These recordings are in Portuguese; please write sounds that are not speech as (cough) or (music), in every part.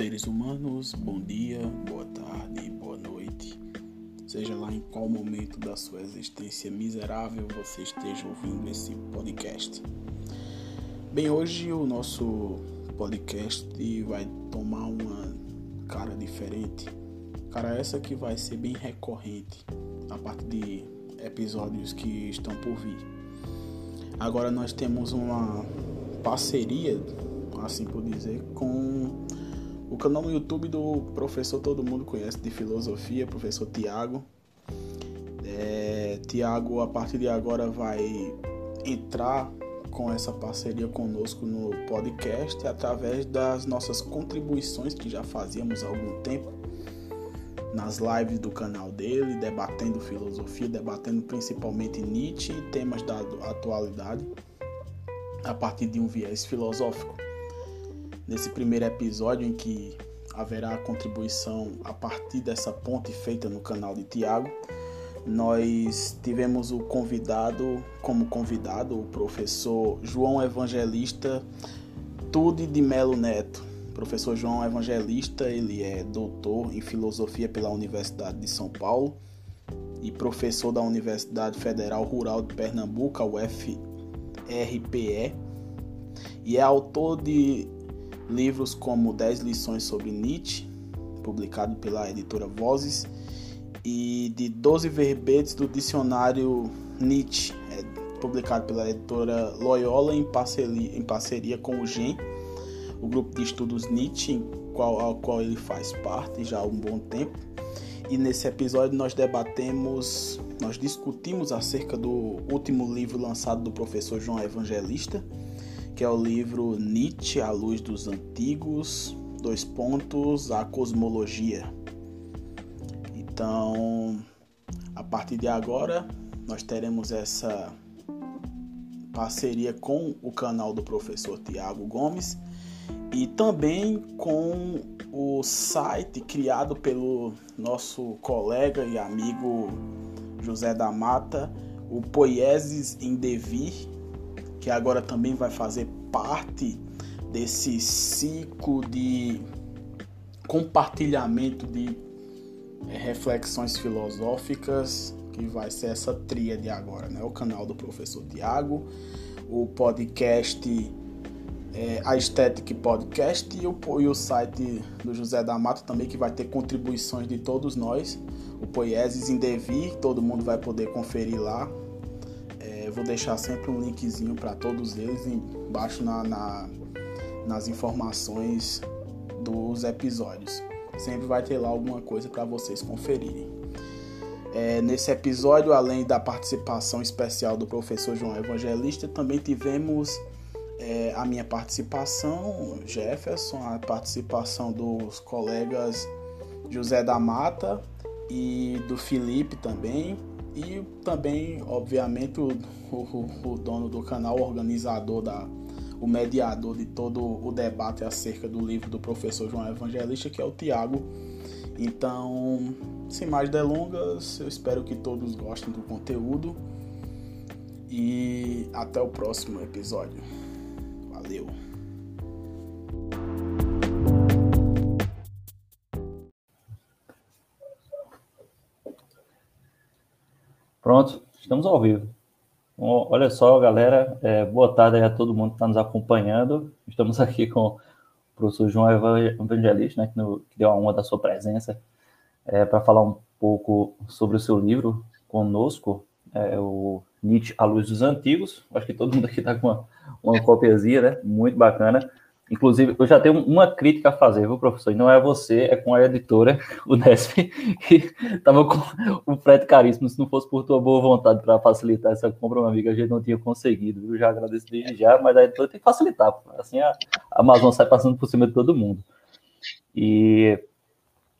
seres humanos, bom dia, boa tarde, boa noite. Seja lá em qual momento da sua existência miserável você esteja ouvindo esse podcast. Bem, hoje o nosso podcast vai tomar uma cara diferente. Cara, essa que vai ser bem recorrente a partir de episódios que estão por vir. Agora nós temos uma parceria assim por dizer, com o canal no YouTube do professor todo mundo conhece de filosofia, professor Tiago. É, Tiago, a partir de agora, vai entrar com essa parceria conosco no podcast através das nossas contribuições que já fazíamos há algum tempo nas lives do canal dele, debatendo filosofia, debatendo principalmente Nietzsche e temas da atualidade a partir de um viés filosófico nesse primeiro episódio em que haverá contribuição a partir dessa ponte feita no canal de Tiago. Nós tivemos o convidado, como convidado, o professor João Evangelista Tude de Melo Neto. professor João Evangelista, ele é doutor em filosofia pela Universidade de São Paulo e professor da Universidade Federal Rural de Pernambuco, a UFRPE, e é autor de livros como 10 lições sobre Nietzsche, publicado pela editora Vozes, e de 12 verbetes do dicionário Nietzsche, é, publicado pela editora Loyola em parceria, em parceria com o GEM, o grupo de estudos Nietzsche, qual, ao qual ele faz parte já há um bom tempo. E nesse episódio nós debatemos, nós discutimos acerca do último livro lançado do professor João Evangelista, que é o livro Nietzsche à luz dos antigos, dois pontos, a cosmologia. Então, a partir de agora, nós teremos essa parceria com o canal do professor Tiago Gomes e também com o site criado pelo nosso colega e amigo José da Mata, o Poieses em Devir, que agora também vai fazer parte desse ciclo de compartilhamento de é, reflexões filosóficas que vai ser essa tríade agora, né? O canal do professor Tiago, o podcast é, a Estética Podcast e o, e o site do José da Mata também, que vai ter contribuições de todos nós. O Poieses em Devi, todo mundo vai poder conferir lá. Eu vou deixar sempre um linkzinho para todos eles embaixo na, na, nas informações dos episódios. Sempre vai ter lá alguma coisa para vocês conferirem. É, nesse episódio, além da participação especial do professor João Evangelista, também tivemos é, a minha participação, Jefferson, a participação dos colegas José da Mata e do Felipe também, e também, obviamente, o, o, o dono do canal, o organizador, da, o mediador de todo o debate acerca do livro do professor João Evangelista, que é o Tiago. Então, sem mais delongas, eu espero que todos gostem do conteúdo e até o próximo episódio. Valeu! Pronto, estamos ao vivo. Bom, olha só, galera, é, boa tarde a todo mundo que está nos acompanhando. Estamos aqui com o professor João Evangelista, né, que, no, que deu a honra da sua presença, é, para falar um pouco sobre o seu livro conosco, é, o Nietzsche à Luz dos Antigos. Acho que todo mundo aqui está com uma, uma copiazinha, né? Muito bacana. Inclusive, eu já tenho uma crítica a fazer, viu, professor? E não é você, é com a editora, (laughs) o Nesp, que estava com o frete caríssimo. Se não fosse por tua boa vontade para facilitar essa compra, meu amigo, a gente não tinha conseguido. Eu já agradeço desde já, mas a editora tem que facilitar. Assim a Amazon sai passando por cima de todo mundo. E,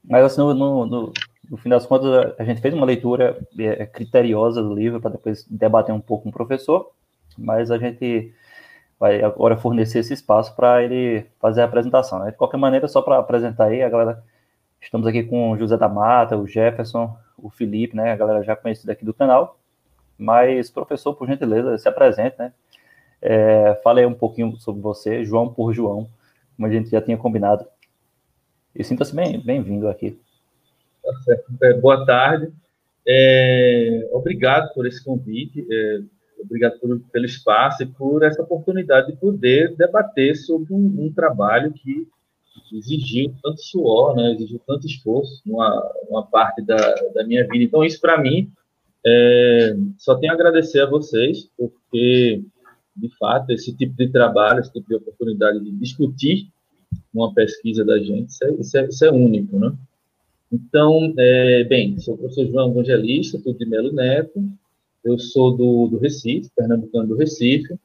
mas assim, no, no, no fim das contas, a gente fez uma leitura é, criteriosa do livro para depois debater um pouco com o professor, mas a gente vai agora fornecer esse espaço para ele fazer a apresentação. Né? De qualquer maneira, só para apresentar aí, a galera, estamos aqui com o José da Mata, o Jefferson, o Felipe, né? A galera já conhecida aqui do canal. Mas, professor, por gentileza, se apresente, né? É, fale um pouquinho sobre você, João por João, como a gente já tinha combinado. E sinta-se bem-vindo bem aqui. Tá. É, boa tarde. É, obrigado por esse convite, é, obrigado por, pelo espaço e por essa oportunidade de poder debater sobre um, um trabalho que exigiu tanto suor, né, exigiu tanto esforço, uma, uma parte da, da minha vida. Então, isso para mim, é, só tenho a agradecer a vocês, porque, de fato, esse tipo de trabalho, esse tipo de oportunidade de discutir uma pesquisa da gente, isso é, isso é, isso é único, né? Então, é, bem, sou o professor João Evangelista, tudo de Melo Neto, eu sou do, do Recife, pernambucano do Recife,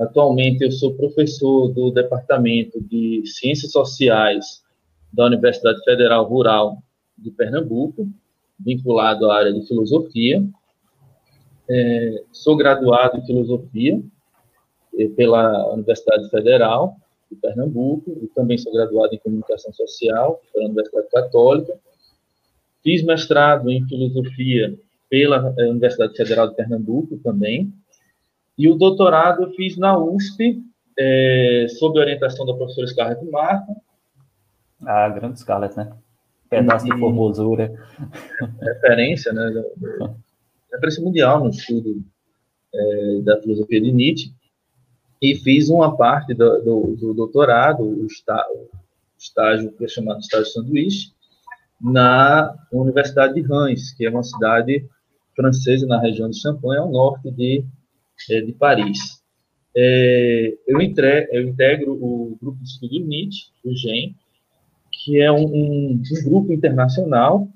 Atualmente, eu sou professor do Departamento de Ciências Sociais da Universidade Federal Rural de Pernambuco, vinculado à área de filosofia. É, sou graduado em filosofia é, pela Universidade Federal de Pernambuco e também sou graduado em comunicação social pela Universidade Católica. Fiz mestrado em filosofia pela é, Universidade Federal de Pernambuco também e o doutorado eu fiz na USP, é, sob orientação da professora Scarlett Martin. Ah, grande Scarlett, né? Pedaço e, de formosura. Referência, né? Referência mundial no estudo é, da filosofia de Nietzsche. E fiz uma parte do, do, do doutorado, o, está, o estágio que é chamado estágio sanduíche, na Universidade de Reims, que é uma cidade francesa na região de Champagne, ao norte de é, de Paris. É, eu, entre, eu, integro o grupo de estudo Nietzsche, o GEM, que é um, um, um, grupo internacional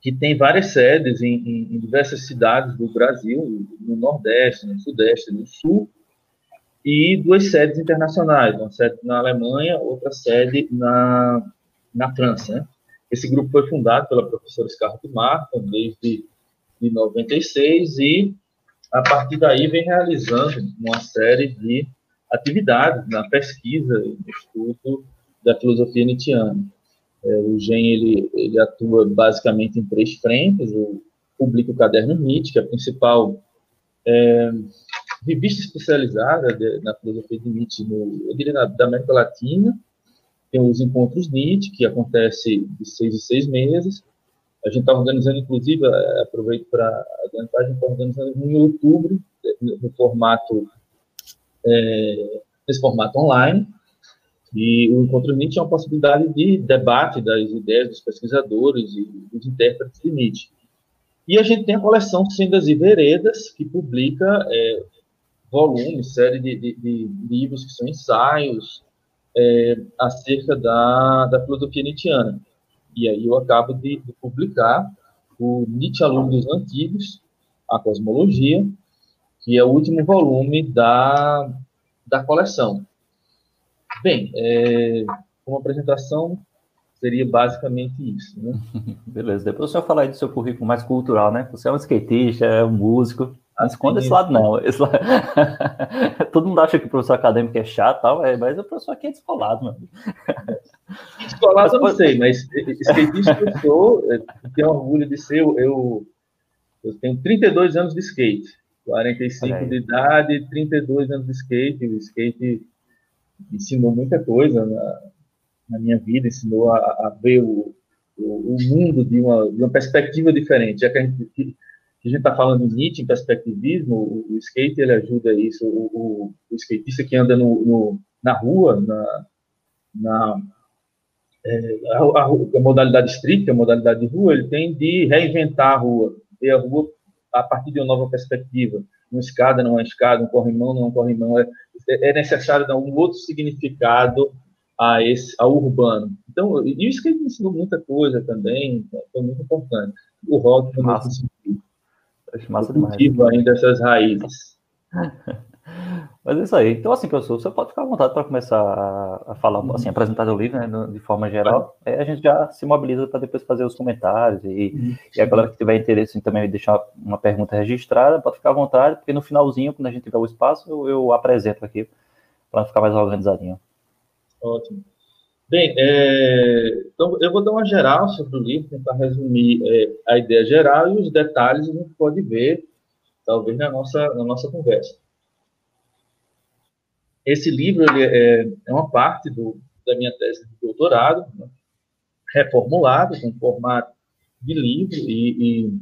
que tem várias sedes em, em, em, diversas cidades do Brasil, no Nordeste, no Sudeste, no Sul, e duas sedes internacionais, uma sede na Alemanha, outra sede na, na França. Né? Esse grupo foi fundado pela professora Scarlett Martin desde de 96 e a partir daí vem realizando uma série de atividades na pesquisa e estudo da filosofia nietzschiana. É, o GEM ele, ele atua basicamente em três frentes, o publica o Caderno Nietzsche, que é a principal é, revista especializada de, na filosofia de Nietzsche no, eu diria, na, da América Latina, tem os Encontros Nietzsche, que acontece de seis em seis meses, a gente está organizando, inclusive, é, aproveito para adiantar, a gente está organizando em outubro, no formato, é, nesse formato online, e o Encontro Nietzsche é uma possibilidade de debate das ideias dos pesquisadores e dos intérpretes de Nietzsche. E a gente tem a coleção Sendas e Veredas, que publica é, volumes, série de, de, de, livros que são ensaios é, acerca da, da filosofia nietzschiana. E aí eu acabo de, de publicar o Nietzsche Aluno dos Antigos, a Cosmologia, que é o último volume da, da coleção. Bem, é, uma apresentação seria basicamente isso. Né? (laughs) Beleza, depois o senhor falar aí do seu currículo mais cultural, né? Você é um skatista, é um músico, não esconda esse lado, não. Esse lado... (laughs) Todo mundo acha que o professor acadêmico é chato, tal, é, mas o professor aqui é descolado, mano. (laughs) Descolado eu não sei, mas skatista eu sou, eu tenho orgulho de ser, eu, eu tenho 32 anos de skate, 45 de idade, 32 anos de skate, o skate ensinou muita coisa na, na minha vida, ensinou a, a ver o, o, o, mundo de uma, de uma perspectiva diferente, já que a gente a gente está falando de Nietzsche em perspectivismo, o, o, skate ele ajuda isso, o, o, o skatista que anda no, no, na rua, na, na é, a, a, a, modalidade street, a modalidade de rua, ele tem de reinventar a rua, ver a rua a partir de uma nova perspectiva, uma escada não é escada, um corrimão não é um corrimão, é, é necessário dar um outro significado a esse, ao urbano. Então, e o skate ensinou muita coisa também, foi muito importante. O rock também conseguiu. Acho massa demais. Cultivo ainda essas raízes. (laughs) Mas é isso aí. Então, assim, professor, você pode ficar à vontade para começar a, falar, uhum. assim, apresentar o livro, né, de forma geral. Aí a gente já se mobiliza para depois fazer os comentários. E, uhum. e a galera que tiver interesse em também deixar uma pergunta registrada, pode ficar à vontade, porque no finalzinho, quando a gente tiver o espaço, eu, eu apresento aqui para ficar mais organizadinho. Ótimo. Bem, é, então eu vou dar uma geral sobre o livro, tentar resumir é, a ideia geral e os detalhes a gente pode ver, talvez, na nossa, na nossa conversa. Esse livro é, é uma parte do, da minha tese de doutorado, né, reformulado, com formato de livro, e, e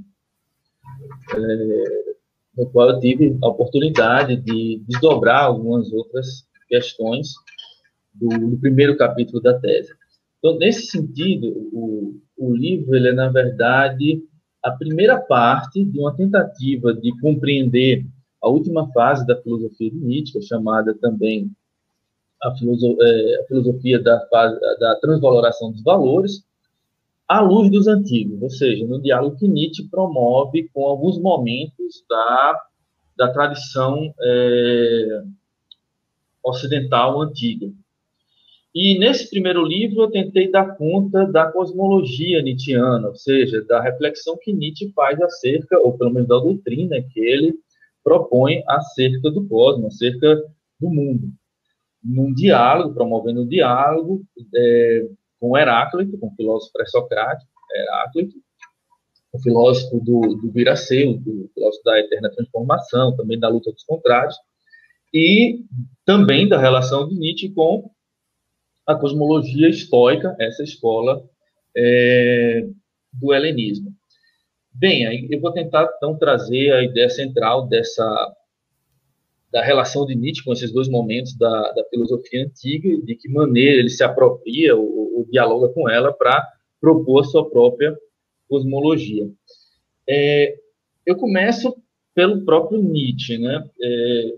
é, no qual eu tive a oportunidade de desdobrar algumas outras questões do, do primeiro capítulo da tese. Então, nesse sentido, o, o livro ele é, na verdade, a primeira parte de uma tentativa de compreender a última fase da filosofia de Nietzsche, chamada também a, filoso, é, a filosofia da, da transvaloração dos valores, à luz dos antigos, ou seja, no diálogo que Nietzsche promove com alguns momentos da, da tradição é, ocidental antiga. E nesse primeiro livro eu tentei dar conta da cosmologia nietzschiana, ou seja, da reflexão que Nietzsche faz acerca, ou pelo menos da doutrina que ele propõe acerca do cosmos, acerca do mundo. Num diálogo, promovendo um diálogo é, com Heráclito, com o filósofo pré-socrático, Heráclito, o filósofo do, do Viraceu, do filósofo da eterna transformação, também da luta dos contrários, e também da relação de Nietzsche com a cosmologia estoica, essa escola é, do helenismo. Bem, eu vou tentar então trazer a ideia central dessa da relação de Nietzsche com esses dois momentos da, da filosofia antiga, de que maneira ele se apropria ou, ou dialoga com ela para propor a sua própria cosmologia. É, eu começo pelo próprio Nietzsche, né? É,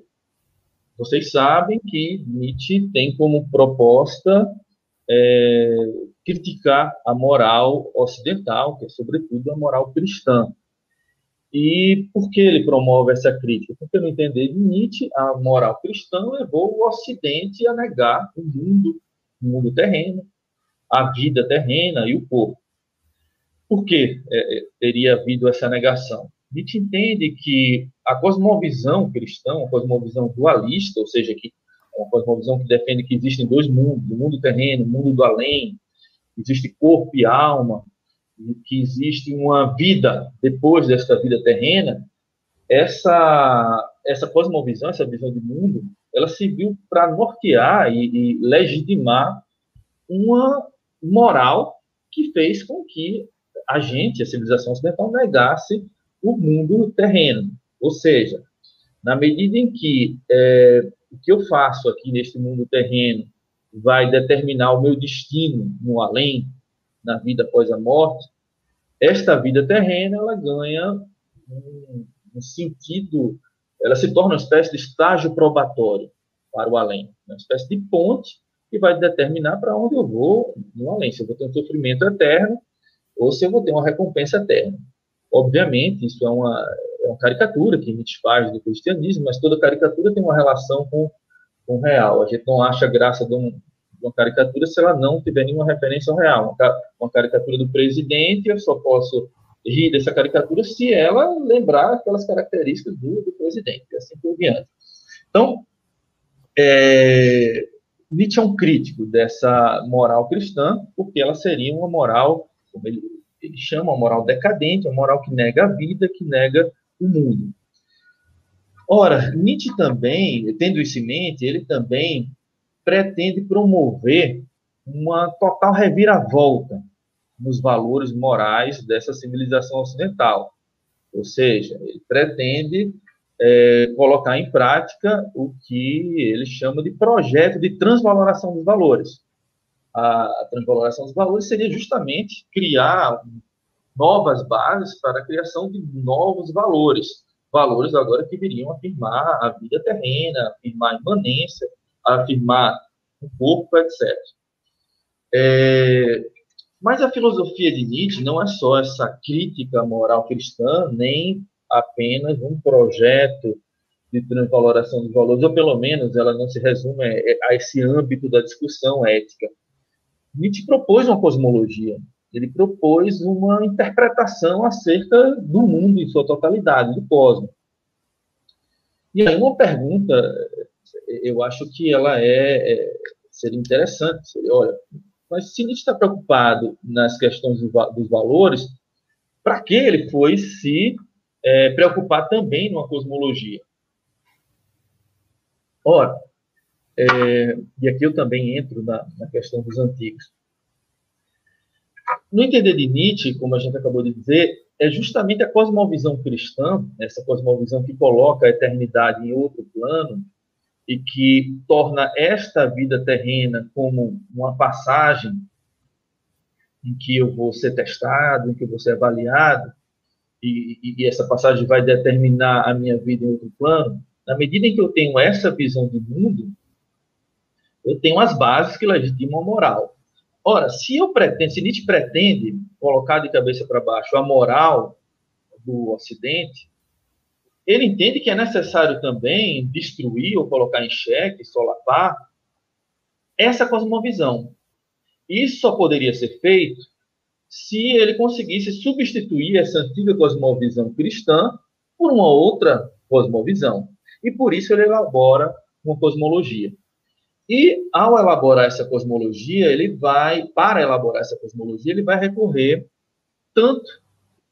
vocês sabem que Nietzsche tem como proposta é, criticar a moral ocidental, que é sobretudo a moral cristã. E por que ele promove essa crítica? Porque, no entender de Nietzsche, a moral cristã levou o Ocidente a negar o mundo, o mundo terreno, a vida terrena e o corpo. Por que é, é, teria havido essa negação? Nietzsche entende que a cosmovisão cristã, a cosmovisão dualista, ou seja, que uma cosmovisão que defende que existem dois mundos, o mundo terreno, o mundo do além, existe corpo e alma, que existe uma vida depois desta vida terrena, essa, essa cosmovisão, essa visão de mundo, ela serviu para nortear e, e legitimar uma moral que fez com que a gente, a civilização ocidental, negasse o mundo terreno. Ou seja, na medida em que é, o que eu faço aqui neste mundo terreno vai determinar o meu destino no além, na vida após a morte, esta vida terrena ela ganha um, um sentido, ela se torna uma espécie de estágio probatório para o além, uma espécie de ponte que vai determinar para onde eu vou no além, se eu vou ter um sofrimento eterno ou se eu vou ter uma recompensa eterna. Obviamente, isso é uma, é uma caricatura que Nietzsche faz do cristianismo, mas toda caricatura tem uma relação com, com o real. A gente não acha graça de um, uma caricatura se ela não tiver nenhuma referência ao real. Uma, uma caricatura do presidente, eu só posso rir dessa caricatura se ela lembrar aquelas características do, do presidente, assim por diante. Então, é, Nietzsche é um crítico dessa moral cristã, porque ela seria uma moral, como ele, ele chama, uma moral decadente, uma moral que nega a vida, que nega o mundo. Ora, Nietzsche também, tendo isso em mente, ele também pretende promover uma total reviravolta nos valores morais dessa civilização ocidental. Ou seja, ele pretende é, colocar em prática o que ele chama de projeto de transvaloração dos valores. A, transvaloração dos valores seria justamente criar novas bases para a criação de novos valores. Valores agora que viriam afirmar a vida terrena, afirmar a imanência, afirmar o corpo, etc. É, mas a filosofia de Nietzsche não é só essa crítica moral cristã, nem apenas um projeto de transvaloração dos valores, ou pelo menos ela não se resume a esse âmbito da discussão ética. Nietzsche propôs uma cosmologia, ele propôs uma interpretação acerca do mundo em sua totalidade, do cosmos. E aí uma pergunta eu acho que ela é, é seria interessante. Seria, olha, mas se Nietzsche está preocupado nas questões do, dos valores, para que ele foi se é, preocupar também numa cosmologia? Ora, é, e aqui eu também entro na, na questão dos antigos. No entender de Nietzsche, como a gente acabou de dizer, é justamente a cosmovisão cristã, essa cosmovisão que coloca a eternidade em outro plano e que torna esta vida terrena como uma passagem em que eu vou ser testado, em que eu vou ser avaliado, e, e, e essa passagem vai determinar a minha vida em outro plano. Na medida em que eu tenho essa visão do mundo, eu tenho as bases que legitimam a moral. Ora, se eu pretendo, se Nietzsche pretende colocar de cabeça para baixo a moral do Ocidente, ele entende que é necessário também destruir ou colocar em xeque, solapar, essa cosmovisão. Isso só poderia ser feito se ele conseguisse substituir essa antiga cosmovisão cristã por uma outra cosmovisão. E por isso ele elabora uma cosmologia. E ao elaborar essa cosmologia, ele vai, para elaborar essa cosmologia, ele vai recorrer tanto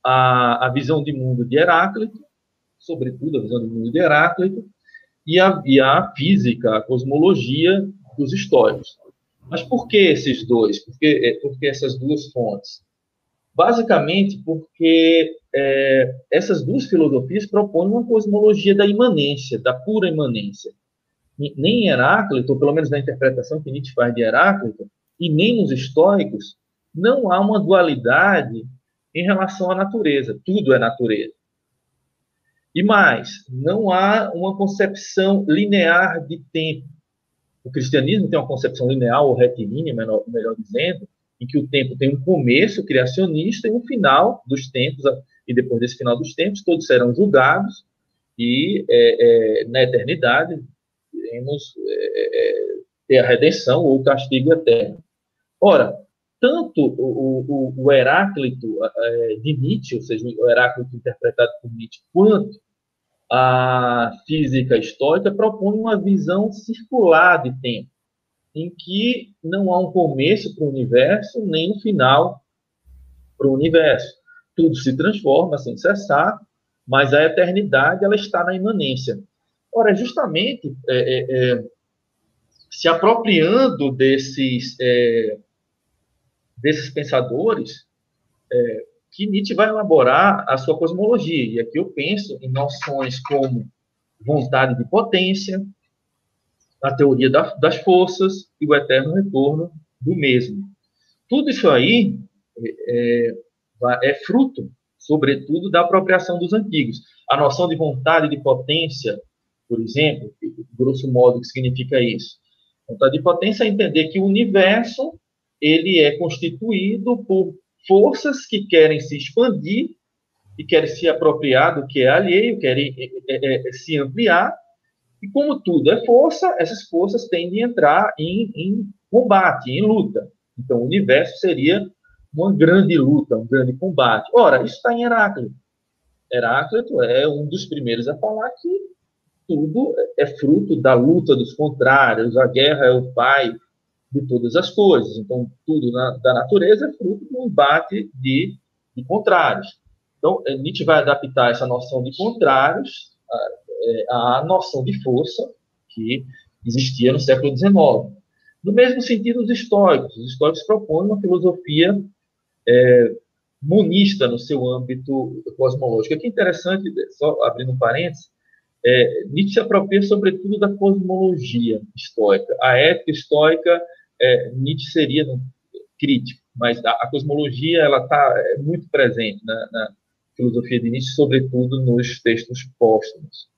à, à visão de mundo de Heráclito, sobretudo a visão de mundo de Heráclito, e a, e a física, a cosmologia dos estoicos. Mas por que esses dois? Por que, é, por que essas duas fontes? Basicamente porque é, essas duas filosofias propõem uma cosmologia da imanência, da pura imanência nem em Heráclito, ou pelo menos na interpretação que Nietzsche faz de Heráclito, e nem nos estoicos, não há uma dualidade em relação à natureza. Tudo é natureza. E mais, não há uma concepção linear de tempo. O cristianismo tem uma concepção linear ou retilínea, melhor, melhor dizendo, em que o tempo tem um começo criacionista e um final dos tempos, e depois desse final dos tempos, todos serão julgados, e é, é, na eternidade queremos é, é, ter a redenção ou o castigo eterno. Ora, tanto o, o, o Heráclito é, de Nietzsche, ou seja, o Heráclito interpretado por Nietzsche, quanto a física estoica propõe uma visão circular de tempo, em que não há um começo para o universo, nem um final para o universo. Tudo se transforma sem cessar, mas a eternidade ela está na imanência. Ora, justamente é, é, é, se apropriando desses, é, desses pensadores, é, que Nietzsche vai elaborar a sua cosmologia. E aqui eu penso em noções como vontade de potência, a teoria da, das forças e o eterno retorno do mesmo. Tudo isso aí é, é, fruto, sobretudo, da apropriação dos antigos. A noção de vontade de potência por exemplo, grosso modo, que significa isso? Vontade de potência é entender que o universo ele é constituído por forças que querem se expandir e querem se apropriar do que é alheio, querem é, é, é, se ampliar, e como tudo é força, essas forças tendem a entrar em, em combate, em luta. Então, o universo seria uma grande luta, um grande combate. Ora, isso está em Heráclito. Heráclito é um dos primeiros a falar que tudo é fruto da luta dos contrários, a guerra é o pai de todas as coisas. Então, tudo na, da natureza é fruto um embate de, de contrários. Então, Nietzsche vai adaptar essa noção de contrários à, à noção de força que existia no século XIX. No mesmo sentido, os estoicos. Os estoicos propõem uma filosofia é, monista no seu âmbito cosmológico. Aqui é interessante, só abrindo um parênteses, é, Nietzsche se apropria, sobretudo, da cosmologia estoica. A ética estoica, é, Nietzsche seria um crítico, mas a, a cosmologia ela está é, muito presente na, na, filosofia de Nietzsche, sobretudo nos textos póstumos.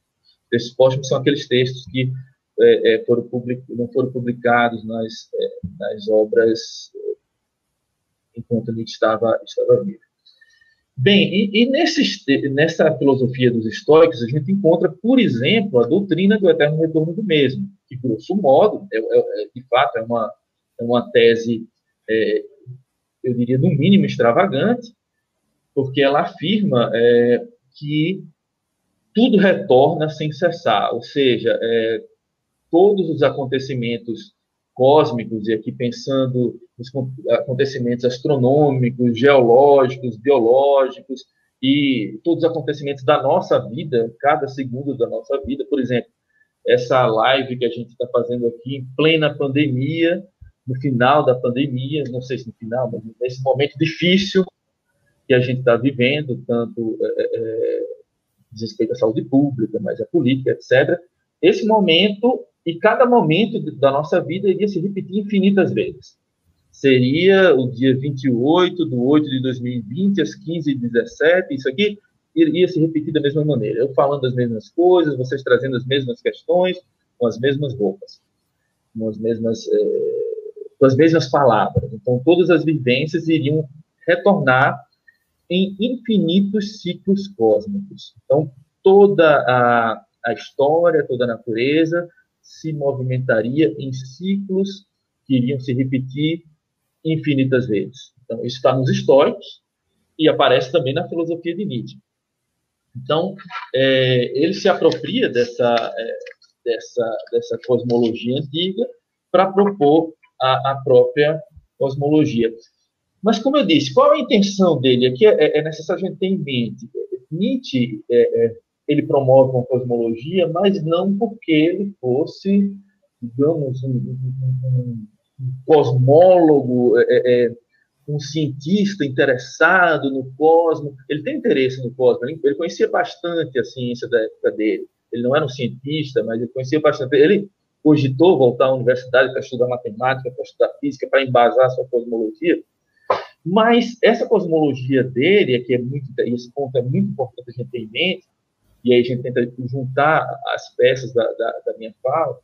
Textos póstumos são aqueles textos que é, é foram public, não foram publicados nas, é, nas obras enquanto Nietzsche estava, estava vivo. Bem, e, e nessa filosofia dos estoicos, a gente encontra, por exemplo, a doutrina do eterno retorno do mesmo, que, grosso modo, é, é, é de fato, é uma, é uma tese, é, eu diria, no mínimo extravagante, porque ela afirma é, que tudo retorna sem cessar, ou seja, é, todos os acontecimentos cósmicos, e aqui pensando nos acontecimentos astronômicos, geológicos, biológicos, e todos os acontecimentos da nossa vida, cada segundo da nossa vida, por exemplo, essa live que a gente está fazendo aqui em plena pandemia, no final da pandemia, não sei se no final, mas nesse momento difícil que a gente está vivendo, tanto é, é, é, respeito à saúde pública, mas à política, etc. Esse momento e cada momento da nossa vida iria se repetir infinitas vezes. Seria o dia 28 do 8 de 2020, às 15h17, isso aqui iria se repetir da mesma maneira. Eu falando as mesmas coisas, vocês trazendo as mesmas questões, com as mesmas roupas, com as mesmas, é, com as mesmas palavras. Então, todas as vivências iriam retornar em infinitos ciclos cósmicos. Então, toda a, a história, toda a natureza se movimentaria em ciclos que iriam se repetir infinitas vezes. Então, isso está nos históricos e aparece também na filosofia de Nietzsche. Então, é, ele se apropria dessa, é, dessa, dessa cosmologia antiga para propor a, a, própria cosmologia. Mas, como eu disse, qual a intenção dele? Aqui é, é necessário a gente ter em mente. Nietzsche é, é ele promove uma cosmologia, mas não porque ele fosse, digamos, um, um, um cosmólogo, é, é, é, um cientista interessado no cosmos. Ele tem interesse no cosmos, ele, conhecia bastante a ciência da época dele. Ele não era um cientista, mas ele conhecia bastante. Ele cogitou voltar à universidade para estudar matemática, para estudar física, para embasar sua cosmologia. Mas essa cosmologia dele, que é muito, esse ponto é muito importante a gente ter em mente, e aí a gente tenta juntar as peças da, da, da minha fala,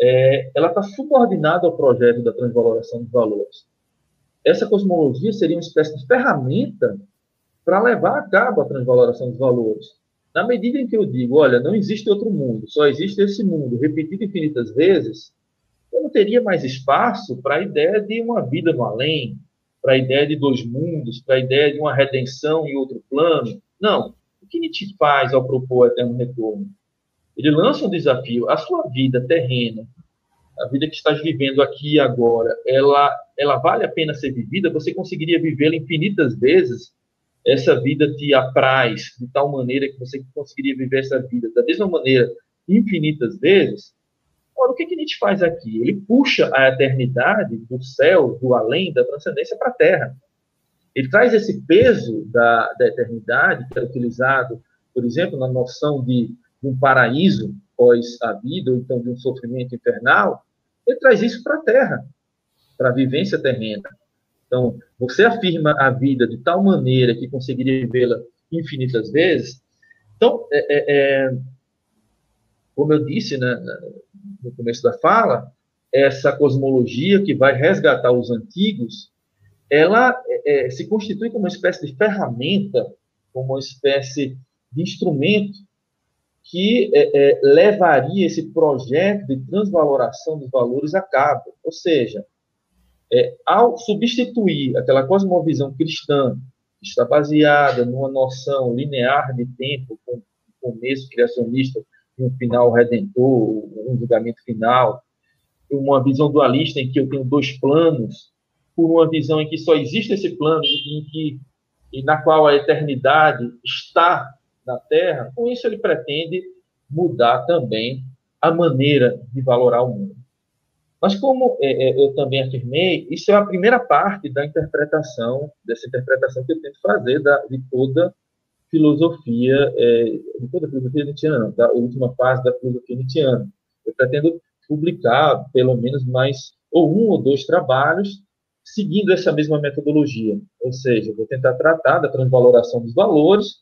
é, ela está subordinada ao projeto da transvaloração dos valores. Essa cosmologia seria uma espécie de ferramenta para levar a cabo a transvaloração dos valores. Na medida em que eu digo, olha, não existe outro mundo, só existe esse mundo, repetido infinitas vezes, eu não teria mais espaço para a ideia de uma vida no além, para a ideia de dois mundos, para a ideia de uma redenção em outro plano. Não que Nietzsche faz ao propor o eterno retorno? Ele lança um desafio. A sua vida terrena, a vida que estás vivendo aqui e agora, ela, ela vale a pena ser vivida? Você conseguiria vivê-la infinitas vezes? Essa vida te apraz de tal maneira que você conseguiria viver essa vida da mesma maneira infinitas vezes? Ora, o que, que Nietzsche faz aqui? Ele puxa a eternidade do céu, do além, da transcendência para a terra. Ele traz esse peso da, da eternidade, que é utilizado, por exemplo, na noção de, de um paraíso pós a vida, ou então de um sofrimento infernal, ele traz isso para a Terra, para a vivência terrena. Então, você afirma a vida de tal maneira que conseguiria vivê-la infinitas vezes. Então, é, é, é, como eu disse né, no começo da fala, essa cosmologia que vai resgatar os antigos ela é, é, se constitui como uma espécie de ferramenta, como uma espécie de instrumento que é, é, levaria esse projeto de transvaloração dos valores a cabo. Ou seja, é, ao substituir aquela cosmovisão cristã, que está baseada numa noção linear de tempo, com um começo criacionista e um final redentor, um julgamento final, uma visão dualista em que eu tenho dois planos, por uma visão em que só existe esse plano em que e na qual a eternidade está na Terra, com isso ele pretende mudar também a maneira de valorar o mundo. Mas como é, é, eu também afirmei, isso é a primeira parte da interpretação, dessa interpretação que eu tento fazer da, de toda filosofia, é, de toda filosofia nietzschiana, da última fase da filosofia nietzschiana. Eu pretendo publicar pelo menos mais ou um ou dois trabalhos seguindo essa mesma metodologia. Ou seja, vou tentar tratar da transvaloração dos valores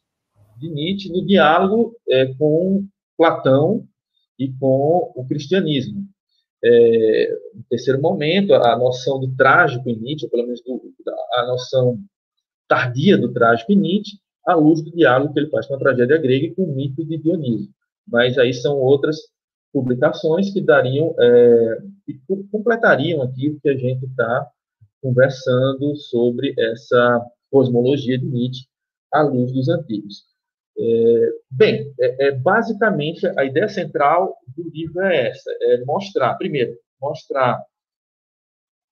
de Nietzsche no diálogo é, com Platão e com o cristianismo. É, no terceiro momento, a noção do trágico em Nietzsche, pelo menos do, a noção tardia do trágico em Nietzsche, à luz do diálogo que ele faz com a tragédia grega e com o mito de Dionísio. Mas aí são outras publicações que dariam, é, que completariam aqui o que a gente está conversando sobre essa cosmologia de Nietzsche à luz dos antigos. É, bem, é, é, basicamente a ideia central do livro é essa: é mostrar, primeiro, mostrar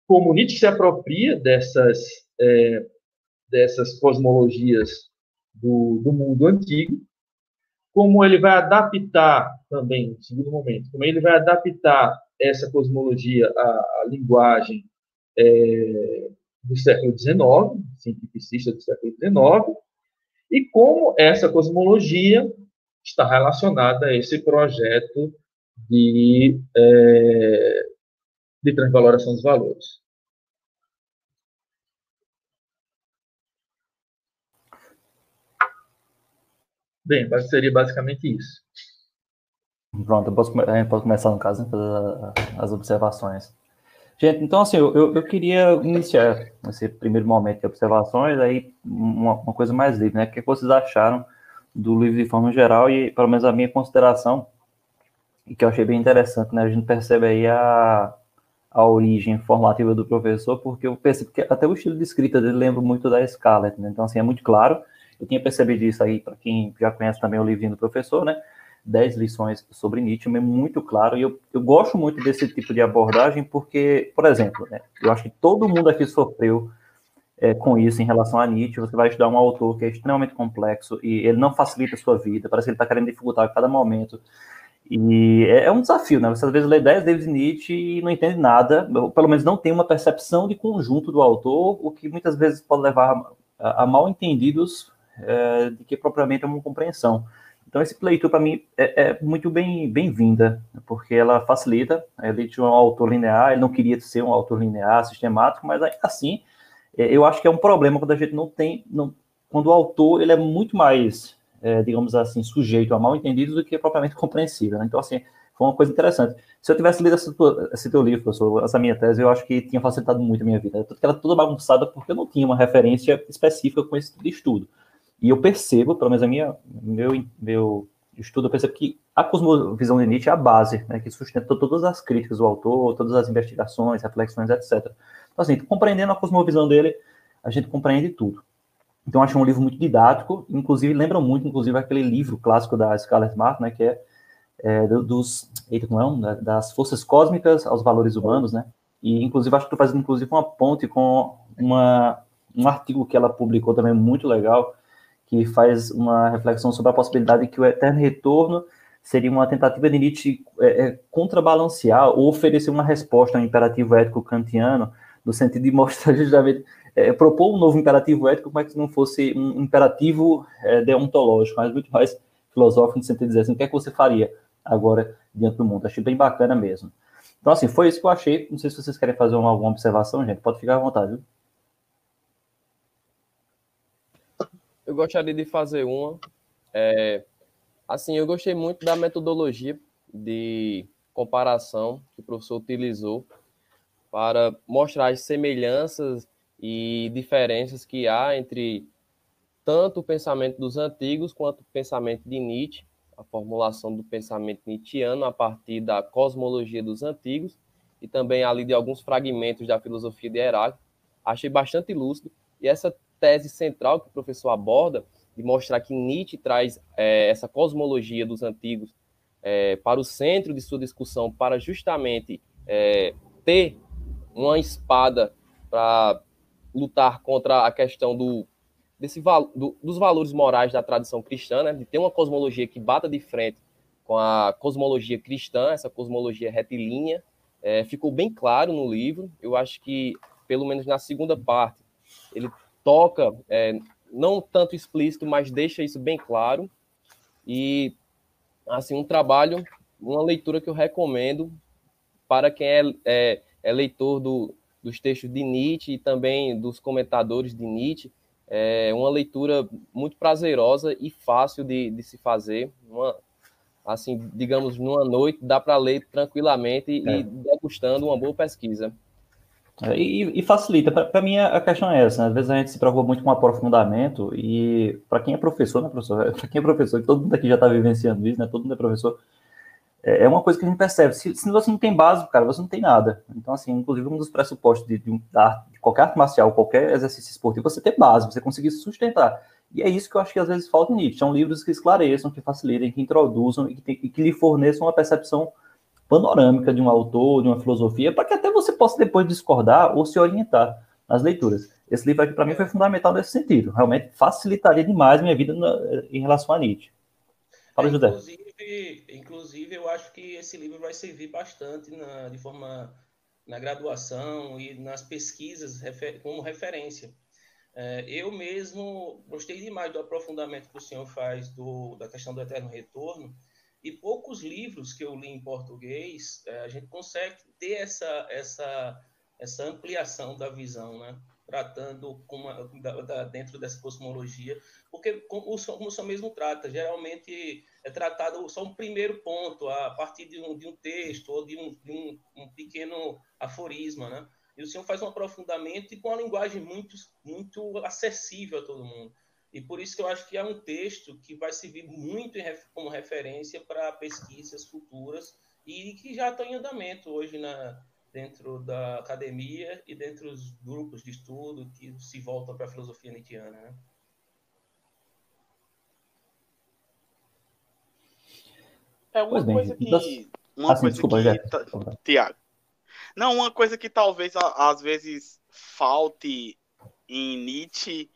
como Nietzsche se apropria dessas é, dessas cosmologias do, do mundo antigo, como ele vai adaptar também, no segundo momento, como ele vai adaptar essa cosmologia à, à linguagem é, do século XIX, cientificista do século XIX, e como essa cosmologia está relacionada a esse projeto de, é, de transvaloração dos valores. Bem, seria basicamente isso. Pronto, eu posso, gente pode começar no caso, fazer as observações. Gente, então assim, eu, eu queria iniciar esse primeiro momento de observações, aí uma, uma coisa mais livre, né? O que vocês acharam do livro de forma geral e, pelo menos, a minha consideração, e que eu achei bem interessante, né? A gente percebe aí a, a origem formativa do professor, porque eu percebo que até o estilo de escrita dele lembra muito da Scarlett, né? Então, assim, é muito claro. Eu tinha percebido isso aí, para quem já conhece também o livrinho do professor, né? 10 lições sobre Nietzsche, é muito claro, e eu, eu gosto muito desse tipo de abordagem, porque, por exemplo, né, eu acho que todo mundo aqui sofreu é, com isso em relação a Nietzsche, você vai estudar um autor que é extremamente complexo, e ele não facilita a sua vida, parece que ele está querendo dificultar a cada momento, e é, é, um desafio, né? Você às vezes lê 10 David Nietzsche e não entende nada, ou pelo menos não tem uma percepção de conjunto do autor, o que muitas vezes pode levar a, a mal entendidos é, de que propriamente é uma compreensão. Então, esse leitura, para mim, é, é, muito bem-vinda, bem porque ela facilita. Ele tinha um autor linear, ele não queria ser um autor linear, sistemático, mas assim, é, eu acho que é um problema quando a gente não tem. Não, quando o autor ele é muito mais, é, digamos assim, sujeito a mal entendidos do que propriamente compreensível. Né? Então, assim, foi uma coisa interessante. Se eu tivesse lido esse, esse teu livro, professor, essa minha tese, eu acho que tinha facilitado muito a minha vida. Ela era toda bagunçada porque eu não tinha uma referência específica com esse tipo de estudo. E eu percebo, pelo menos a minha, meu, meu estudo, eu percebo que a cosmovisão de Nietzsche é a base, né, que sustenta todas as críticas do autor, todas as investigações, reflexões, etc. Então, assim, compreendendo a cosmovisão dele, a gente compreende tudo. Então, acho um livro muito didático, inclusive lembra muito, inclusive, aquele livro clássico da Scarlett Martin, né, que é, é dos, eita, como é um, das forças cósmicas aos valores humanos, né, e, inclusive, acho que estou fazendo, inclusive, uma ponte com uma, um artigo que ela publicou também muito legal, que faz uma reflexão sobre a possibilidade de que o eterno retorno seria uma tentativa de Nietzsche é, é, contrabalancear ou oferecer uma resposta ao imperativo ético kantiano, no sentido de mostrar (laughs) justamente, é, propor um novo imperativo ético, como é que não fosse um imperativo é, deontológico, mas muito mais filosófico, no sentido de dizer assim, o que é que você faria agora diante do mundo? Achei bem bacana mesmo. Então, assim, foi isso que eu achei. Não sei se vocês querem fazer uma, alguma observação, gente. Pode ficar à vontade, viu? Eu gostaria de fazer uma. É, assim, eu gostei muito da metodologia de comparação que o professor utilizou para mostrar as semelhanças e diferenças que há entre tanto o pensamento dos antigos quanto o pensamento de Nietzsche, a formulação do pensamento nietzschiano a partir da cosmologia dos antigos e também ali de alguns fragmentos da filosofia de Heráclito. Achei bastante lúcido e essa tese central que o professor aborda, de mostrar que Nietzsche traz é, essa cosmologia dos antigos é, para o centro de sua discussão, para justamente é, ter uma espada para lutar contra a questão do, desse, do, dos valores morais da tradição cristã, né, de ter uma cosmologia que bata de frente com a cosmologia cristã, essa cosmologia retilínea, é, ficou bem claro no livro. Eu acho que, pelo menos na segunda parte, ele toca, é, não tanto explícito, mas deixa isso bem claro. E, assim, um trabalho, uma leitura que eu recomendo para quem é, é, é leitor do, dos textos de Nietzsche e também dos comentadores de Nietzsche. É uma leitura muito prazerosa e fácil de, de se fazer. Uma, assim, digamos, numa noite, dá para ler tranquilamente é. e degustando uma boa pesquisa. É, e, e facilita. Para mim, a questão é essa. Né? Às vezes a gente se preocupa muito com aprofundamento, e para quem é professor, né, professor? (laughs) Para quem é professor, todo mundo aqui já está vivenciando isso, né? Todo mundo é professor. É, é uma coisa que a gente percebe. Se, se, você não tem base, cara, você não tem nada. Então, assim, inclusive, um dos pressupostos de, de, de qualquer arte marcial, qualquer exercício esportivo, você ter base, você conseguir se sustentar. E é isso que eu acho que às vezes falta em Nietzsche. São livros que esclareçam, que facilitem, que introduzam e que, tem, e que lhe forneçam uma percepção panorâmica de um autor, de uma filosofia, para que até você possa depois discordar ou se orientar nas leituras. Esse livro aqui, para mim, foi fundamental nesse sentido. Realmente facilitaria demais minha vida na, em relação a Nietzsche. Fala, é, José. Inclusive, inclusive, eu acho que esse livro vai servir bastante na, de forma na graduação e nas pesquisas refer, como referência. É, eu mesmo gostei demais do aprofundamento que o senhor faz do, da questão do eterno retorno, e poucos livros que eu li em português, é, a gente consegue ter essa, essa, essa ampliação da visão, né? tratando uma, da, da, dentro dessa cosmologia, porque como como o senhor mesmo trata, geralmente é tratado só um primeiro ponto, a partir de um, de um texto ou de, um, de um, um, pequeno aforisma, né? E o senhor faz um aprofundamento e com uma linguagem muito, muito acessível a todo mundo. E por isso que eu acho que é um texto que vai servir muito como referência para pesquisas futuras e que já estão em andamento hoje na, dentro da academia e dentro dos grupos de estudo que se voltam para a filosofia nietzschiana. Né? É uma bem, coisa que. Uma Ah, coisa desculpa, que. ta- Tiago. Não, uma coisa que talvez às vezes falte em Nietzsche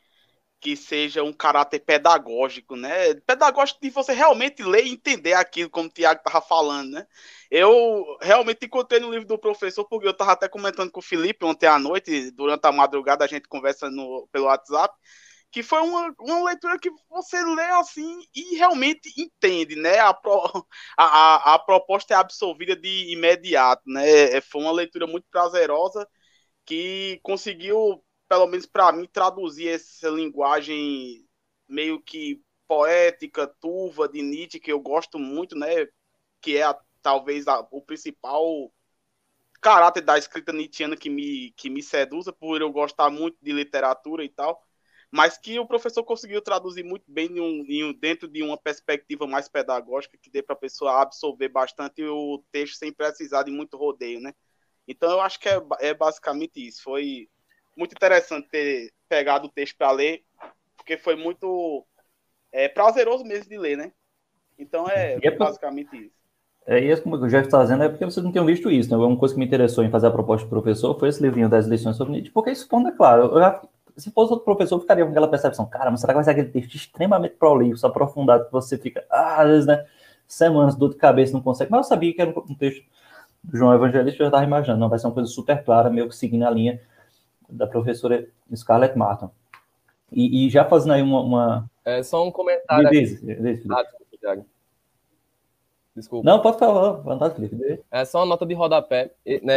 que seja um caráter pedagógico, né? Pedagógico de você realmente ler e entender aquilo, como o Tiago estava falando, né? Eu realmente encontrei no livro do professor, porque eu estava até comentando com o Felipe ontem à noite, durante a madrugada, a gente conversa no, pelo WhatsApp, que foi uma, uma leitura que você lê assim e realmente entende, né? A, pro, a, a, proposta é absolvida de imediato, né? Foi uma leitura muito prazerosa que conseguiu, pelo menos para mim, traduzir essa linguagem meio que poética, turva de Nietzsche, que eu gosto muito, né? Que é a, talvez a, o principal caráter da escrita nietzschiana que me, que me seduza, por eu gostar muito de literatura e tal mas que o professor conseguiu traduzir muito bem em um, em um, dentro de uma perspectiva mais pedagógica, que dê para a pessoa absorver bastante o texto sem precisar de muito rodeio, né? Então eu acho que é, é basicamente isso. Foi muito interessante ter pegado o texto para ler, porque foi muito é, prazeroso mesmo de ler, né? Então é, é basicamente isso. É isso como o Jeff está dizendo, é porque vocês não tinham visto isso, né? Uma coisa que me interessou em fazer a proposta do professor foi esse livrinho das lições sobre Nietzsche, porque isso é claro. Eu já se fosse outro professor, ficaria com aquela percepção, cara, mas será que vai ser aquele texto extremamente prolixo, aprofundado, que você fica, ah, às vezes, né, semanas, dor de cabeça, não consegue. Mas eu sabia que era um texto do João Evangelista, eu já estava imaginando, não, vai ser uma coisa super clara, meio que seguindo a linha da professora Scarlett Martin. E, e já fazendo aí uma... uma... É só um comentário. Diz, diz, ah, desculpa, Thiago. Desculpa. Não, pode falar, vontade, Felipe. É só uma nota de rodapé, né?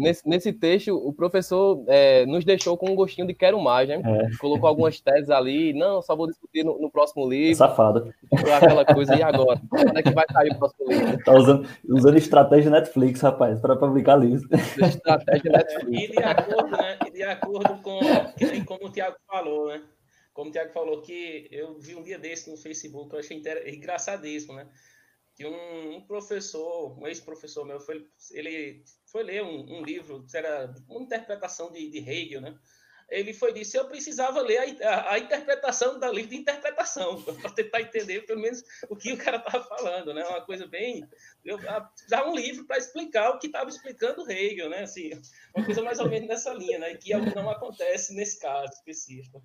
Nesse, nesse texto, o professor é, nos deixou com um gostinho de quero mais, né? É. Colocou algumas teses ali, não, só vou discutir no, no próximo livro. Safado. Aquela coisa, e agora? Quando é que vai sair o próximo livro? Tá usando, usando estratégia Netflix, rapaz, para publicar livro. Estratégia Netflix. E de acordo, né? E de acordo com como o Tiago falou, né? Como o Tiago falou, que eu vi um dia desse no Facebook, eu achei inter... engraçadíssimo, né? Que um, um, professor, um ex-professor meu, foi, ele foi ler um, um, livro, era uma interpretação de, de Hegel, né? Ele foi disse, eu precisava ler a, a, a interpretação da livro de interpretação, (laughs) para tentar entender pelo menos o que o cara estava falando, né? Uma coisa bem... Eu precisava um livro para explicar o que estava explicando Hegel, né? Assim, uma coisa mais ou menos nessa linha, né? Que não acontece nesse caso específico.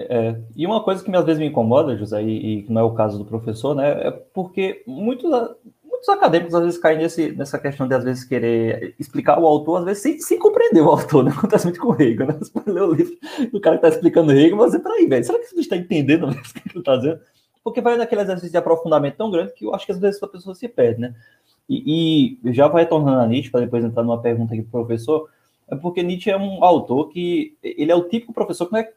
É, e uma coisa que às vezes me incomoda, José, e, que não é o caso do professor, né, é porque muitos, muitos acadêmicos às vezes caem nesse, nessa questão de às vezes querer explicar o autor, às vezes sem, sem compreender o autor, né? (laughs) Acontece muito com o Hegel, né? Você lê o livro do cara que está explicando o Hegel, você, peraí, velho, será que você está entendendo o que ele está dizendo? Porque vai naquele exercício de aprofundamento tão grande que eu acho que às vezes a pessoa se perde, né? E, e já vai tornando a Nietzsche, para depois entrar numa pergunta aqui pro professor, é porque Nietzsche é um autor que ele é o típico professor que não é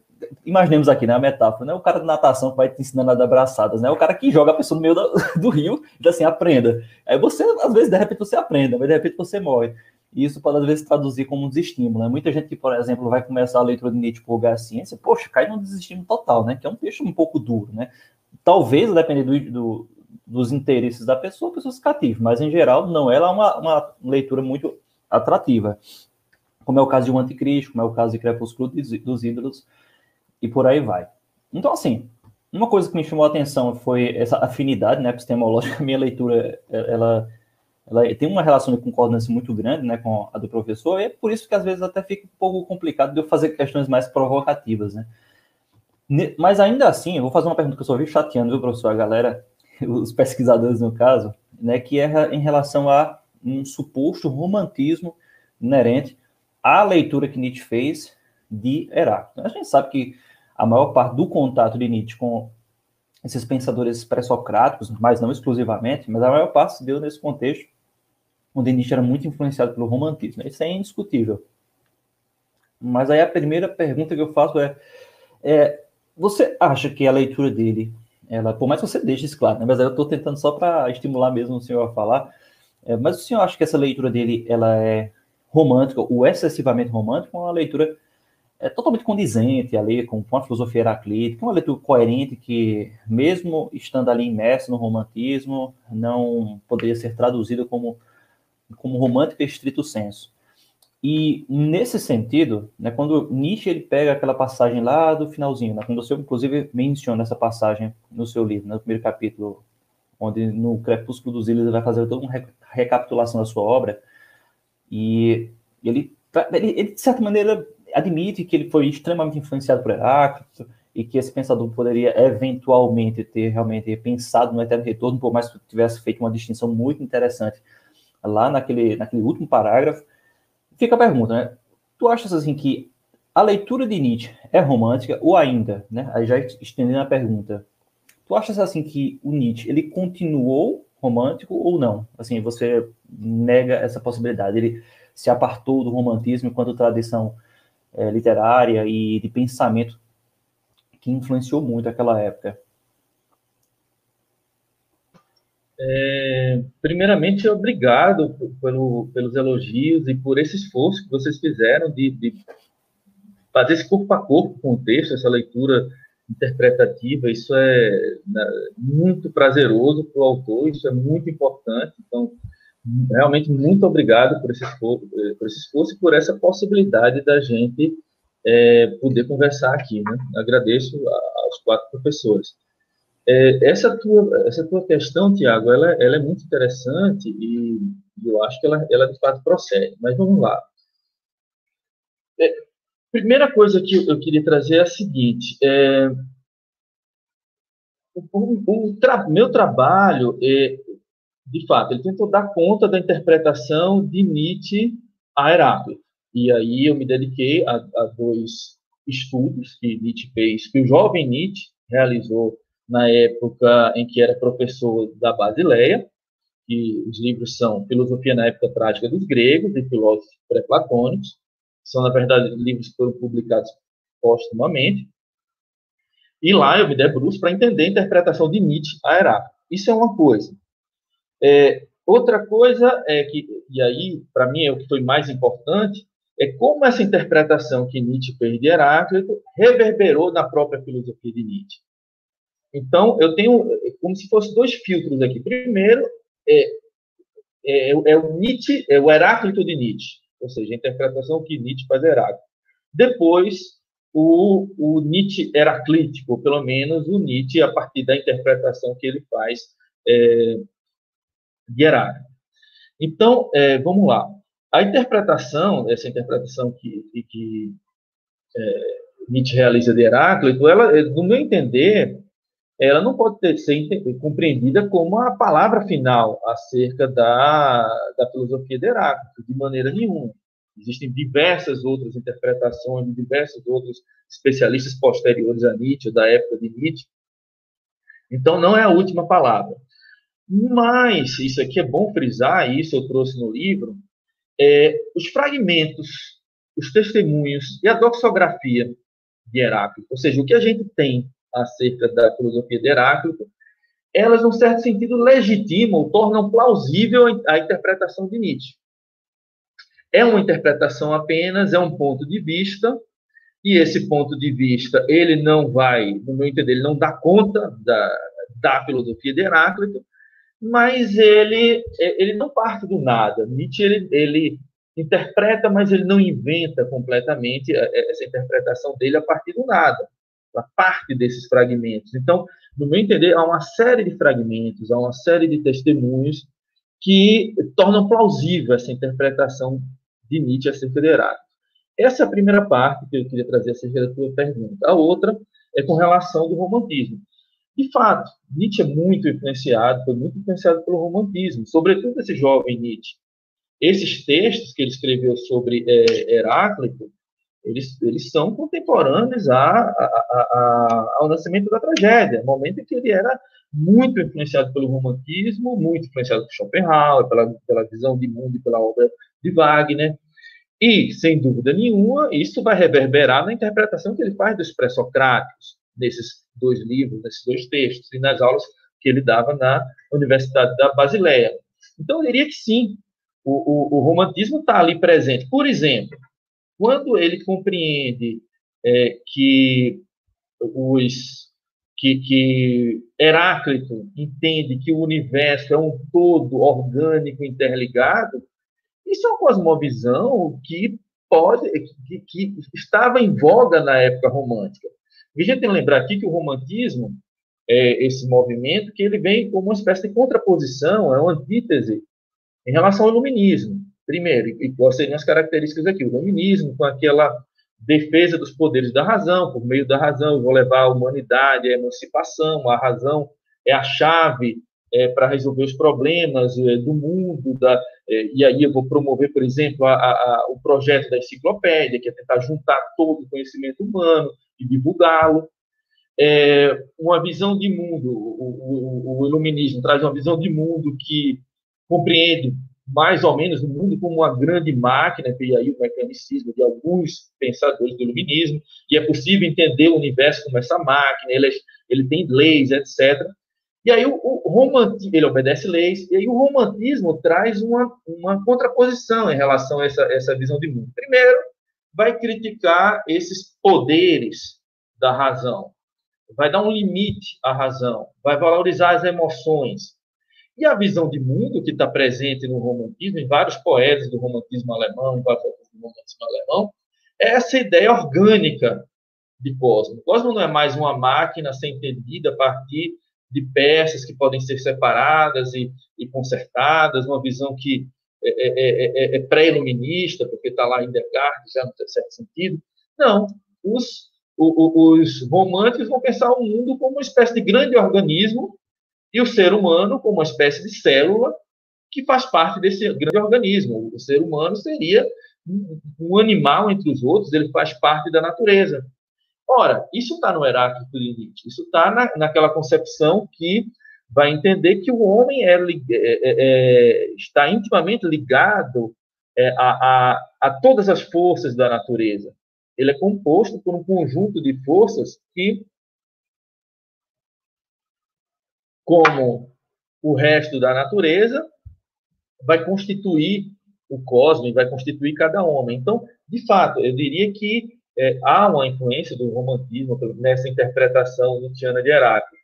imaginemos aqui, né, a metáfora, né, o cara de natação que vai te ensinando a dar braçadas, né, o cara que joga a pessoa no meio do, (laughs) do rio e assim, aprenda. Aí você, às vezes, de repente você aprende, mas de repente você morre. E isso pode, às vezes, traduzir como um desestímulo, né? Muita gente que, por exemplo, vai começar a leitura de Nietzsche por a ciência, poxa, cai num desestímulo total, né, que é um texto um pouco duro, né. Talvez, dependendo do, do, dos interesses da pessoa, a pessoa se cative, mas, em geral, não, ela é uma, uma leitura muito atrativa. Como é o caso de Um Anticristo, como é o caso de Crepúsculo dos Ídolos, e por aí vai. Então, assim, uma coisa que me chamou a atenção foi essa afinidade, né, epistemológica. (laughs) Minha leitura, ela, ela tem uma relação de concordância muito grande, né, com a do professor, e é por isso que às vezes até fica um pouco complicado de eu fazer questões mais provocativas, né. Mas ainda assim, eu vou fazer uma pergunta que eu só vi chateando, viu, professor, a galera, (laughs) os pesquisadores no caso, né, que é em relação a um suposto romantismo inerente à leitura que Nietzsche fez de Heráclito. A gente sabe que a maior parte do contato de Nietzsche com esses pensadores pré-socráticos, mas não exclusivamente, mas a maior parte se deu nesse contexto onde Nietzsche era muito influenciado pelo romantismo. Isso é indiscutível. Mas aí a primeira pergunta que eu faço é, é você acha que a leitura dele, ela, por mais que você deixe isso claro, né, mas eu estou tentando só para estimular mesmo o senhor a falar, é, mas o senhor acha que essa leitura dele ela é romântica, ou excessivamente romântica, ou uma leitura é totalmente condizente ali com, com a filosofia heraclítica, uma leitura coerente que, mesmo estando ali imerso no romantismo, não poderia ser traduzida como, como romântica estrito senso. E nesse sentido, né, quando Nietzsche ele pega aquela passagem lá do finalzinho, né, quando você inclusive menciona essa passagem no seu livro, no primeiro capítulo, onde no Crepúsculo dos Ilhos ele vai fazer toda uma recapitulação da sua obra, e ele, ele, ele de certa maneira admite que ele foi extremamente influenciado por Heráclito e que esse pensador poderia eventualmente ter realmente pensado no eterno retorno, por mais que tivesse feito uma distinção muito interessante lá naquele, naquele último parágrafo. Fica a pergunta, né? Tu achas assim que a leitura de Nietzsche é romântica ou ainda, né? Aí já estendendo a pergunta, tu achas assim que o Nietzsche ele continuou romântico ou não? Assim, você nega essa possibilidade? Ele se apartou do romantismo enquanto tradição é, literária e de pensamento que influenciou muito aquela época? É, primeiramente, obrigado pelo, pelos elogios e por esse esforço que vocês fizeram de, de fazer esse corpo a corpo com o texto, essa leitura interpretativa. Isso é né, muito prazeroso para o autor, isso é muito importante. Então, realmente muito obrigado por esse esforço, eh, por esse esforço e por essa possibilidade da gente é, poder conversar aqui. Né? Agradeço aos quatro professores. É, essa, tua, essa tua questão, Tiago, ela, ela é muito interessante e eu acho que ela, ela de fato procede. Mas vamos lá. É, primeira coisa que eu queria trazer é a seguinte: o, o, o tra, meu trabalho é, de fato, ele tentou dar conta da interpretação de Nietzsche a Heráclito. E aí eu me dediquei a, a dois estudos que Nietzsche fez, que o jovem Nietzsche realizou na época em que era professor da Basileia, que os livros são Filosofia na Época Trágica dos Gregos e Filósofos Pré-Platônicos, são, na verdade, livros que foram publicados postumamente. E lá eu me debruço para entender a interpretação de Nietzsche a Heráclito. Isso é uma coisa. É, outra coisa é que, e aí, para mim, é o que foi mais importante, é como essa interpretação que Nietzsche fez de Heráclito reverberou na própria filosofia de Nietzsche. Então, eu tenho como se fossem dois filtros aqui. Primeiro, é, é, é, o Nietzsche, é o Heráclito de Nietzsche, ou seja, a interpretação que Nietzsche faz de Heráclito. Depois, o, o Nietzsche heraclítico, pelo menos o Nietzsche a partir da interpretação que ele faz é, de. Então, é, vamos lá. A interpretação, essa interpretação que, que, que é, Nietzsche realiza de Heráclito, ela, é, no meu entender, ela não pode ter, ser compreendida como a palavra final acerca da, da filosofia de Heráclito, de maneira nenhuma. Existem diversas outras interpretações de diversos outros especialistas posteriores a Nietzsche, da época de Nietzsche. Então, não é a última palavra. Mas, isso aqui é bom frisar, isso eu trouxe no livro, é, os fragmentos, os testemunhos e a doxografia de Heráclito, ou seja, o que a gente tem acerca da filosofia de Heráclito, elas, num certo sentido, legitimam, tornam plausível a interpretação de Nietzsche. É uma interpretação apenas, é um ponto de vista, e esse ponto de vista, ele não vai, no meu entender, ele não dá conta da, da filosofia de Heráclito, mas ele, é, ele não parte do nada. Nietzsche ele, ele interpreta, mas ele não inventa completamente é, é, essa interpretação dele a partir do nada. A parte desses fragmentos. Então, no meu entender, há uma série de fragmentos, há uma série de testemunhos que tornam plausível essa interpretação de Nietzsche acerca de Heráclito. Essa é a primeira parte que eu queria trazer acerca da tua pergunta. A outra é com relação do romantismo. De fato, Nietzsche é muito influenciado, foi muito influenciado pelo romantismo, sobretudo esse jovem Nietzsche. Esses textos que ele escreveu sobre é, Heráclito, eles, eles são contemporâneos a, a, a, ao nascimento da tragédia, momento em que ele era muito influenciado pelo romantismo, muito influenciado por Schopenhauer, pela, pela visão de mundo e pela obra de Wagner. E, sem dúvida nenhuma, isso vai reverberar na interpretação que ele faz dos pré-socráticos, nesses dois livros, nesses dois textos, e nas aulas que ele dava na Universidade da Basileia. Então, eu diria que sim, o, o, o romantismo está ali presente. Por exemplo, quando ele compreende é, que os que, que Heráclito entende que o universo é um todo orgânico interligado, isso é uma cosmovisão que pode que, que estava em voga na época romântica. E a gente tem que lembrar aqui que o romantismo é esse movimento que ele vem como uma espécie de contraposição, é uma antítese em relação ao iluminismo. Primeiro, e quais seriam as características aqui? O iluminismo, com aquela defesa dos poderes da razão, por meio da razão, eu vou levar a humanidade à emancipação, a razão é a chave é, para resolver os problemas é, do mundo, da, é, e aí eu vou promover, por exemplo, a, a, o projeto da enciclopédia, que é tentar juntar todo o conhecimento humano e divulgá-lo. É, uma visão de mundo, o, o, o iluminismo traz uma visão de mundo que compreende mais ou menos o mundo como uma grande máquina, e aí o mecanicismo de alguns pensadores do iluminismo, e é possível entender o universo como essa máquina, ele, ele tem leis, etc. E aí o, o romantismo, ele obedece leis, e aí o romantismo traz uma, uma contraposição em relação a essa, essa visão de mundo. Primeiro, vai criticar esses poderes da razão, vai dar um limite à razão, vai valorizar as emoções, e a visão de mundo que está presente no romantismo, em vários poetas do romantismo alemão, em vários poetas do romantismo alemão, é essa ideia orgânica de Cosmo. Cosmo não é mais uma máquina a ser entendida a partir de peças que podem ser separadas e, e consertadas, uma visão que é, é, é, é pré-iluminista, porque está lá em Descartes, já no certo sentido. Não, os, os, os românticos vão pensar o mundo como uma espécie de grande organismo e o ser humano como uma espécie de célula que faz parte desse grande organismo. O ser humano seria um animal entre os outros, ele faz parte da natureza. Ora, isso está no Heráclito de Nietzsche, isso está na, naquela concepção que vai entender que o homem é, é, é, é, está intimamente ligado é, a, a, a todas as forças da natureza. Ele é composto por um conjunto de forças que como o resto da natureza, vai constituir o cosmos, vai constituir cada homem. Então, de fato, eu diria que é, há uma influência do romantismo nessa interpretação nietzschiana de Heráclito.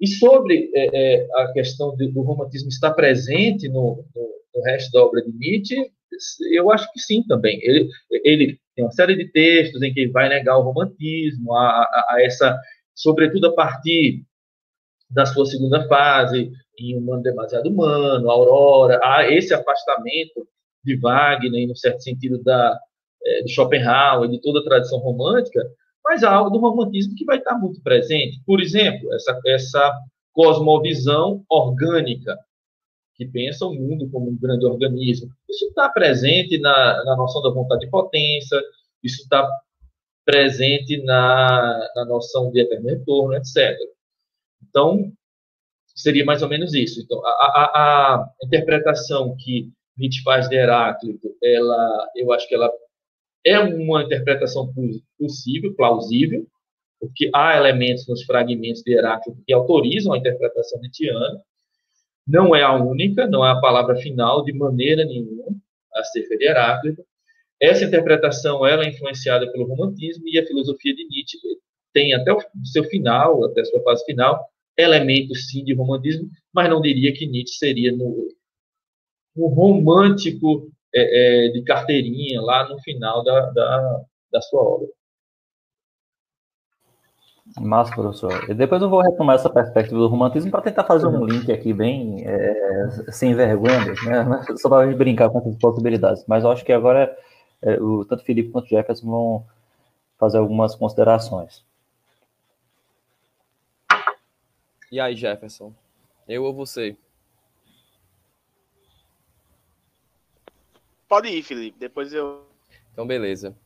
E sobre é, é, a questão de, do romantismo estar presente no, no, no, resto da obra de Nietzsche, eu acho que sim também. Ele, ele tem uma série de textos em que vai negar o romantismo, a, a, a essa, sobretudo a partir da sua segunda fase, em Um Humano Demasiado Humano, Aurora, há esse afastamento de Wagner, no certo sentido da, é, de Schopenhauer, de toda a tradição romântica, mas há algo do romantismo que vai estar muito presente. Por exemplo, essa, essa cosmovisão orgânica, que pensa o mundo como um grande organismo. Isso está presente na, na noção da vontade de potência, isso está presente na, na noção de eterno retorno, etc. Então, seria mais ou menos isso. Então, a, a, a interpretação que Nietzsche faz de Heráclito, ela, eu acho que ela é uma interpretação possível, plausível, porque há elementos nos fragmentos de Heráclito que autorizam a interpretação nietzschiana. Não é a única, não é a palavra final de maneira nenhuma acerca de Heráclito. Essa interpretação ela é influenciada pelo romantismo e a filosofia de Nietzsche tem até o seu final, até a sua fase final, elementos sim de romantismo, mas não diria que Nietzsche seria no, no romântico é, é, de carteirinha lá no final da, da, da sua obra. Massa, professor. E depois eu vou retomar essa perspectiva do romantismo para tentar fazer um link aqui bem é, sem vergonha, né? só para brincar com essas possibilidades. Mas eu acho que agora é, o, tanto Felipe quanto Jefferson vão fazer algumas considerações. E aí, Jefferson? Eu ou você? Pode ir, Felipe. Depois eu. Então, beleza.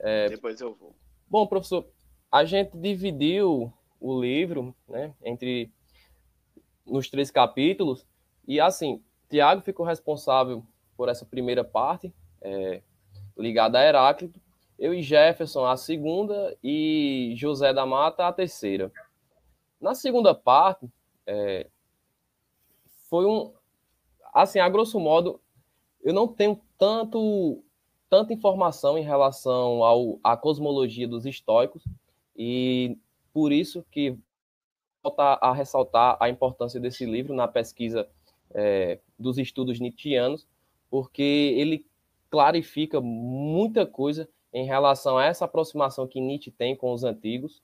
É... Depois eu vou. Bom, professor, a gente dividiu o livro, né, entre nos três capítulos e assim, Tiago ficou responsável por essa primeira parte, é, ligada a Heráclito, eu e Jefferson a segunda e José da Mata a terceira. Na segunda parte, é, foi um. Assim, a grosso modo, eu não tenho tanto tanta informação em relação ao, à cosmologia dos estoicos, e por isso que volta a ressaltar a importância desse livro na pesquisa é, dos estudos nietzschianos, porque ele clarifica muita coisa em relação a essa aproximação que Nietzsche tem com os antigos.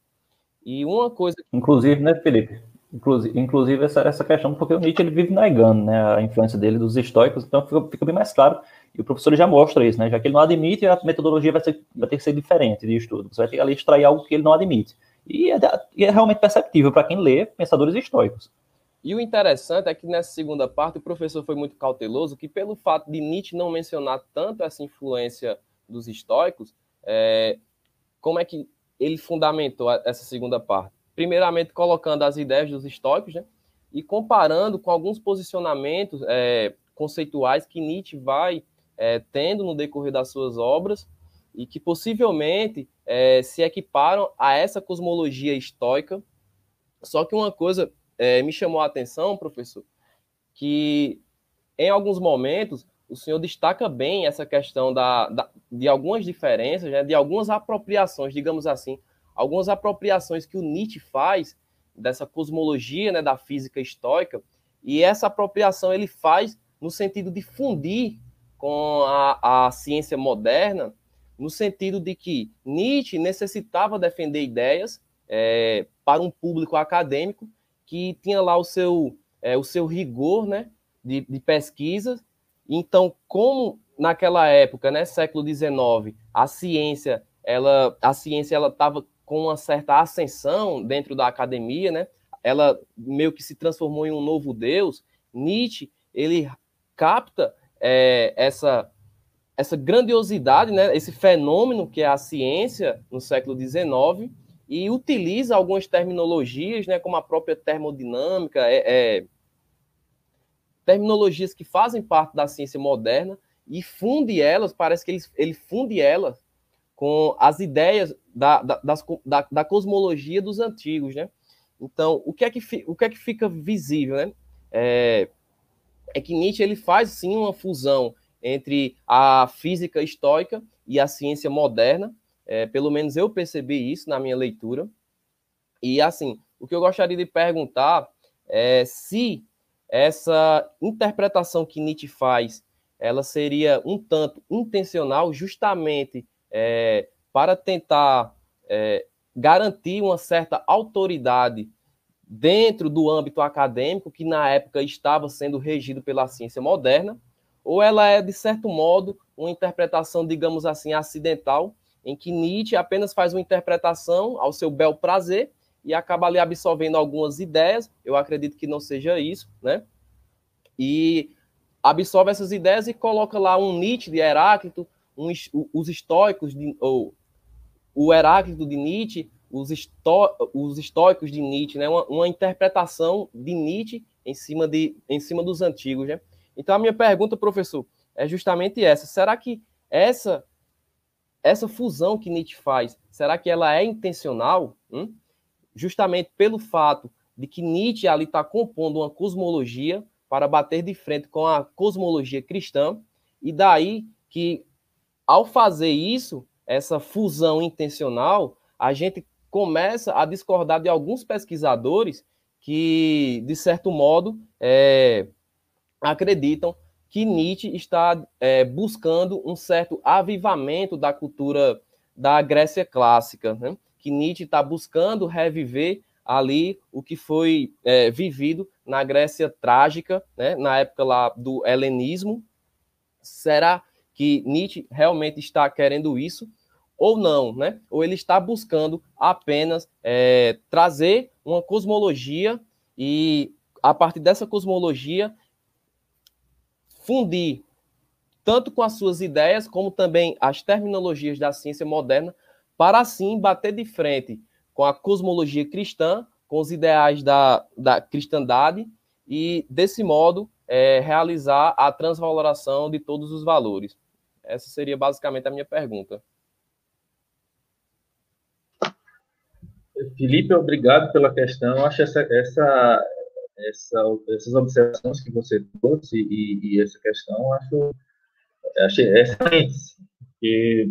E uma coisa. Inclusive, né, Felipe? Inclusive, inclusive essa, essa questão, porque o Nietzsche ele vive negando né, a influência dele dos estoicos, então fica, fica, bem mais claro. E o professor já mostra isso, né? Já que ele não admite, a metodologia vai, ser, vai ter que ser diferente de estudo. Você vai ter que ali extrair algo que ele não admite. E é, é realmente perceptível para quem lê pensadores estoicos. E o interessante é que nessa segunda parte o professor foi muito cauteloso, que pelo fato de Nietzsche não mencionar tanto essa influência dos estoicos, é, como é que ele fundamentou essa segunda parte? Primeiramente, colocando as ideias dos estoicos, né? E comparando com alguns posicionamentos é, conceituais que Nietzsche vai é, tendo no decorrer das suas obras e que possivelmente é, se equiparam a essa cosmologia estoica. Só que uma coisa é, me chamou a atenção, professor, que em alguns momentos o senhor destaca bem essa questão da, da de algumas diferenças, né, de algumas apropriações, digamos assim, algumas apropriações que o Nietzsche faz dessa cosmologia né, da física estoica, e essa apropriação ele faz no sentido de fundir com a, a ciência moderna, no sentido de que Nietzsche necessitava defender ideias é, para um público acadêmico que tinha lá o seu, é, o seu rigor né, de, de pesquisa. Então, como naquela época, né, século XIX, a ciência, ela, a ciência, ela estava com uma certa ascensão dentro da academia, né? Ela meio que se transformou em um novo Deus. Nietzsche, ele capta é, essa essa grandiosidade, né, esse fenômeno que é a ciência no século XIX e utiliza algumas terminologias, né, como a própria termodinâmica, é, é terminologias que fazem parte da ciência moderna e funde elas, parece que ele, ele funde elas com as ideias da, da, das, da, da, cosmologia dos antigos, né? Então, o que é que, o que, é que fica visível, né? É, é que Nietzsche ele faz sim uma fusão entre a física estoica e a ciência moderna. É, pelo menos eu percebi isso na minha leitura. E assim, o que eu gostaria de perguntar é se essa interpretação que Nietzsche faz, ela seria um tanto intencional, justamente é, para tentar é, garantir uma certa autoridade dentro do âmbito acadêmico, que na época estava sendo regido pela ciência moderna, ou ela é, de certo modo, uma interpretação, digamos assim, acidental, em que Nietzsche apenas faz uma interpretação ao seu bel prazer e acaba ali absorvendo algumas ideias. Eu acredito que não seja isso, né? E absorve essas ideias e coloca lá um Nietzsche de Heráclito, um, os estoicos, de, ou o Heráclito de Nietzsche, os, esto, os estoicos de Nietzsche, né? Uma, uma, interpretação de Nietzsche em cima, de, em cima dos antigos. Né? Então, a minha pergunta, professor, é justamente essa. Será que essa, essa fusão que Nietzsche faz, será que ela é intencional? Hum? justamente pelo fato de que Nietzsche ali está compondo uma cosmologia para bater de frente com a cosmologia cristã, e daí que, ao fazer isso, essa fusão intencional, a gente começa a discordar de alguns pesquisadores que, de certo modo, é, acreditam que Nietzsche está é, buscando um certo avivamento da cultura da Grécia clássica, né? que Nietzsche está buscando reviver ali o que foi é, vivido na Grécia trágica, né, na época lá do helenismo. Será que Nietzsche realmente está querendo isso ou não, né? Ou ele está buscando apenas é, trazer uma cosmologia e, a partir dessa cosmologia, fundir tanto com as suas ideias, como também as terminologias da ciência moderna, para assim bater de frente com a cosmologia cristã, com os ideais da, da cristandade, e, desse modo, é, realizar a transvaloração de todos os valores. Essa seria basicamente a minha pergunta. Felipe, obrigado pela questão. Eu acho essa, essa, essa, essas observações que você trouxe e, e essa questão, acho achei excelentes, porque,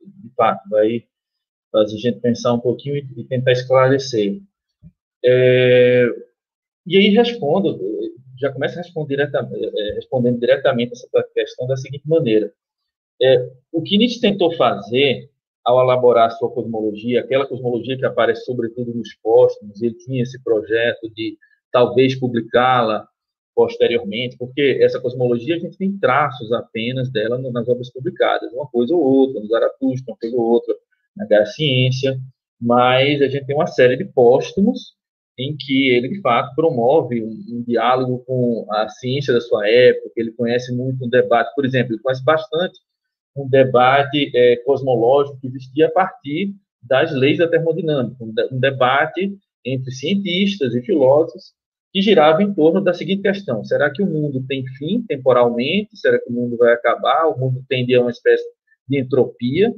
de fato, vai fazer a gente pensar um pouquinho e, e tentar esclarecer. É, e aí respondo, já começo diretamente, é, respondendo diretamente essa questão da seguinte maneira. É, o que Nietzsche tentou fazer ao elaborar sua cosmologia, aquela cosmologia que aparece sobretudo nos póstumos, ele tinha esse projeto de talvez publicá-la posteriormente, porque essa cosmologia a gente tem traços apenas dela nas obras publicadas, uma coisa ou outra, no Zaratustra, uma coisa ou outra na Guerra Ciência, mas a gente tem uma série de póstumos em que ele, de fato, promove um, um, diálogo com a ciência da sua época, ele conhece muito o debate, por exemplo, ele conhece bastante um debate é, cosmológico que existia a partir das leis da termodinâmica, um, de, um debate entre cientistas e filósofos que girava em torno da seguinte questão: será que o mundo tem fim temporalmente? Será que o mundo vai acabar? O mundo tende a uma espécie de entropia?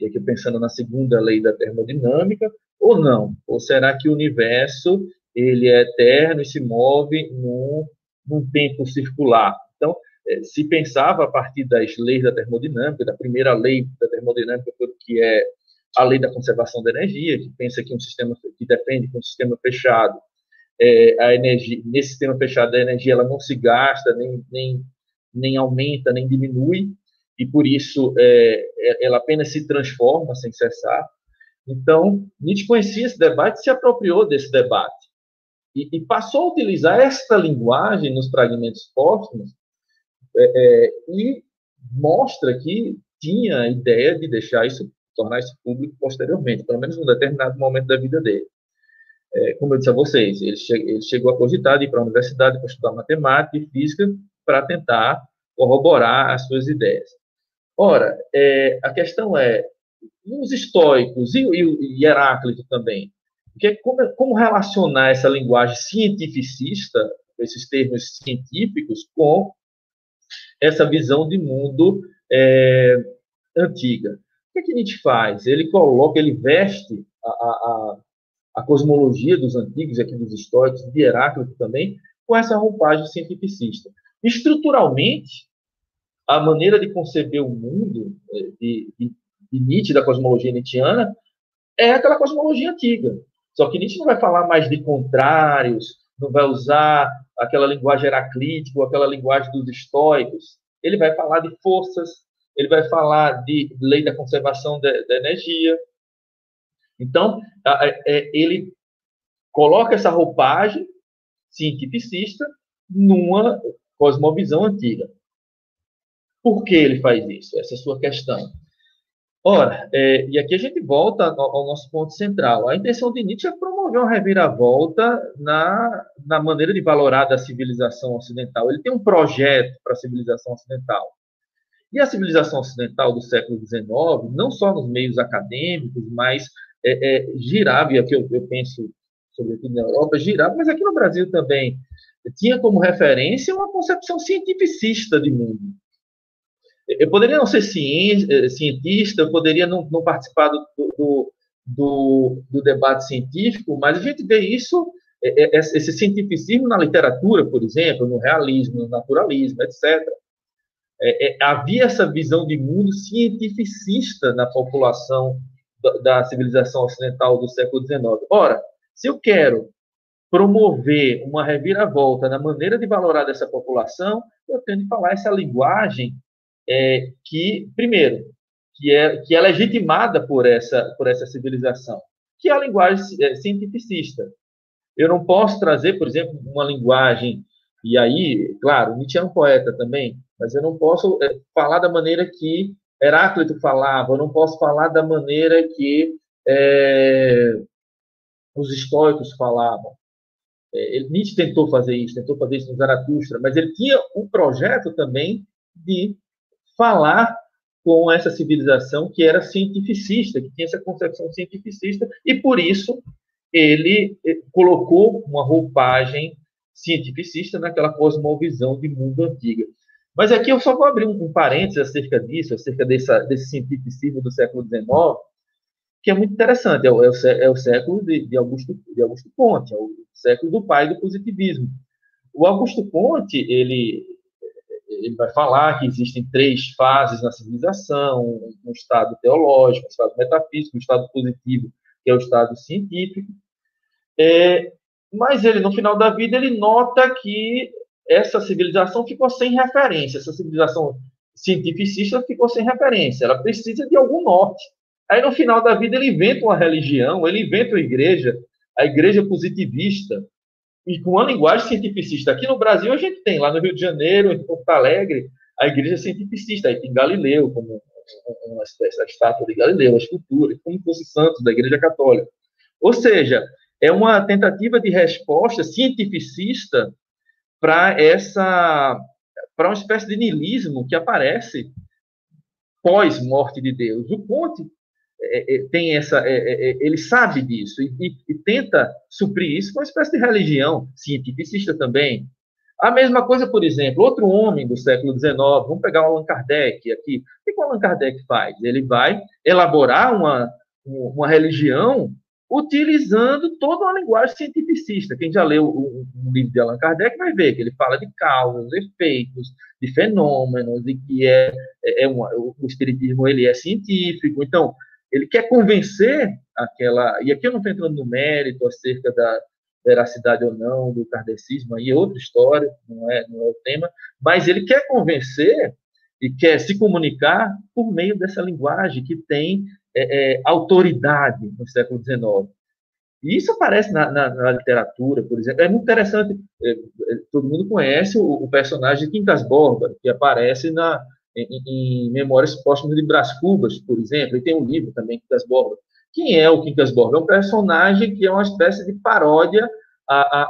E aqui pensando na segunda lei da termodinâmica, ou não? Ou será que o universo ele é eterno e se move num, num tempo circular? Então, se pensava a partir das leis da termodinâmica, da primeira lei da termodinâmica, que é a lei da conservação da energia, que pensa que um sistema que depende de um sistema fechado, é, a energia nesse sistema fechado a energia ela não se gasta nem nem nem aumenta nem diminui e por isso é, é ela apenas se transforma sem cessar. Então Nietzsche conhecia esse debate, se apropriou desse debate e, e passou a utilizar esta linguagem nos fragmentos póstumos é, é, e mostra que tinha a ideia de deixar isso, tornar isso público posteriormente, pelo menos em um determinado momento da vida dele. É, como eu disse a vocês, ele, che ele chegou a cogitar de ir para a universidade para estudar matemática e física para tentar corroborar as suas ideias. Ora, é, a questão é, os estoicos e, e, e Heráclito também, que, como, como relacionar essa linguagem cientificista, esses termos científicos, com essa visão de mundo é, antiga. O que, é que Nietzsche faz? Ele coloca, ele veste a, a, a cosmologia dos antigos, aqui dos históricos, de Heráclito também, com essa roupagem cientificista. Estruturalmente, a maneira de conceber o mundo é, de, de, de Nietzsche, da cosmologia nietzschiana, é aquela cosmologia antiga. Só que Nietzsche não vai falar mais de contrários, não vai usar aquela linguagem heraclítica ou aquela linguagem dos estoicos. Ele vai falar de forças, ele vai falar de lei da conservação da, energia. Então, é, ele coloca essa roupagem cientificista numa cosmovisão antiga. Por que ele faz isso? Essa é a sua questão. Ora, é, e aqui a gente volta ao, ao, nosso ponto central. A intenção de Nietzsche é promover uma reviravolta na, na maneira de valorar da civilização ocidental. Ele tem um projeto para a civilização ocidental. E a civilização ocidental do século XIX, não só nos meios acadêmicos, mas é, é, girava, e aqui eu, eu penso sobretudo na Europa, girava, mas aqui no Brasil também, tinha como referência uma concepção cientificista de mundo. Eu poderia não ser eh, cientista, eu poderia não, não participar do, do, do, do, debate científico, mas a gente vê isso, eh, eh, esse cientificismo na literatura, por exemplo, no realismo, no naturalismo, etc. É, é, havia essa visão de mundo cientificista na população da, da civilização ocidental do século XIX. Ora, se eu quero promover uma reviravolta na maneira de valorar dessa população, eu tenho de falar essa linguagem é, que, primeiro, que é, que é legitimada por essa, por essa civilização, que é a linguagem é, cientificista. Eu não posso trazer, por exemplo, uma linguagem, e aí, claro, Nietzsche é um poeta também, mas eu não posso é, falar da maneira que Heráclito falava, eu não posso falar da maneira que é, os estoicos falavam. é, Nietzsche tentou fazer isso, tentou fazer isso no Zaratustra, mas ele tinha um projeto também de falar com essa civilização que era cientificista, que tinha essa concepção cientificista, e por isso ele eh, colocou uma roupagem cientificista naquela cosmovisão de mundo antiga. Mas aqui eu só vou abrir um, um parênteses acerca disso, acerca dessa, desse cientificismo do século XIX, que é muito interessante. É o, é o, é o século de, de, Augusto, de Augusto Conte, é o século do pai do positivismo. O Augusto Conte, ele, ele vai falar que existem três fases na civilização, um estado teológico, um estado metafísico, um estado positivo, que é o estado científico. É, mas ele, no final da vida, ele nota que essa civilização ficou sem referência, essa civilização cientificista ficou sem referência, ela precisa de algum norte. Aí, no final da vida, ele inventa uma religião, ele inventa uma igreja, a igreja positivista, e com uma linguagem cientificista. Aqui no Brasil, a gente tem, lá no Rio de Janeiro, em Porto Alegre, a igreja cientificista, aí tem Galileu, como uma espécie da estátua de Galileu, a escultura, como fosse Santos, da igreja católica. Ou seja, é uma tentativa de resposta cientificista para essa para uma espécie de niilismo que aparece pós morte de Deus. O Conte é, é, tem essa, é, é, ele sabe disso e, e, e, tenta suprir isso com uma espécie de religião cientificista também. A mesma coisa, por exemplo, outro homem do século XIX, vamos pegar o Allan Kardec aqui. O que o Allan Kardec faz? Ele vai elaborar uma, uma religião utilizando toda uma linguagem cientificista. Quem já leu o, o, livro de Allan Kardec vai ver que ele fala de causas, efeitos, de fenômenos, e que é, é uma, o espiritismo ele é científico. Então, ele quer convencer aquela. E aqui eu não estou entrando no mérito acerca da veracidade ou não do kardecismo, aí é outra história, não é, não é o tema, mas ele quer convencer e quer se comunicar por meio dessa linguagem que tem é, é, autoridade no século XIX. E isso aparece na, na, na, literatura, por exemplo. É muito interessante, é, é todo mundo conhece o, o, personagem Quincas Borba, que aparece na, em, em, Memórias Póstumas de Brás Cubas, por exemplo, e tem um livro também, Quincas Borba. Quem é o Quincas Borba? É um personagem que é uma espécie de paródia a, a,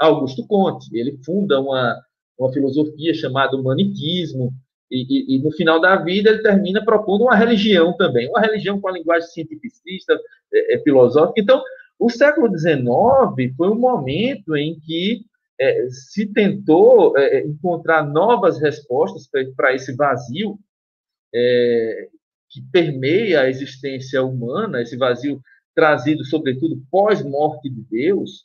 a Augusto Conte. Ele funda uma, uma filosofia chamada humanitismo, e, e, e, no final da vida ele termina propondo uma religião também, uma religião com a linguagem cientificista, é, é, filosófica. Então, o século XIX foi um momento em que é, se tentou é, é, encontrar novas respostas para esse vazio é, que permeia a existência humana, esse vazio trazido, sobretudo, pós-morte de Deus,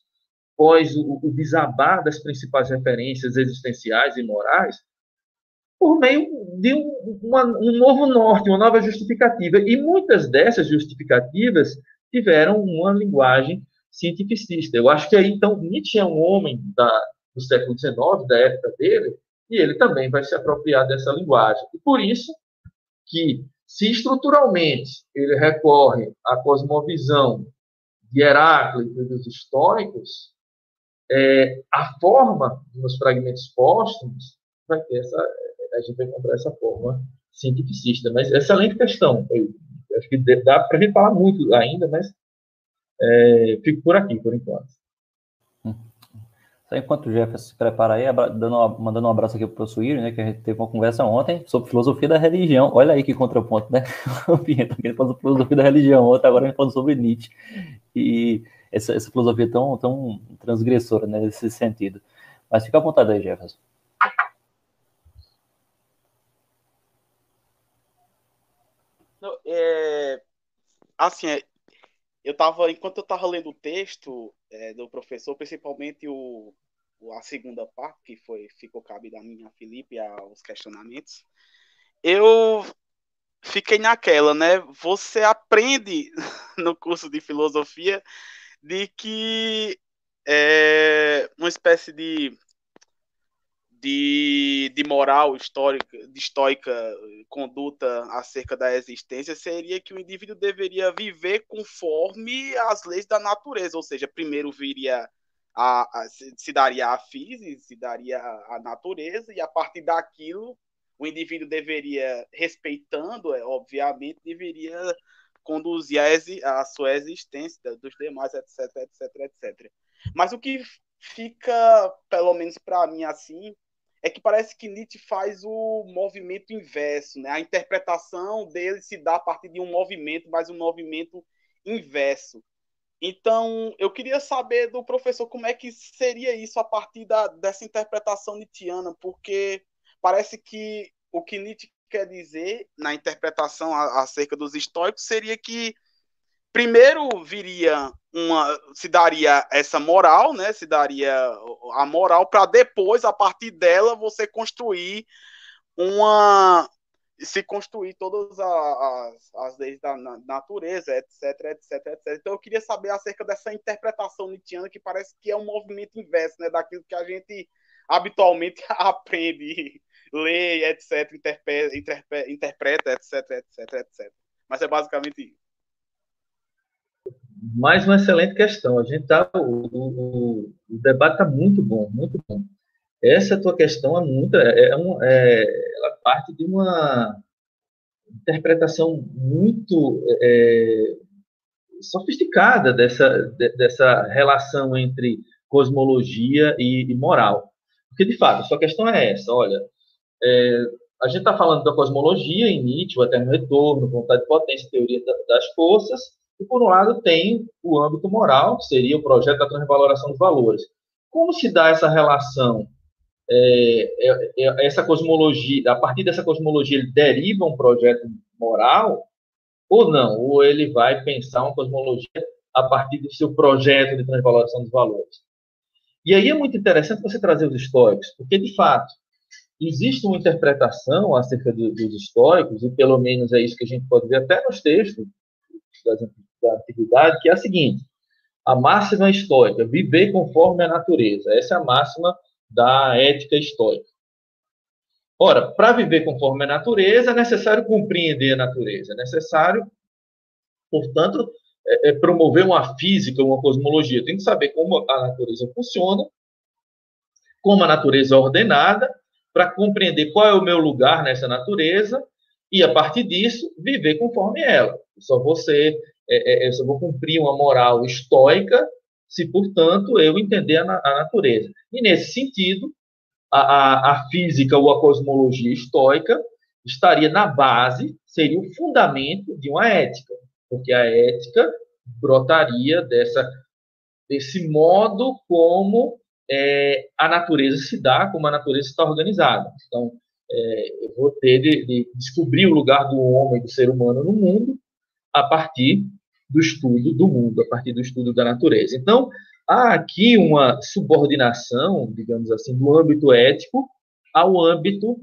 pós o, o desabar das principais referências existenciais e morais, por meio de um, uma, um novo norte, uma nova justificativa. E muitas dessas justificativas tiveram uma linguagem cientificista. Eu acho que aí, então, Nietzsche é um homem da, do século XIX, da época dele, e ele também vai se apropriar dessa linguagem. E por isso que, se estruturalmente ele recorre à cosmovisão de Heráclito e dos históricos, é, a forma nos fragmentos póstumos vai ter essa, a gente vai encontrar essa forma cientificista. Mas excelente questão. Eu acho que dá para a gente falar muito ainda, mas é, fico por aqui, por enquanto. Só enquanto o Jefferson se prepara aí, dando uma, mandando um abraço aqui para o professor Yuri, né, que a gente teve uma conversa ontem sobre filosofia da religião. Olha aí que contraponto, né? (laughs) O Pinheiro falando sobre filosofia da religião, ontem agora a gente falando sobre Nietzsche. E essa, essa filosofia tão, tão transgressora né, nesse sentido. Mas fica à vontade aí, Jefferson. é, assim, é, eu tava, enquanto eu estava lendo o texto é, do professor, principalmente o, a segunda parte, que foi ficou cabe da minha Felipe aos questionamentos, eu fiquei naquela, né? Você aprende (laughs) no curso de filosofia de que é uma espécie de de, de moral histórica, de estoica conduta acerca da existência seria que o indivíduo deveria viver conforme as leis da natureza, ou seja, primeiro viria a, a se daria a física, se daria a natureza, e a partir daquilo o indivíduo deveria, respeitando, é, obviamente, deveria conduzir a, a sua existência dos demais, etc, etc, etc. Mas o que fica, pelo menos para mim assim, é que parece que Nietzsche faz o movimento inverso, né? A interpretação dele se dá a partir de um movimento, mas um movimento inverso. Então, eu queria saber do professor como é que seria isso a partir da, dessa interpretação nietzschiana, porque parece que o que Nietzsche quer dizer na interpretação acerca dos estoicos seria que primeiro viria uma se daria essa moral, né? Se daria a moral para depois a partir dela você construir uma se construir todas as, as leis da natureza, etc, etc, etc. Então eu queria saber acerca dessa interpretação nietzschiana que parece que é um movimento inverso, né, daquilo que a gente habitualmente (laughs) aprende, lê, etc, interpreta, interpreta, etc, etc, etc. Mas é basicamente isso. Mais uma excelente questão. A gente tá, o, o, o debate está muito bom, muito bom. Essa tua questão é muito, é, é, é ela parte de uma interpretação muito é, sofisticada dessa, de, dessa relação entre cosmologia e, e, moral. Porque, de fato, a sua questão é essa, olha, é, a gente está falando da cosmologia em Nietzsche, o eterno retorno, vontade de potência, teoria das forças, e, por um lado, tem o âmbito moral, que seria o projeto da transvaloração dos valores. Como se dá essa relação? É, é, é, essa cosmologia, a partir dessa cosmologia, ele deriva um projeto moral ou não? Ou ele vai pensar uma cosmologia a partir do seu projeto de transvaloração dos valores? E aí é muito interessante você trazer os históricos, porque, de fato, existe uma interpretação acerca do, dos históricos, e pelo menos é isso que a gente pode ver até nos textos das da antiguidade, que é a seguinte: a máxima estoica, viver conforme a natureza. Essa é a máxima da ética estoica. Ora, para viver conforme a natureza, é necessário compreender a natureza, é necessário, portanto, é, é promover uma física, uma cosmologia. Tem que saber como a natureza funciona, como a natureza é ordenada, para compreender qual é o meu lugar nessa natureza e, a partir disso, viver conforme ela. Só você é, é, eu só vou cumprir uma moral estoica se, portanto, eu entender a, a natureza. E, nesse sentido, a, a, a, física ou a cosmologia estoica estaria na base, seria o fundamento de uma ética, porque a ética brotaria dessa, desse modo como é, a natureza se dá, como a natureza está organizada. Então, é, eu vou ter de, de descobrir o lugar do homem, do ser humano no mundo, a partir do estudo do mundo, a partir do estudo da natureza. Então, há aqui uma subordinação, digamos assim, do âmbito ético ao âmbito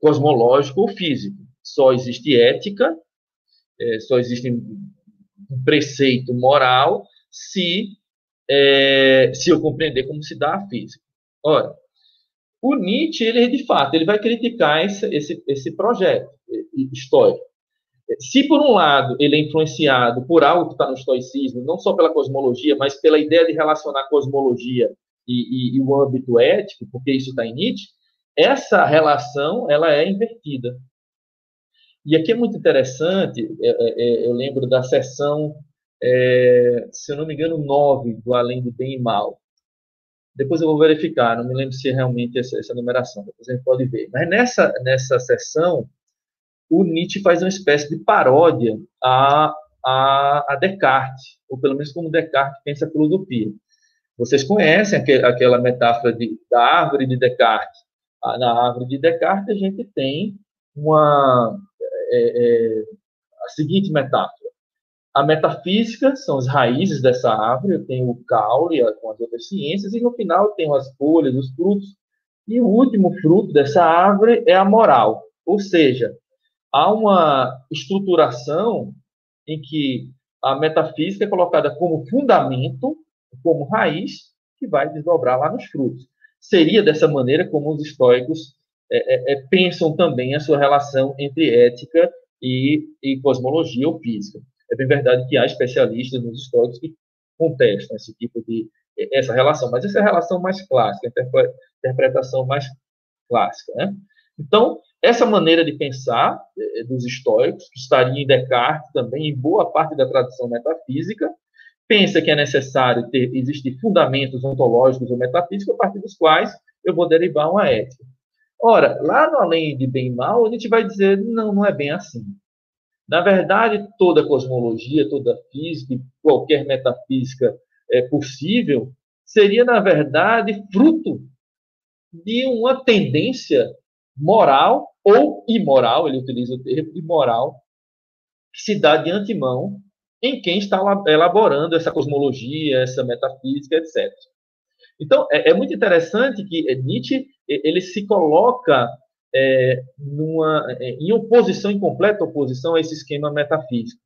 cosmológico ou físico. Só existe ética, é, só existe um preceito moral se, é, se eu compreender como se dá a física. Ora, o Nietzsche, ele de fato, ele vai criticar esse, esse, esse projeto histórico. Se, por um lado, ele é influenciado por algo que está no estoicismo, não só pela cosmologia, mas pela ideia de relacionar cosmologia e, e, e o âmbito ético, porque isso está em Nietzsche, essa relação ela é invertida. E aqui é muito interessante, é, é, é eu lembro da sessão, é, se eu não me engano, 9 do Além do Bem e Mal. Depois eu vou verificar, não me lembro se é realmente essa, essa numeração, depois a gente pode ver. Mas nessa, nessa sessão, o Nietzsche faz uma espécie de paródia a, a, a Descartes, ou pelo menos como Descartes pensa a filosofia. Vocês conhecem aquele, aquela metáfora de, da árvore de Descartes. Ah, na árvore de Descartes, a gente tem uma, é, é, a seguinte metáfora. A metafísica são as raízes dessa árvore, eu tenho o caule com as outras ciências, e no final eu tenho as folhas, os frutos, e o último fruto dessa árvore é a moral. Ou seja, há uma estruturação em que a metafísica é colocada como fundamento, como raiz, que vai desdobrar lá nos frutos. Seria dessa maneira como os estoicos é, é, é, pensam também a sua relação entre ética e, e, cosmologia ou física. É bem verdade que há especialistas nos estoicos que contestam esse tipo de essa relação, mas essa é a relação mais clássica, a interpretação mais clássica. Né? Então, essa maneira de pensar eh, dos estoicos, que estaria em Descartes também, em boa parte da tradição metafísica, pensa que é necessário ter, existir fundamentos ontológicos ou metafísicos a partir dos quais eu vou derivar uma ética. Ora, lá no além de bem e mal, a gente vai dizer, não, não é bem assim. Na verdade, toda cosmologia, toda física, qualquer metafísica é, possível, seria, na verdade, fruto de uma tendência moral ou imoral, ele utiliza o termo imoral, que se dá de antemão em quem está elaborando essa cosmologia, essa metafísica, etc. Então, é, é muito interessante que Nietzsche ele se coloca é, numa, é, em oposição, em completa oposição a esse esquema metafísico,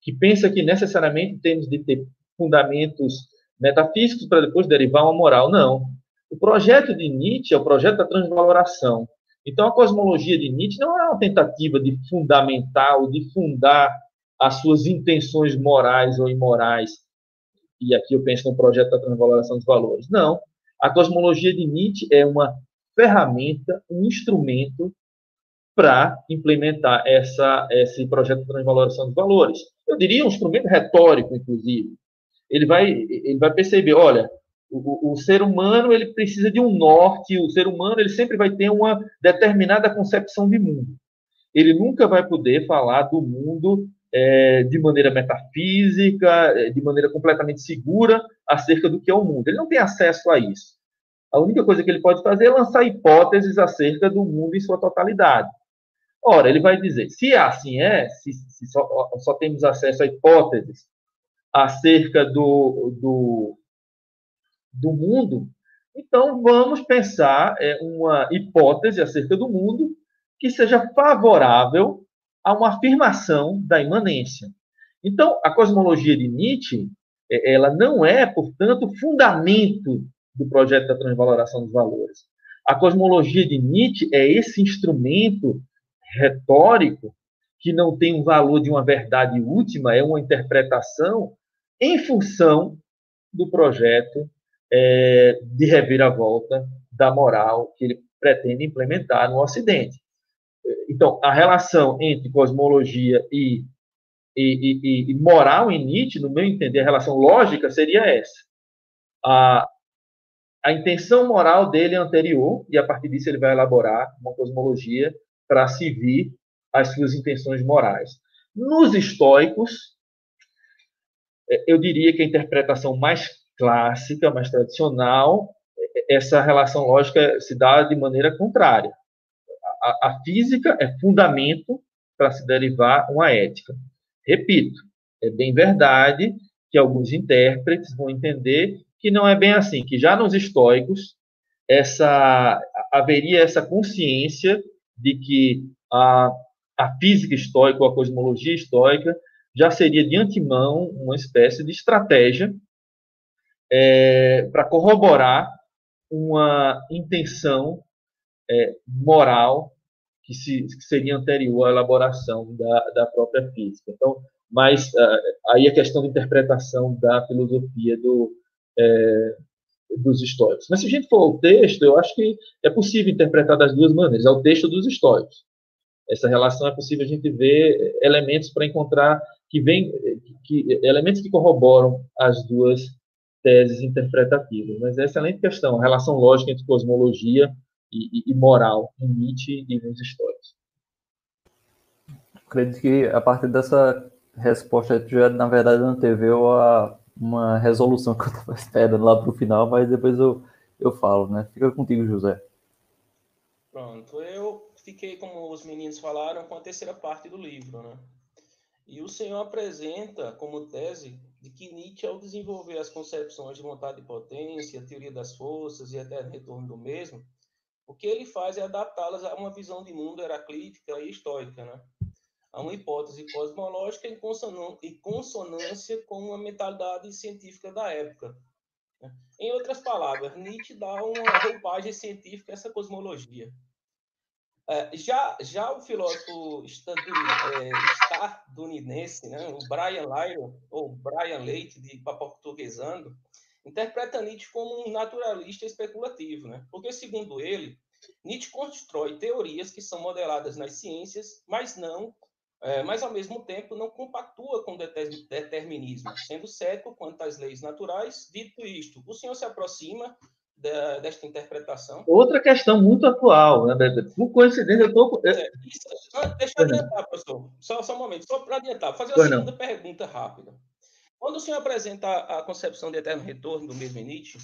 que pensa que necessariamente temos de ter fundamentos metafísicos para depois derivar uma moral. Não. O projeto de Nietzsche é o projeto da transvaloração. Então, a cosmologia de Nietzsche não é uma tentativa de fundamentar ou de fundar as suas intenções morais ou imorais. E aqui eu penso no projeto da transvaloração dos valores. Não. A cosmologia de Nietzsche é uma ferramenta, um instrumento para implementar essa, esse projeto de transvaloração dos valores. Eu diria um instrumento retórico, inclusive. Ele vai, ele vai perceber, olha, o, o, ser humano ele precisa de um norte, o ser humano ele sempre vai ter uma determinada concepção de mundo. Ele nunca vai poder falar do mundo é, de maneira metafísica, é, de maneira completamente segura acerca do que é o mundo. Ele não tem acesso a isso. A única coisa que ele pode fazer é lançar hipóteses acerca do mundo em sua totalidade. Ora, ele vai dizer, se assim é, se, se só, só, temos acesso a hipóteses acerca do, do, do mundo, então vamos pensar é, uma hipótese acerca do mundo que seja favorável a uma afirmação da imanência. Então, a cosmologia de Nietzsche, é, ela não é, portanto, fundamento do projeto da transvaloração dos valores. A cosmologia de Nietzsche é esse instrumento retórico que não tem um valor de uma verdade última, é uma interpretação em função do projeto é, de reviravolta da moral que ele pretende implementar no Ocidente. Então, a relação entre cosmologia e, e, e, e moral em Nietzsche, no meu entender, a relação lógica seria essa. A, a intenção moral dele é anterior, e a partir disso ele vai elaborar uma cosmologia para servir as suas intenções morais. Nos estoicos, é, eu diria que a interpretação mais clássica, mais tradicional, essa relação lógica se dá de maneira contrária. A, a física é fundamento para se derivar uma ética. Repito, é bem verdade que alguns intérpretes vão entender que não é bem assim, que já nos estoicos essa haveria essa consciência de que a, a física estoica ou a cosmologia estoica já seria de antemão uma espécie de estratégia é, para corroborar uma intenção é, moral que, se, que, seria anterior à elaboração da, da própria física. Então, mas uh, aí a questão de interpretação da filosofia do, é, dos históricos. Mas se a gente for ao texto, eu acho que é possível interpretar das duas maneiras. É o texto dos históricos. Essa relação é possível a gente ver elementos para encontrar que vem, que, elementos que corroboram as duas teses interpretativas. Mas é excelente questão, a relação lógica entre cosmologia e, e, e moral em Nietzsche e nos históricos. Acredito que a partir dessa resposta, já, na verdade, anteveu a uma resolução (laughs) que eu estava esperando lá para o final, mas depois eu, eu falo, né? Fica contigo, José. Pronto, eu fiquei, como os meninos falaram, com a terceira parte do livro, né? E o senhor apresenta como tese de que Nietzsche, ao desenvolver as concepções de vontade e potência, teoria das forças e até retorno do mesmo, o que ele faz é adaptá-las a uma visão de mundo heraclítica e estoica, né? a uma hipótese cosmológica em consonância com uma mentalidade científica da época. Né? Em outras palavras, Nietzsche dá uma roupagem científica a essa cosmologia. É, já, já o filósofo é, estadunidense, né, o Brian Lyron, ou Brian Leite, de portuguesando, interpreta Nietzsche como um naturalista especulativo, né? porque, segundo ele, Nietzsche constrói teorias que são modeladas nas ciências, mas não é, mas ao mesmo tempo não compactua com determinismo, sendo cético quanto às leis naturais. Dito isto, o senhor se aproxima da, desta interpretação? Outra questão muito atual, né, Por coincidência, eu estou. É, deixa eu adiantar, professor, só, só um momento, só para adiantar, fazer uma segunda pergunta rápida. Quando o senhor apresenta a concepção de eterno retorno do mesmo Nietzsche,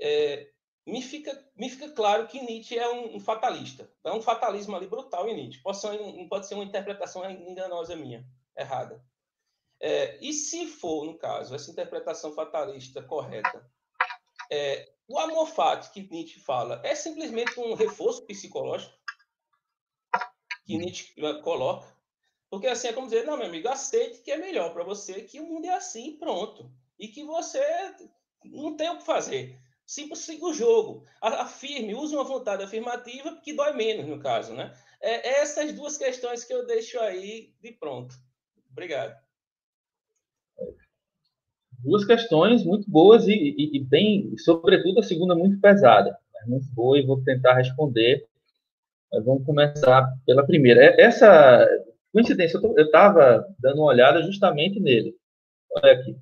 é, me fica, me fica claro que Nietzsche é um, um, fatalista. É um fatalismo ali brutal em Nietzsche. Pode ser, pode ser uma interpretação enganosa minha, errada. É, e se for, no caso, essa interpretação fatalista correta, é, o amor fati que Nietzsche fala é simplesmente um reforço psicológico que Nietzsche coloca. Porque assim é como dizer, não, meu amigo, aceite que é melhor para você, que o mundo é assim, pronto. E que você não tem o que fazer. Siga, siga o jogo. Afirme, use uma vontade afirmativa que dói menos, no caso, né? É, é essas duas questões que eu deixo aí de pronto. Obrigado. Duas questões muito boas e, e, e bem, sobretudo a segunda muito pesada. Muito boa e vou tentar responder. Mas vamos começar pela primeira. É, essa coincidência, eu estava dando uma olhada justamente nele. Olha aqui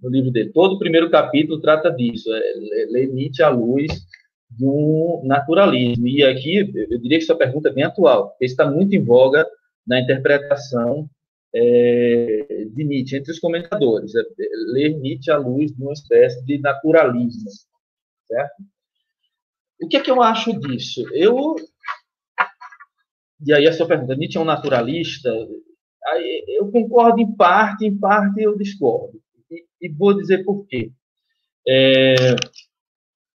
no livro dele. Todo o primeiro capítulo trata disso, é ler Nietzsche à luz um naturalismo. E aqui, eu diria que essa pergunta é bem atual, porque está muito em voga na interpretação é, de Nietzsche entre os comentadores. É, ler Nietzsche à luz de uma espécie de naturalismo, certo? O que é que eu acho disso? Eu e aí a sua pergunta, Nietzsche é um naturalista? Aí eu concordo em parte, em parte eu discordo e, vou dizer por quê. É,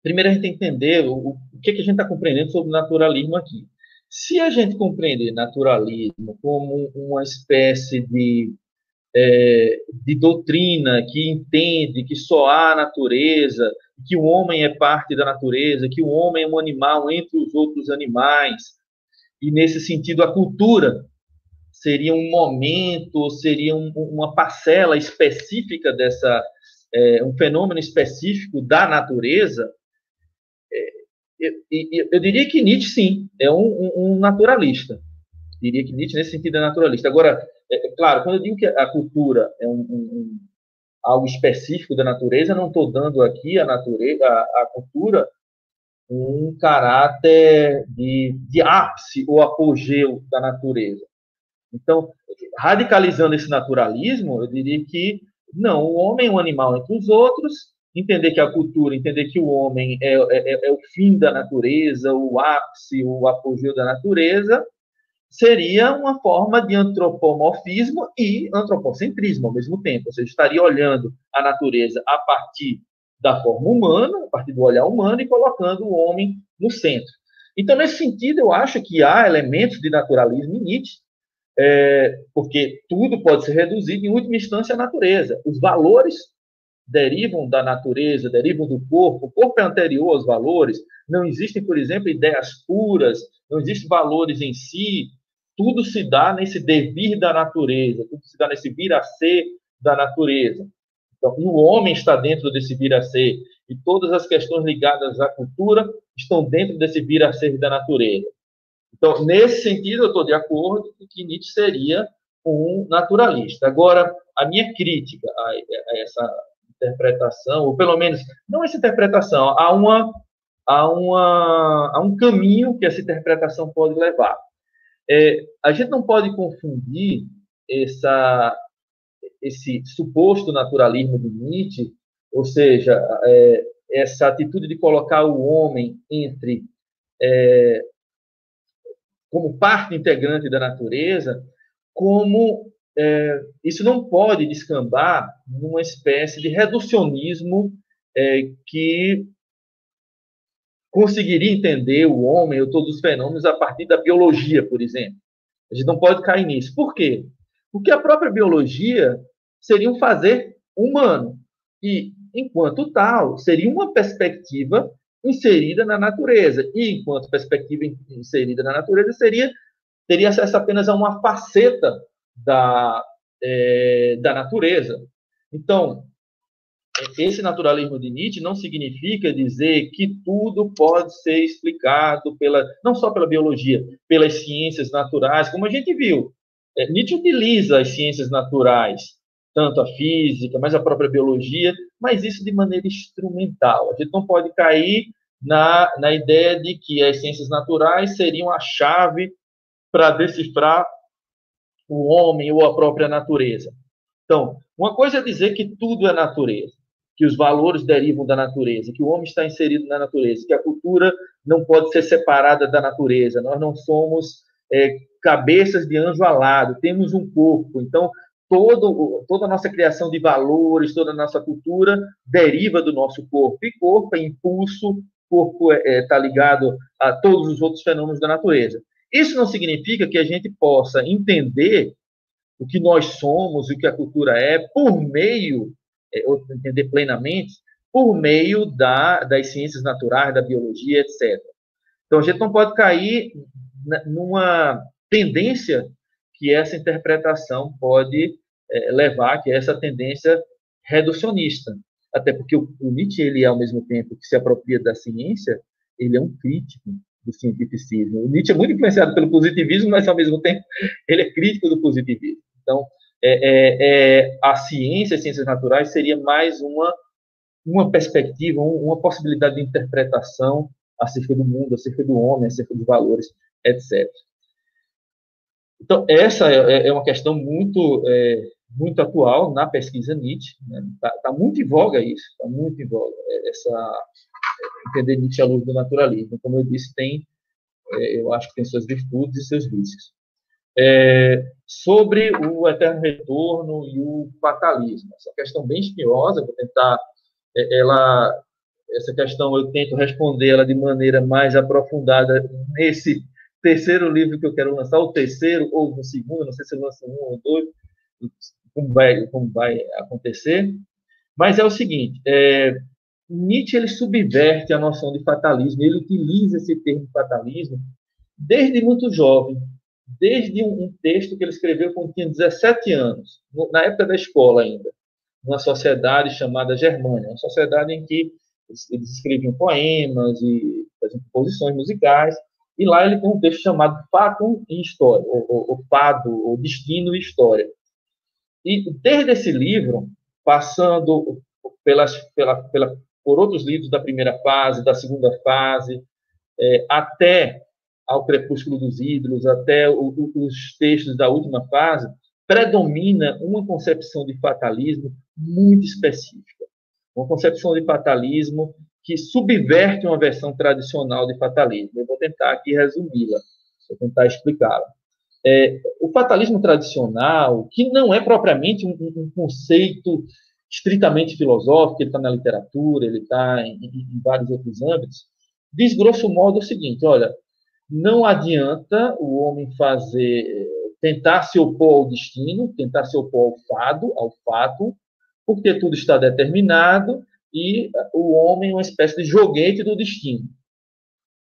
primeiro, a gente tem que entender o, o que, é que a gente está compreendendo sobre naturalismo aqui. Se a gente compreender naturalismo como uma espécie de, é, de doutrina que entende que só há natureza, que o homem é parte da natureza, que o homem é um animal entre os outros animais, e nesse sentido a cultura seria um momento, seria um, uma parcela específica dessa, é, um fenômeno específico da natureza, eu, eu, diria que Nietzsche, sim, é um, um, um, naturalista. Diria que Nietzsche, nesse sentido, é naturalista. Agora, é, é claro, quando eu digo que a cultura é um, algo específico da natureza, não estou dando aqui a natureza, a, a cultura um caráter de, de ápice ou apogeu da natureza. Então, radicalizando esse naturalismo, eu diria que não, o homem é um animal entre os outros, entender que a cultura, entender que o homem é, é, é, é o fim da natureza, o ápice, o apogeu da natureza, seria uma forma de antropomorfismo e antropocentrismo ao mesmo tempo. Ou seja, estaria olhando a natureza a partir da forma humana, a partir do olhar humano, e colocando o homem no centro. Então, nesse sentido, eu acho que há elementos de naturalismo em Nietzsche, é, porque tudo pode ser reduzido, em última instância, à natureza. Os valores derivam da natureza, derivam do corpo, o corpo é anterior aos valores, não existem, por exemplo, ideias puras, não existem valores em si, tudo se dá nesse devir da natureza, tudo se dá nesse vir a ser da natureza. Então, o homem está dentro desse vir a ser, e todas as questões ligadas à cultura estão dentro desse vir a ser da natureza. Então, nesse sentido, eu estou de acordo que Nietzsche seria um naturalista. Agora, a minha crítica a, essa interpretação, ou pelo menos, não essa interpretação, há, uma, há, uma, há um caminho que essa interpretação pode levar. É, a gente não pode confundir essa, esse suposto naturalismo de Nietzsche, ou seja, é, essa atitude de colocar o homem entre é, como parte integrante da natureza, como é, isso não pode descambar numa espécie de reducionismo é, que conseguiria entender o homem ou todos os fenômenos a partir da biologia, por exemplo. A gente não pode cair nisso. Por quê? Porque a própria biologia seria um fazer humano. E, enquanto tal, seria uma perspectiva inserida na natureza. E, enquanto perspectiva inserida na natureza, seria teria acesso apenas a uma faceta da, é, da natureza. Então, esse naturalismo de Nietzsche não significa dizer que tudo pode ser explicado pela não só pela biologia, pelas ciências naturais, como a gente viu. é, Nietzsche utiliza as ciências naturais, tanto a física, mas a própria biologia, mas isso de maneira instrumental. A gente não pode cair na, na ideia de que as ciências naturais seriam a chave para decifrar o homem ou a própria natureza. Então, uma coisa é dizer que tudo é natureza, que os valores derivam da natureza, que o homem está inserido na natureza, que a cultura não pode ser separada da natureza, nós não somos é, cabeças de anjo alado, temos um corpo. Então, todo, toda a nossa criação de valores, toda a nossa cultura deriva do nosso corpo. E corpo é impulso, corpo está é, é, tá ligado a todos os outros fenômenos da natureza. Isso não significa que a gente possa entender o que nós somos, o que a cultura é, por meio, é, ou entender plenamente, por meio da, das ciências naturais, da biologia, etc. Então, a gente não pode cair numa tendência que essa interpretação pode é, levar, que é essa tendência reducionista. Até porque o, o Nietzsche, ele, ao mesmo tempo que se apropria da ciência, ele é um crítico do cientificismo. Nietzsche é muito influenciado pelo positivismo, mas, ao mesmo tempo, ele é crítico do positivismo. Então, é, é, é, a ciência, as ciências naturais, seria mais uma, uma perspectiva, uma possibilidade de interpretação acerca do mundo, acerca do homem, acerca dos valores, etc. Então, essa é, é uma questão muito, é, muito atual na pesquisa Nietzsche. Está né? Tá, tá muito em voga isso, está muito em voga é, essa entender Nietzsche à luz do naturalismo. Como eu disse, tem, é, eu acho que tem suas virtudes e seus vícios. É, sobre o eterno retorno e o fatalismo, essa questão bem espinhosa, vou tentar, é, ela, essa questão eu tento responder ela de maneira mais aprofundada nesse terceiro livro que eu quero lançar, o terceiro ou o segundo, não sei se lança um ou dois, como vai, como vai acontecer, mas é o seguinte, é, Nietzsche ele subverte a noção de fatalismo, ele utiliza esse termo fatalismo desde muito jovem, desde um, texto que ele escreveu quando tinha 17 anos, na época da escola ainda, numa sociedade chamada Germânia, uma sociedade em que eles escreviam poemas e composições musicais, e lá ele tem um texto chamado Fato e História, o Fado, o Destino e História. E desde esse livro, passando pelas, pela, pela, por outros livros da primeira fase, da segunda fase, é, até ao Crepúsculo dos Ídolos, até o, o, os textos da última fase, predomina uma concepção de fatalismo muito específica. Uma concepção de fatalismo que subverte uma versão tradicional de fatalismo. Eu vou tentar aqui resumi-la, vou tentar explicá-la. É, o fatalismo tradicional, que não é propriamente um, um conceito estritamente filosófico, ele está na literatura, ele está em, em, vários outros âmbitos, diz grosso modo o seguinte: olha, não adianta o homem fazer, tentar se opor ao destino, tentar se opor ao fado, ao fato, porque tudo está determinado e o homem é uma espécie de joguete do destino.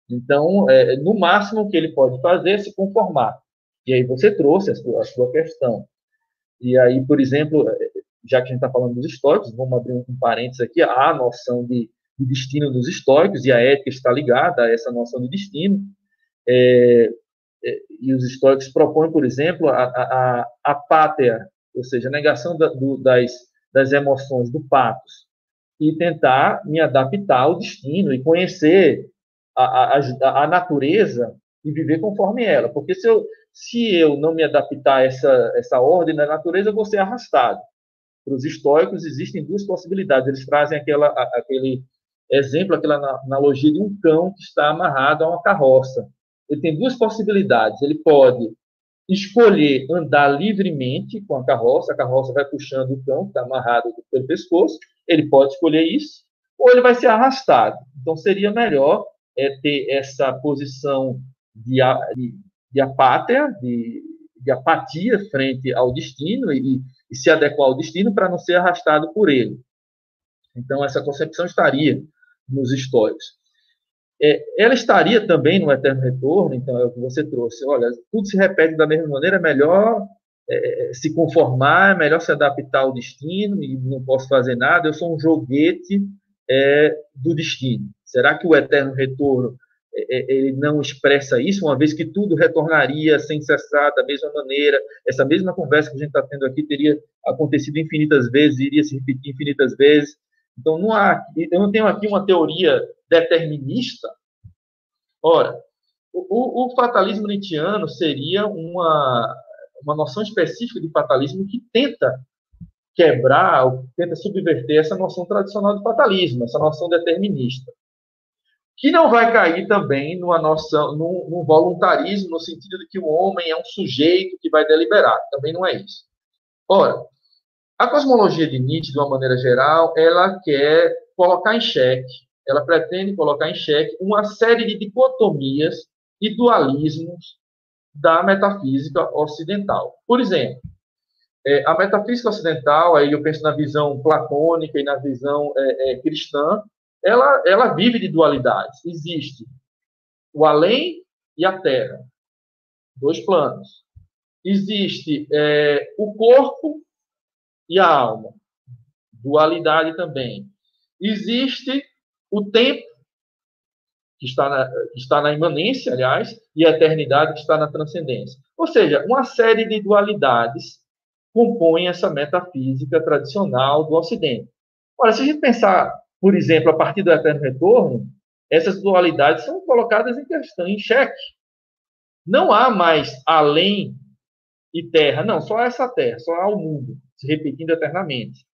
Então, é, no máximo que ele pode fazer é se conformar. E aí você trouxe a sua, a sua questão. E aí, por exemplo, já que a gente está falando dos históricos, vamos abrir um, parênteses aqui, a noção de, de, destino dos históricos, e a ética está ligada a essa noção de destino. É, é, e os históricos propõem, por exemplo, a, a, a pátria, ou seja, a negação da, do, das, das emoções, do patos, e tentar me adaptar ao destino e conhecer a, a, a natureza e viver conforme ela. Porque se eu, se eu não me adaptar a essa, essa ordem da natureza, eu vou ser arrastado. Para os estoicos, existem duas possibilidades. Eles trazem aquela, aquele exemplo, aquela analogia de um cão que está amarrado a uma carroça. Ele tem duas possibilidades. Ele pode escolher andar livremente com a carroça, a carroça vai puxando o cão, que está amarrado pelo pescoço, ele pode escolher isso, ou ele vai ser arrastado. Então, seria melhor é, ter essa posição de, de, de apátia, de, de apatia frente ao destino e, e se adequar ao destino para não ser arrastado por ele. Então, essa concepção estaria nos históricos. É, ela estaria também no eterno retorno, então é o que você trouxe. Olha, tudo se repete da mesma maneira, é melhor é, se conformar, é melhor se adaptar ao destino e não posso fazer nada, eu sou um joguete é, do destino. Será que o eterno retorno ele não expressa isso, uma vez que tudo retornaria sem cessar da mesma maneira. Essa mesma conversa que a gente está tendo aqui teria acontecido infinitas vezes, iria se repetir infinitas vezes. Então, não há, eu não tenho aqui uma teoria determinista. Ora, o, o, o fatalismo nietzschiano seria uma, uma noção específica de fatalismo que tenta quebrar, tenta subverter essa noção tradicional de fatalismo, essa noção determinista que não vai cair também numa noção, num, voluntarismo, no sentido de que o homem é um sujeito que vai deliberar. Também não é isso. Ora, a cosmologia de Nietzsche, de uma maneira geral, ela quer colocar em xeque, ela pretende colocar em xeque uma série de dicotomias e dualismos da metafísica ocidental. Por exemplo, é, a metafísica ocidental, aí eu penso na visão platônica e na visão é, é, cristã, ela, ela vive de dualidades. Existe o além e a terra, dois planos. Existe é, o corpo e a alma, dualidade também. Existe o tempo, que está na, que está na imanência, aliás, e a eternidade, que está na transcendência. Ou seja, uma série de dualidades compõem essa metafísica tradicional do Ocidente. Ora, se a gente pensar por exemplo, a partir do eterno retorno, essas dualidades são colocadas em questão, em xeque. Não há mais além e terra, não, só essa terra, só há o mundo, se repetindo eternamente.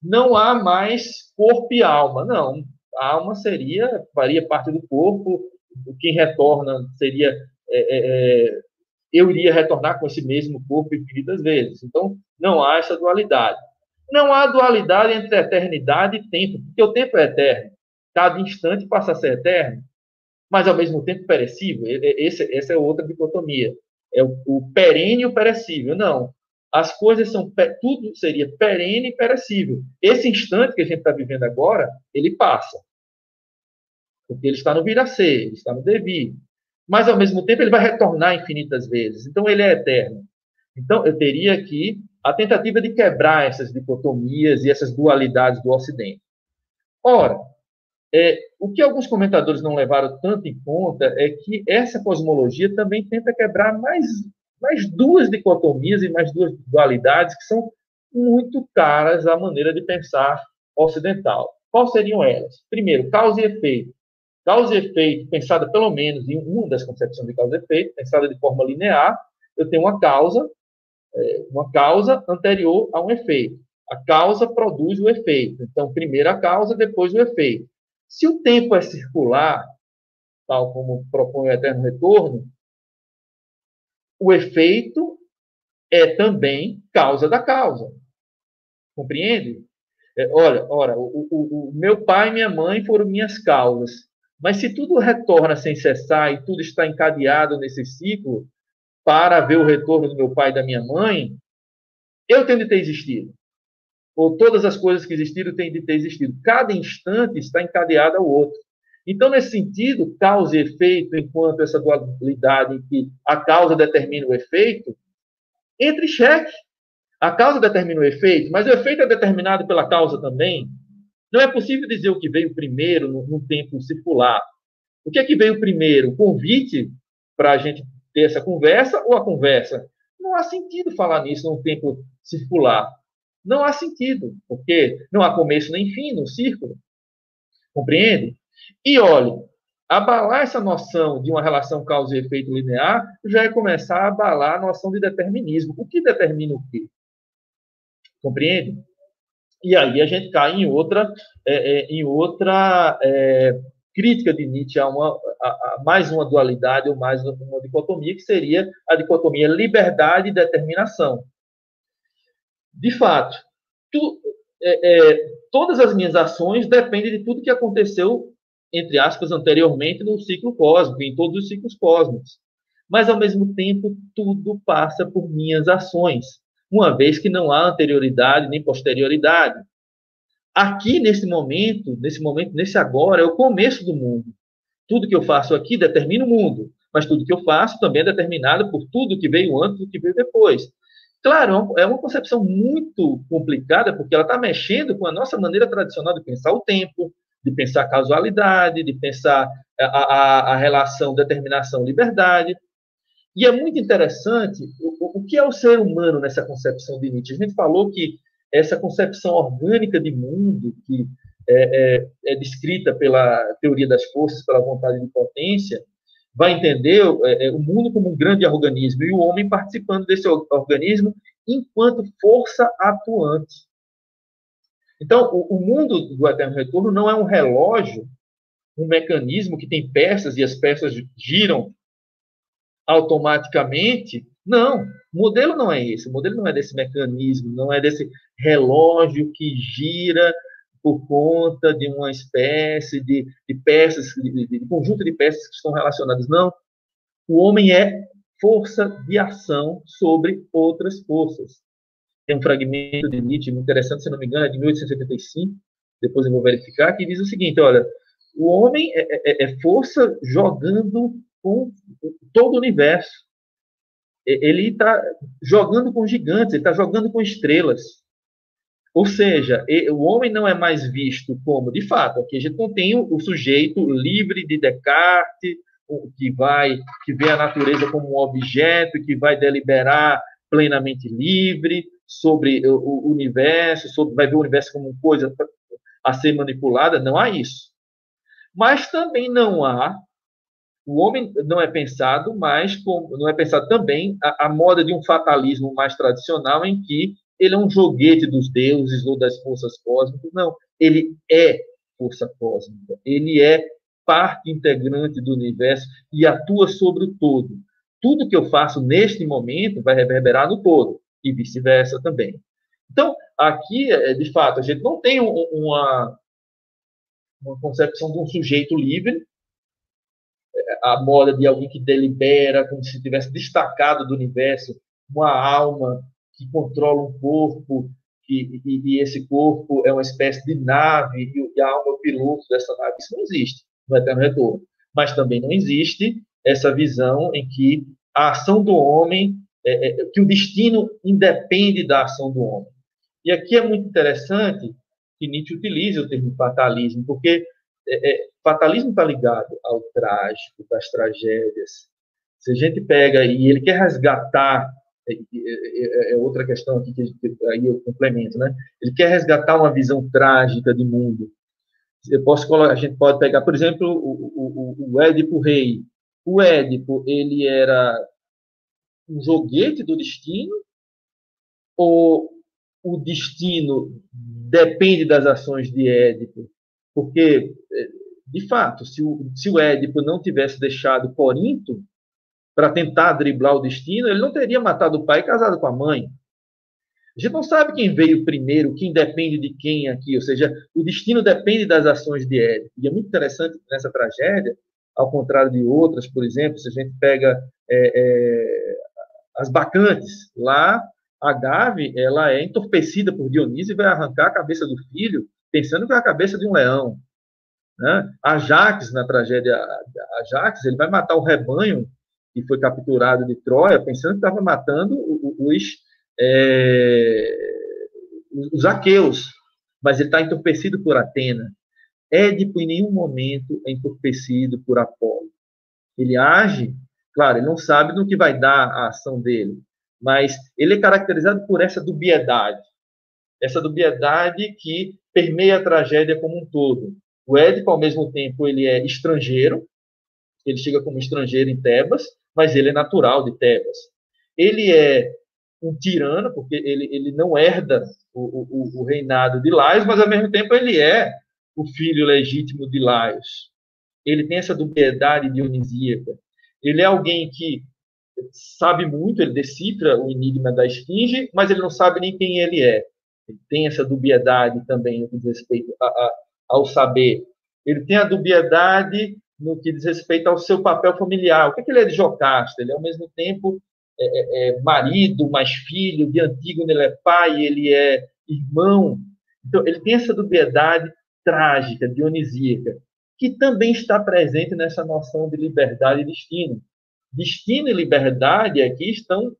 Não há mais corpo e alma, não. A alma seria, faria parte do corpo, quem retorna seria. É, é, é, eu iria retornar com esse mesmo corpo infinitas vezes. Então, não há essa dualidade. Não há dualidade entre eternidade e tempo, porque o tempo é eterno. Cada instante passa a ser eterno, mas ao mesmo tempo perecível. Esse, essa é outra dicotomia. É o, o perene e o perecível. Não. As coisas são. Tudo seria perene e perecível. Esse instante que a gente está vivendo agora, ele passa. Porque ele está no vir a ser, ele está no devir. Mas, ao mesmo tempo, ele vai retornar infinitas vezes. Então, ele é eterno. Então, eu teria que a tentativa de quebrar essas dicotomias e essas dualidades do Ocidente. Ora, é, o que alguns comentadores não levaram tanto em conta é que essa cosmologia também tenta quebrar mais, mais duas dicotomias e mais duas dualidades que são muito caras à maneira de pensar ocidental. Quais seriam elas? Primeiro, causa e efeito. Causa e efeito, pensada pelo menos em uma das concepções de causa e efeito, pensada de forma linear, eu tenho uma causa é, uma causa anterior a um efeito. A causa produz o efeito. Então, primeiro a causa, depois o efeito. Se o tempo é circular, tal como propõe o eterno retorno, o efeito é também causa da causa. Compreende? É, olha, ora, o, o, o, meu pai e minha mãe foram minhas causas. Mas se tudo retorna sem cessar e tudo está encadeado nesse ciclo, para ver o retorno do meu pai e da minha mãe, eu tenho de ter existido. Ou todas as coisas que existiram têm de ter existido. Cada instante está encadeado ao outro. Então, nesse sentido, causa e efeito, enquanto essa dualidade em que a causa determina o efeito, entre em xeque. A causa determina o efeito, mas o efeito é determinado pela causa também. Não é possível dizer o que veio primeiro no, no tempo circular. O que é que veio primeiro? O convite para a gente ter essa conversa ou a conversa. Não há sentido falar nisso num tempo circular. Não há sentido, porque não há começo nem fim no círculo. Compreende? E olhe, abalar essa noção de uma relação causa e efeito linear já é começar a abalar a noção de determinismo. O que determina o quê? Compreende? E aí a gente cai em outra, é, é, em outra é, crítica de Nietzsche a, uma, a, a mais uma dualidade ou mais uma dicotomia, que seria a dicotomia liberdade e determinação. De fato, tu, é, é, todas as minhas ações dependem de tudo que aconteceu, entre aspas, anteriormente no ciclo cósmico, em todos os ciclos cósmicos. Mas, ao mesmo tempo, tudo passa por minhas ações, uma vez que não há anterioridade nem posterioridade. Aqui, nesse momento, nesse momento, nesse agora, é o começo do mundo. Tudo que eu faço aqui determina o mundo, mas tudo que eu faço também é determinado por tudo que veio antes e que veio depois. Claro, é uma é concepção muito complicada, porque ela está mexendo com a nossa maneira tradicional de pensar o tempo, de pensar casualidade, de pensar a, a, a relação determinação-liberdade. E é muito interessante o, o que é o ser humano nessa concepção de Nietzsche. A gente falou que essa concepção orgânica de mundo, que é, é, é descrita pela teoria das forças, pela vontade de potência, vai entender é, é, o mundo como um grande organismo e o homem participando desse organismo enquanto força atuante. Então, o, o mundo do eterno retorno não é um relógio, um mecanismo que tem peças e as peças giram automaticamente. Não, o modelo não é esse. O modelo não é desse mecanismo, não é desse relógio que gira por conta de uma espécie de, de peças, de, de, conjunto de peças que estão relacionadas. Não. O homem é força de ação sobre outras forças. Tem um fragmento de Nietzsche muito interessante, se não me engano, é de 1875, depois eu vou verificar, que diz o seguinte: olha, o homem é, é, é força jogando com todo o universo. Ele está jogando com gigantes, ele está jogando com estrelas. Ou seja, o homem não é mais visto como, de fato, aqui a gente não tem o sujeito livre de Descartes, que vai, que vê a natureza como um objeto, que vai deliberar plenamente livre sobre o universo, sobre, vai ver o universo como coisa a ser manipulada, não há isso. Mas também não há o homem não é pensado como não é pensado também a, a moda de um fatalismo mais tradicional em que ele é um joguete dos deuses ou das forças cósmicas. Não, ele é força cósmica. Ele é parte integrante do universo e atua sobre o todo. Tudo que eu faço neste momento vai reverberar no todo e vice-versa também. Então, aqui, é, de fato, a gente não tem uma, uma concepção de um sujeito livre, a moda de alguém que delibera como se tivesse destacado do universo, uma alma que controla um corpo, e, e, e, esse corpo é uma espécie de nave, e, a alma é o piloto dessa nave. Isso não existe no Eterno Retorno. Mas também não existe essa visão em que a ação do homem, é, é, que o destino independe da ação do homem. E aqui é muito interessante que Nietzsche utilize o termo fatalismo, porque é, é fatalismo está ligado ao trágico, das tragédias. Se a gente pega e ele quer resgatar é, é, é, outra questão aqui que aí eu complemento, né? Ele quer resgatar uma visão trágica de mundo. Eu posso a gente pode pegar, por exemplo, o, o, o Édipo Rei. O Édipo, ele era um joguete do destino ou o destino depende das ações de Édipo? Porque, de fato, se o, se o Édipo não tivesse deixado Corinto, para tentar driblar o destino, ele não teria matado o pai e casado com a mãe. A gente não sabe quem veio primeiro, quem depende de quem aqui, ou seja, o destino depende das ações de Édipo. E é muito interessante nessa tragédia, ao contrário de outras, por exemplo, se a gente pega é, é, as bacantes, lá a Gave ela é entorpecida por Dionísio e vai arrancar a cabeça do filho, pensando é a cabeça de um leão. Né? Ajax, na tragédia Ajax, ele vai matar o rebanho que foi capturado de Troia, pensando que estava matando os, é, os aqueus, mas ele está entorpecido por Atena. Édipo, em nenhum momento, é entorpecido por Apolo. Ele age, claro, ele não sabe no que vai dar a ação dele, mas ele é caracterizado por essa dubiedade, essa dubiedade que permeia a tragédia como um todo. O Édipo, ao mesmo tempo, ele é estrangeiro, ele chega como estrangeiro em Tebas, mas ele é natural de Tebas. Ele é um tirano, porque ele, ele não herda o, o, o reinado de Laios, mas ao mesmo tempo ele é o filho legítimo de Laios. Ele tem essa dubiedade dionisíaca. Ele é alguém que sabe muito, ele decifra o enigma da esfinge, mas ele não sabe nem quem ele é. Ele tem essa dubiedade também no que diz respeito a, a, ao saber. Ele tem a dubiedade no que diz respeito ao seu papel familiar. O que, é que ele é de Jocasta? Ele é, ao mesmo tempo, é, é, é, marido, mais filho, de Antígono ele é pai, ele é irmão. Então, ele tem essa dubiedade trágica, dionisíaca, que também está presente nessa noção de liberdade e destino. Destino e liberdade aqui estão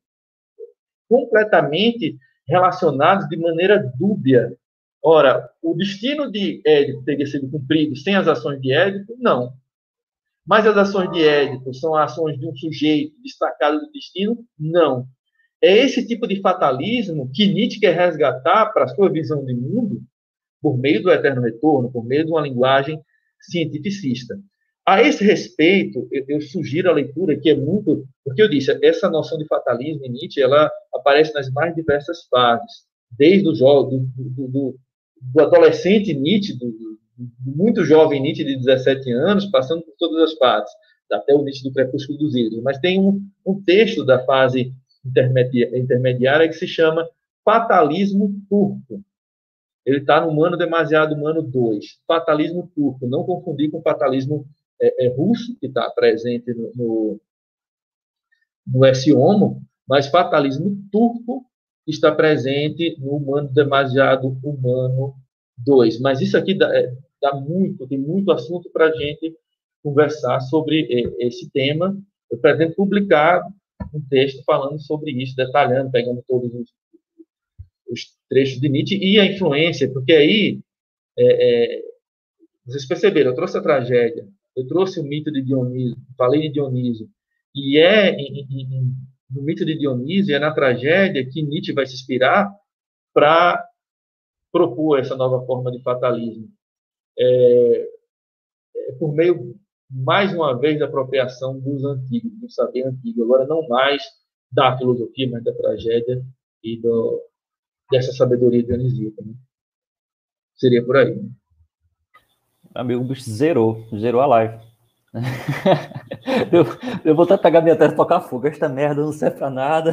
completamente relacionados de maneira dúbia. Ora, o destino de Édipo teria sido cumprido sem as ações de Édipo? Não. Mas as ações de Édipo são ações de um sujeito destacado do destino? Não. É esse tipo de fatalismo que Nietzsche quer resgatar para a sua visão de mundo por meio do eterno retorno, por meio de uma linguagem cientificista. A esse respeito, eu, eu, sugiro a leitura que é muito, porque eu disse, essa noção de fatalismo em Nietzsche, ela aparece nas mais diversas fases, desde o jogo do, do, do, do adolescente Nietzsche, do, muito jovem Nietzsche de 17 anos, passando por todas as fases, até o Nietzsche do Crepúsculo dos Ídolos. Mas tem um, um texto da fase intermediária que se chama Fatalismo Turco. Ele está no Mano Demasiado Humano 2. Fatalismo turco. Não confundir com fatalismo é, é, russo, que está presente no, no, no S. Homo, mas fatalismo turco está presente no Humano Demasiado Humano 2. Mas isso aqui dá, é, dá muito, tem muito assunto para a gente conversar sobre é, esse tema. Eu pretendo publicar um texto falando sobre isso, detalhando, pegando todos os, os trechos de Nietzsche e a influência, porque aí, é, é, vocês perceberam, eu trouxe a tragédia, eu trouxe o mito de Dionísio, falei de Dionísio, e é no mito de Dionísio, é na tragédia que Nietzsche vai se inspirar para propor essa nova forma de fatalismo. É, é por meio, mais uma vez, da apropriação dos antigos, do saber antigo, agora não mais da filosofia, mas da tragédia e do, dessa sabedoria dionisíaca. Né? Seria por aí. Né? Amigo, o bicho zerou, zerou a live. (laughs) eu, eu vou até pegar minha testa e tocar fogo. Esta merda não serve pra nada.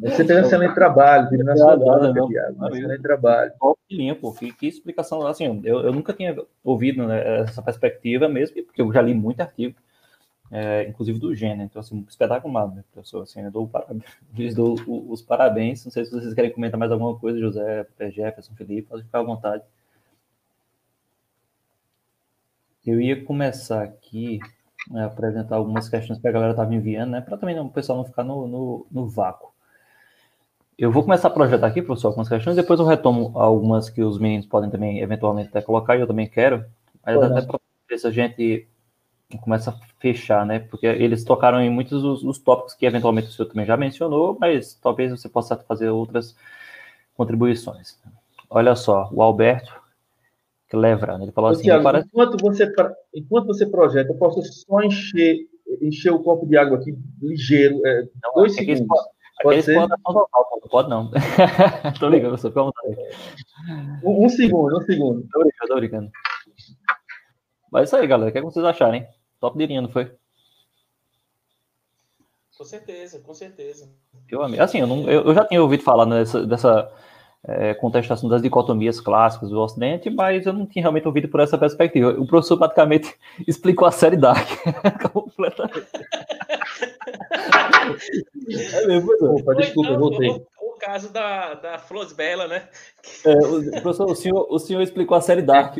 É. Você fez um excelente trabalho, viu? Na sua banda, não, excelente trabalho. Top limpo, que, que explicação. Assim, eu, eu nunca tinha ouvido né, essa perspectiva mesmo, porque eu já li muito artigo é, inclusive do Gênero. Então, assim, espetacular, né, professor? Assim, eu dou, (laughs) lhes dou os parabéns. Não sei se vocês querem comentar mais alguma coisa, José, Jefferson, Felipe, pode ficar à vontade. Eu ia começar aqui a né, apresentar algumas questões que a galera estava enviando, né? Para também não, o pessoal não ficar no, no, no, vácuo. Eu vou começar a projetar aqui, professor, algumas questões, depois eu retomo algumas que os meninos podem também, eventualmente, até colocar, e eu também quero. Mas até para ver se a gente começa a fechar, né? Porque eles tocaram em muitos dos, dos, tópicos que eventualmente o senhor também já mencionou, mas talvez você possa fazer outras contribuições. Olha só, o Alberto Clevra, ele falou Ô, assim... Thiago, parece... enquanto, você, enquanto você projeta, eu posso só encher, encher o copo de água aqui ligeiro, é, não, dois segundos. Pode, pode ser? Pode, não pode não. (laughs) tô ligando, só com um, um segundo, um segundo. Tô brincando, tô brincando. Mas é isso aí, galera. O que, é que vocês acharem? Top de linha, não foi? Com certeza, com certeza. Eu, assim, eu, não, eu, eu já tinha ouvido falar dessa, dessa é, contestação das dicotomias clássicas do Ocidente, mas eu não tinha realmente ouvido por essa perspectiva. O professor praticamente (laughs) explicou a série Dark (laughs) completamente. é mesmo, Opa, desculpa, então, voltei caso da, da Flores Bela, né? É, o, professor, o senhor, o senhor explicou a série Dark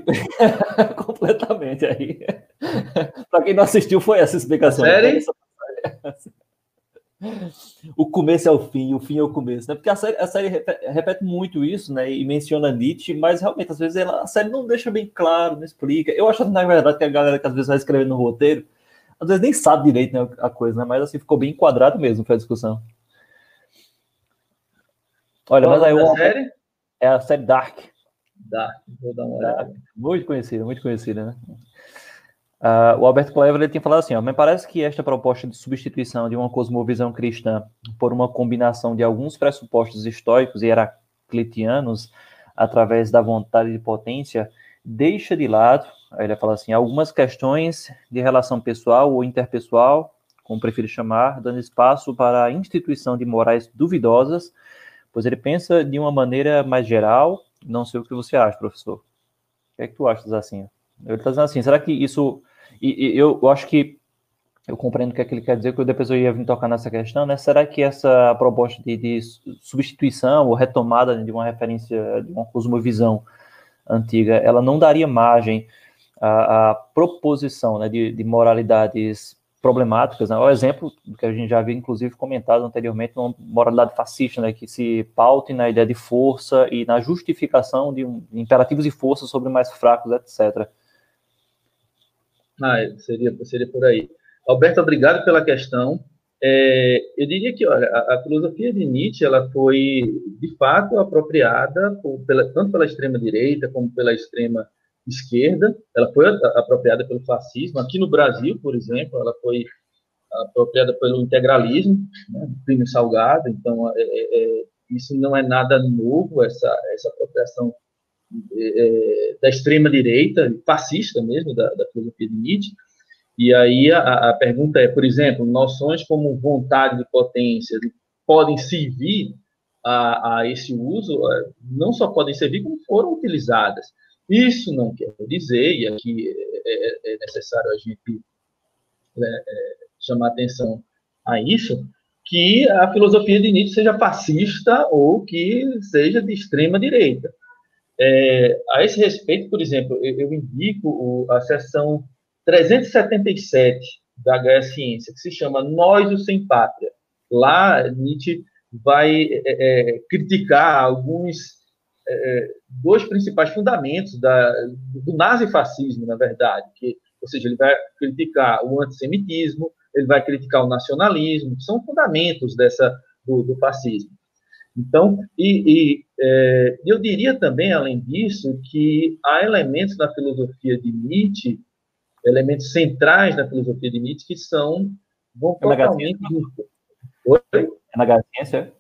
(laughs) completamente aí. Para quem não assistiu, foi essa explicação. Série? (laughs) O começo é o fim, o fim é o começo, né? Porque a série, a série repete, repete, muito isso, né? E menciona Nietzsche, mas realmente, às vezes, ela, a série não deixa bem claro, não explica. Eu acho, na verdade, que a galera que às vezes vai escrevendo no roteiro, às vezes nem sabe direito né, a coisa, né? Mas assim, ficou bem enquadrado mesmo, foi a discussão. Olha, Qual mas aí o série? é a série Dark. Dark, vou dar uma olhada. Muito conhecida, muito conhecida, né? Uh, o Alberto Clever ele tem falado assim: ó, me parece que esta proposta de substituição de uma cosmovisão cristã por uma combinação de alguns pressupostos históricos e heraclitianos através da vontade de potência deixa de lado, aí ele fala assim, algumas questões de relação pessoal ou interpessoal, como prefiro chamar, dando espaço para a instituição de morais duvidosas pois ele pensa de uma maneira mais geral. Não sei o que você acha, professor. O que é que tu achas assim? Ele está dizendo assim, será que isso... E, e, eu, eu acho que eu compreendo o que, é que ele quer dizer, que depois eu ia vir tocar nessa questão, né? Será que essa proposta de, de substituição ou retomada de uma referência, de uma cosmovisão antiga, ela não daria margem à, à proposição né, de, de moralidades problemáticas. Né? O exemplo que a gente já havia, inclusive, comentado anteriormente, uma moralidade fascista, né, que se paute na ideia de força e na justificação de, imperativos de força sobre mais fracos, etc. Ah, é, seria, seria por aí. Alberto, obrigado pela questão. É, eu diria que olha, a, a, filosofia de Nietzsche ela foi, de fato, apropriada por, pela, tanto pela extrema-direita como pela extrema esquerda, ela foi apropriada pelo fascismo. Aqui no Brasil, por exemplo, ela foi apropriada pelo integralismo, né, crime salgado. Então, é, é, é, isso não é nada novo, essa, essa apropriação é, é da extrema direita, fascista mesmo, da, da filosofia de Nietzsche. E aí a, a, pergunta é, por exemplo, noções como vontade de potência podem servir a, a esse uso, não só podem servir, como foram utilizadas. Isso não quer dizer, e aqui é, é, é necessário a gente né, é, chamar atenção a isso, que a filosofia de Nietzsche seja fascista ou que seja de extrema direita. É, a esse respeito, por exemplo, eu, eu indico o, a seção 377 da Gaia Ciência, que se chama Nós, os Sem Pátria. Lá, Nietzsche vai é, é criticar alguns é, dois principais fundamentos da, do nazifascismo, na verdade, que, ou seja, ele vai criticar o antissemitismo, ele vai criticar o nacionalismo, são fundamentos dessa do, do fascismo. Então, e, e é, eu diria também, além disso, que há elementos na filosofia de Nietzsche, elementos centrais na filosofia de Nietzsche, que são vão é totalmente... É na ciência?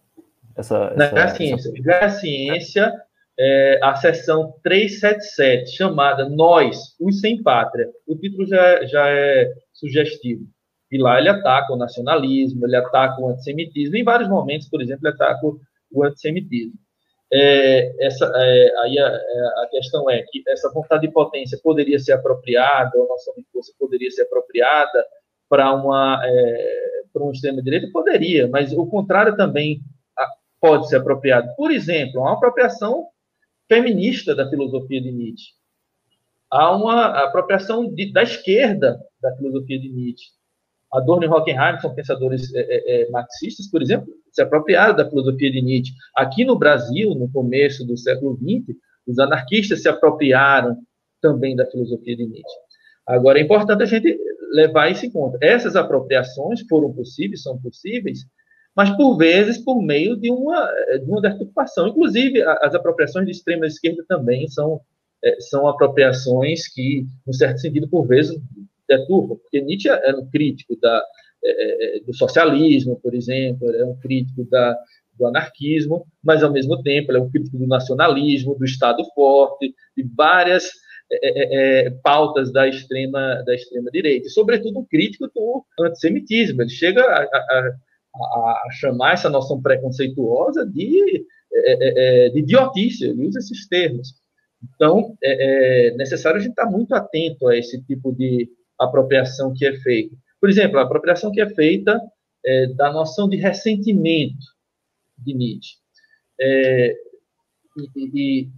Essa, essa, na ciência. Essa... ciência é, a seção 377, chamada Nós, os Sem Pátria. O título já, já é sugestivo. E lá ele ataca o nacionalismo, ele ataca o antissemitismo. Em vários momentos, por exemplo, ele ataca o, antissemitismo. É, essa, é, aí a, é, a, questão é que essa vontade de potência poderia ser apropriada, ou a noção de força poderia ser apropriada para uma é, para um extrema direita poderia, mas o contrário também pode ser apropriado. Por exemplo, uma apropriação feminista da filosofia de Nietzsche. Há uma apropriação de, da esquerda da filosofia de Nietzsche. Adorno e Hockenheim são pensadores é, é, é, marxistas, por exemplo, se apropriaram da filosofia de Nietzsche. Aqui no Brasil, no começo do século XX, os anarquistas se apropriaram também da filosofia de Nietzsche. Agora, é importante a gente levar isso em conta. Essas apropriações foram possíveis, são possíveis, mas por vezes por meio de uma, de uma deturpação. Inclusive, as apropriações de extrema esquerda também são, é, são apropriações que, no certo sentido, por vezes deturpam, porque Nietzsche era um crítico da, é, é, do socialismo, por exemplo, é um crítico da, do anarquismo, mas, ao mesmo tempo, ele é um crítico do nacionalismo, do Estado forte, de várias é, é, pautas da extrema, da extrema direita, e, sobretudo, um crítico do antissemitismo. Ele chega a, a a, chamar essa noção preconceituosa de, é, é, é, de idiotice, ele usa esses termos. Então, é, é, necessário a gente estar muito atento a esse tipo de apropriação que é feita. Por exemplo, a apropriação que é feita é, da noção de ressentimento de Nietzsche. É, e, e,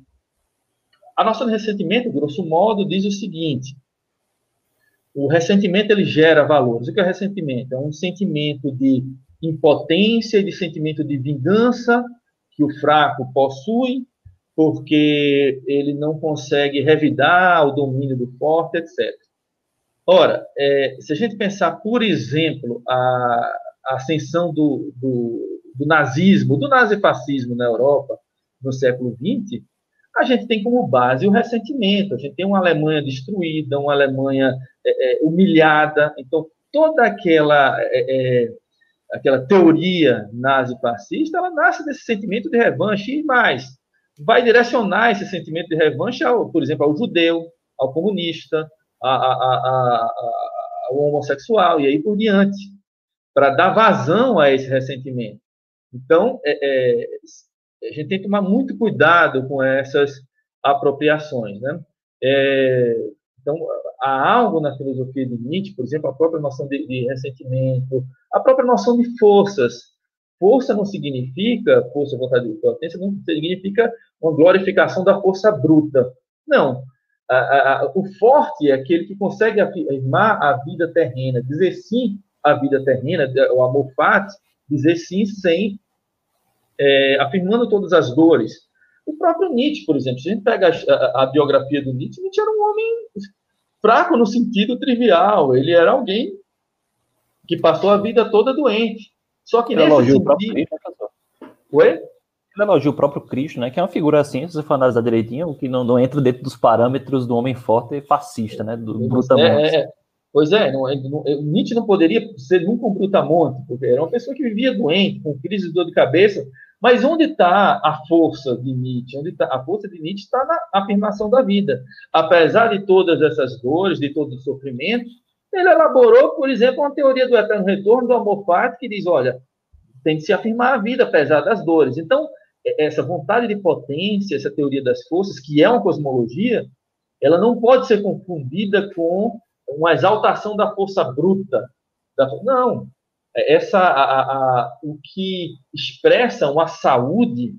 a noção de ressentimento, grosso modo, diz o seguinte: o ressentimento ele gera valores. O que é ressentimento? É um sentimento de impotência e de sentimento de vingança que o fraco possui, porque ele não consegue revidar o domínio do forte, etc. Ora, é, se a gente pensar, por exemplo, a, a ascensão do, do, do, nazismo, do nazifascismo na Europa no século XX, a gente tem como base o ressentimento. A gente tem uma Alemanha destruída, uma Alemanha é, é, humilhada. Então, toda aquela é, é aquela teoria nazi-fascista, ela nasce desse sentimento de revanche e mais. Vai direcionar esse sentimento de revanche, ao, por exemplo, ao judeu, ao comunista, a, a, a, ao homossexual e aí por diante, para dar vazão a esse ressentimento. Então, é, é, a gente tem que tomar muito cuidado com essas apropriações. Né? É, então, há algo na filosofia de Nietzsche, por exemplo, a própria noção de, de ressentimento, a própria noção de forças. Força não significa, força, vontade de potência, não significa uma glorificação da força bruta. Não. A, a, o forte é aquele que consegue afirmar a vida terrena, dizer sim à vida terrena, o amor fati, dizer sim sem é, afirmando todas as dores. O próprio Nietzsche, por exemplo, se a gente pega a, a, biografia do Nietzsche, Nietzsche era um homem fraco no sentido trivial. Ele era alguém que passou a vida toda doente. Só que nesse sentido... O próprio Cristo, né, Oi? Ele elogia o próprio Cristo, né? Que é uma figura assim, se você for analisar direitinho, que não, não entra dentro dos parâmetros do homem forte e fascista, né? Do brutamonte. É, é, pois é, não, não, Nietzsche não poderia ser nunca um brutamonte, porque era uma pessoa que vivia doente, com crise de dor de cabeça, mas onde está a força de Nietzsche? Onde tá, a força de Nietzsche está na afirmação da vida. Apesar de todas essas dores, de todo o sofrimento, ele elaborou, por exemplo, uma teoria do eterno retorno do amor fati que diz, olha, tem que se afirmar a vida apesar das dores. Então, essa vontade de potência, essa teoria das forças, que é uma cosmologia, ela não pode ser confundida com uma exaltação da força bruta. Da, não, é, essa a, a, o que expressa uma saúde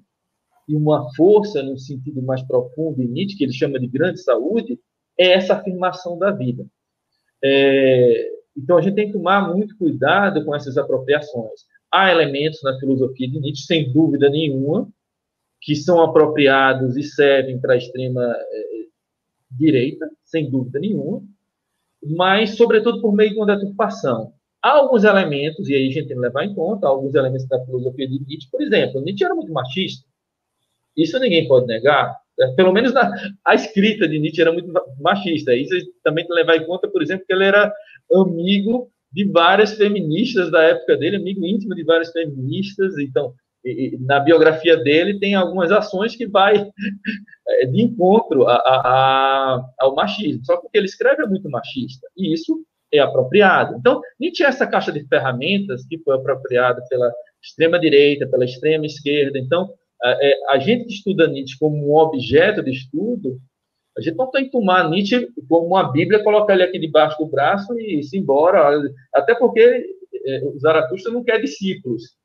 e uma força no sentido mais profundo de Nietzsche, que ele chama de grande saúde, é essa afirmação da vida. É, então a gente tem que tomar muito cuidado com essas apropriações. Há elementos na filosofia de Nietzsche, sem dúvida nenhuma, que são apropriados e servem para a extrema é, direita, sem dúvida nenhuma, mas sobretudo por meio de uma deturpação. Há alguns elementos, e aí a gente tem que levar em conta, alguns elementos da filosofia de Nietzsche, por exemplo, Nietzsche era muito machista. Isso ninguém pode negar. É, pelo menos na, a escrita de Nietzsche era muito machista. Isso também tem que levar em conta, por exemplo, que ele era amigo de várias feministas da época dele, amigo íntimo de várias feministas. Então, na biografia dele tem algumas ações que vai (laughs) é, de encontro a, a, ao machismo. Só que o que ele escreve é muito machista. E isso é apropriado. Então, Nietzsche é essa caixa de ferramentas que foi apropriada pela extrema-direita, pela extrema-esquerda. Então, a, é, a, gente que estuda Nietzsche como um objeto de estudo, a gente não tem que tomar Nietzsche como uma Bíblia, colocar ele aqui debaixo do braço e ir embora. Até porque é, o Zaratustra não quer discípulos.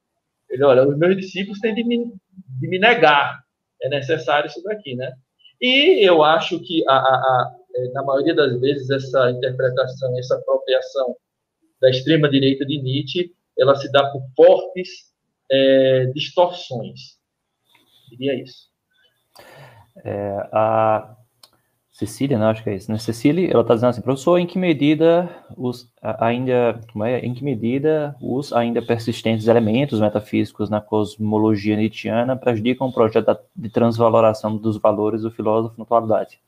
Ele, olha, os meus discípulos têm de me, de me negar. É necessário isso daqui, né? E eu acho que a, a, é, na maioria das vezes, essa interpretação, essa apropriação da extrema-direita de Nietzsche, ela se dá por fortes é, distorções. Diria isso. É, a Cecília, não, acho que é isso, né? Cecília, ela está dizendo assim, professor, em que medida os ainda, como é, em que medida os ainda persistentes elementos metafísicos na cosmologia nietzschiana prejudicam o projeto de transvaloração dos valores do filósofo na atualidade?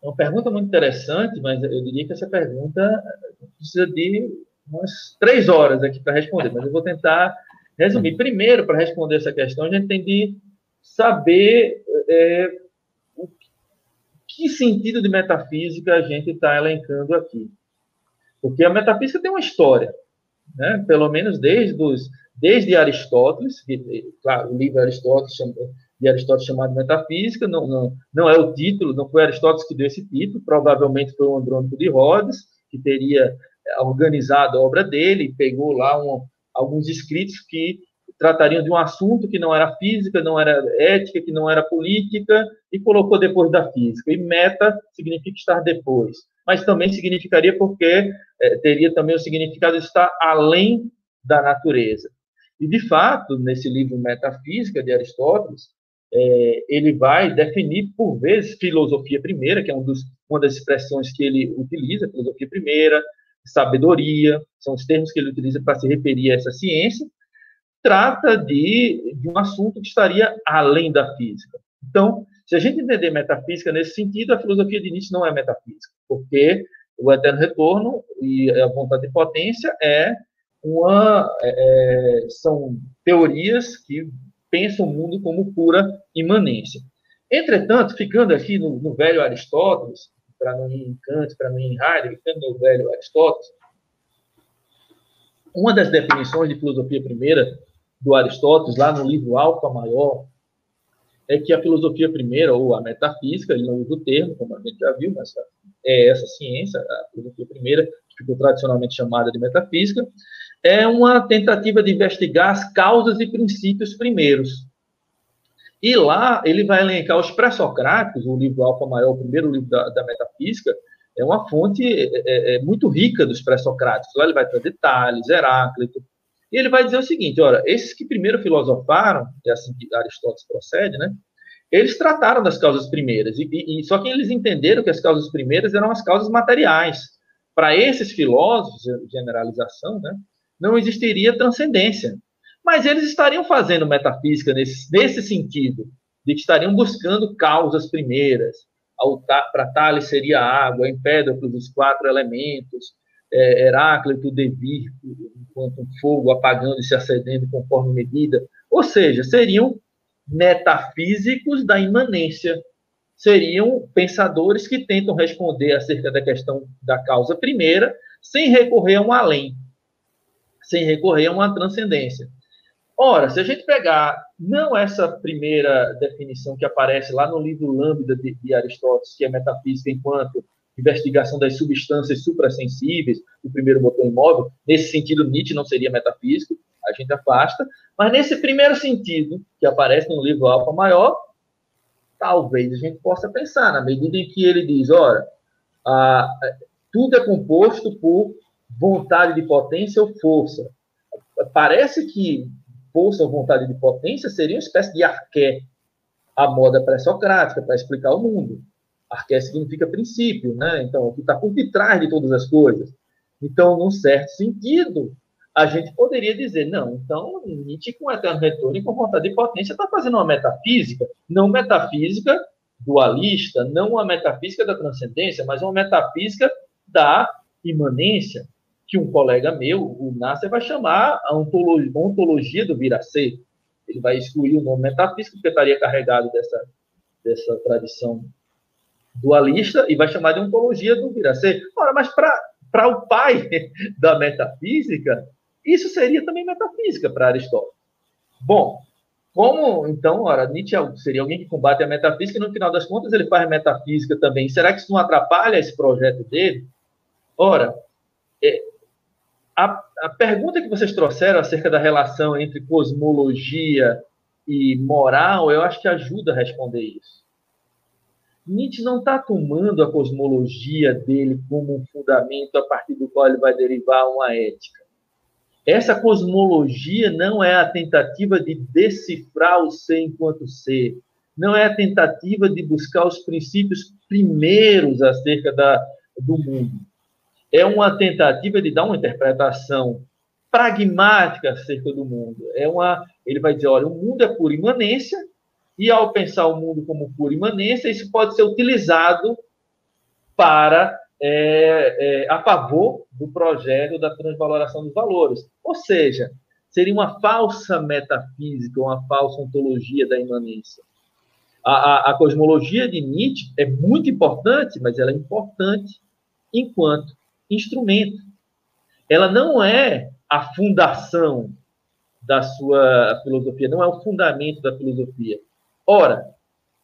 É uma pergunta muito interessante, mas eu diria que essa pergunta precisa de umas três horas aqui para responder, mas eu vou tentar resumir. Primeiro, para responder essa questão, a gente tem de saber é, que sentido de metafísica a gente está elencando aqui. Porque a metafísica tem uma história, né? pelo menos desde, os, desde Aristóteles, que, claro, o livro Aristóteles de Aristóteles chamado Metafísica, não, não, não é o título, não foi Aristóteles que deu esse título, provavelmente foi o Andrônico de Rhodes, que teria eh, organizado a obra dele, pegou lá um, alguns escritos que tratariam de um assunto que não era física, não era ética, que não era política, e colocou depois da física. E meta significa estar depois, mas também significaria porque é, teria também o significado de estar além da natureza. E, de fato, nesse livro Metafísica de Aristóteles, é, ele vai definir, por vezes, filosofia primeira, que é um dos, uma das expressões que ele utiliza, filosofia primeira, sabedoria, são os termos que ele utiliza para se referir a essa ciência, trata de, de um assunto que estaria além da física. Então, se a gente entender metafísica nesse sentido, a filosofia de Nietzsche não é metafísica, porque o eterno retorno e a vontade de potência é uma é, é são teorias que pensa o mundo como pura imanência. Entretanto, ficando aqui no, no velho Aristóteles, para não ir em Kant, para não ir em Heidegger, ficando no velho Aristóteles, uma das definições de filosofia primeira do Aristóteles, lá no livro Alfa Maior, é que a filosofia primeira, ou a metafísica, ele não usa o termo, como a gente já viu, mas é essa ciência, a filosofia primeira, que ficou tradicionalmente chamada de metafísica, é uma tentativa de investigar as causas e princípios primeiros. E lá ele vai elencar os pré-socráticos, o livro Alfa Maior, o primeiro livro da, da metafísica, é uma fonte é, é, é muito rica dos pré-socráticos. Lá ele vai trazer Tales, Heráclito, e ele vai dizer o seguinte: olha, esses que primeiro filosofaram, é assim que Aristóteles procede, né? Eles trataram das causas primeiras, e, e só que eles entenderam que as causas primeiras eram as causas materiais. Para esses filósofos, generalização, né, não existiria transcendência. Mas eles estariam fazendo metafísica nesse, nesse sentido, de que estariam buscando causas primeiras. Para Tales seria a água, Empédocles os quatro elementos, é, Heráclito devir enquanto fogo apagando e se acendendo conforme medida. Ou seja, seriam metafísicos da imanência. Seriam pensadores que tentam responder acerca da questão da causa primeira, sem recorrer a um além, sem recorrer a uma transcendência. Ora, se a gente pegar não essa primeira definição que aparece lá no livro Lambda de, de Aristóteles, que é metafísica enquanto investigação das substâncias suprassensíveis, o primeiro botão imóvel, nesse sentido Nietzsche não seria metafísico, a gente afasta, mas nesse primeiro sentido, que aparece no livro Alfa Maior, talvez a gente possa pensar, na medida em que ele diz, ora, a, tudo é composto por vontade de potência ou força. Parece que força ou vontade de potência seria uma espécie de arqué, a moda pré-socrática, para explicar o mundo. Arqué significa princípio, né? Então, o que está por detrás de todas as coisas. Então, num certo sentido, a gente poderia dizer, não, então Nietzsche com eterno retorno e com vontade de potência está fazendo uma metafísica, não metafísica dualista, não uma metafísica da transcendência, mas uma metafísica da imanência, que um colega meu, o Nasser, vai chamar a ontologia, do vir a ser. Ele vai excluir o nome metafísico, porque estaria carregado dessa, dessa tradição dualista, e vai chamar de ontologia do vir a ser. Ora, mas para o pai (laughs) da metafísica, isso seria também metafísica para Aristóteles. Bom, como, então, ora, Nietzsche seria alguém que combate a metafísica e, no final das contas, ele faz metafísica também. Será que isso não atrapalha esse projeto dele? Ora, é, a, a pergunta que vocês trouxeram acerca da relação entre cosmologia e moral, eu acho que ajuda a responder isso. Nietzsche não está tomando a cosmologia dele como um fundamento a partir do qual ele vai derivar uma ética. Essa cosmologia não é a tentativa de decifrar o ser enquanto ser, não é a tentativa de buscar os princípios primeiros acerca da, do mundo é uma tentativa de dar uma interpretação pragmática acerca do mundo. É uma, ele vai dizer, olha, o mundo é pura imanência, e ao pensar o mundo como pura imanência, isso pode ser utilizado para é, é, a favor do projeto da transvaloração dos valores. Ou seja, seria uma falsa metafísica, uma falsa ontologia da imanência. A, a, a cosmologia de Nietzsche é muito importante, mas ela é importante enquanto instrumento. Ela não é a fundação da sua filosofia, não é o fundamento da filosofia. Ora,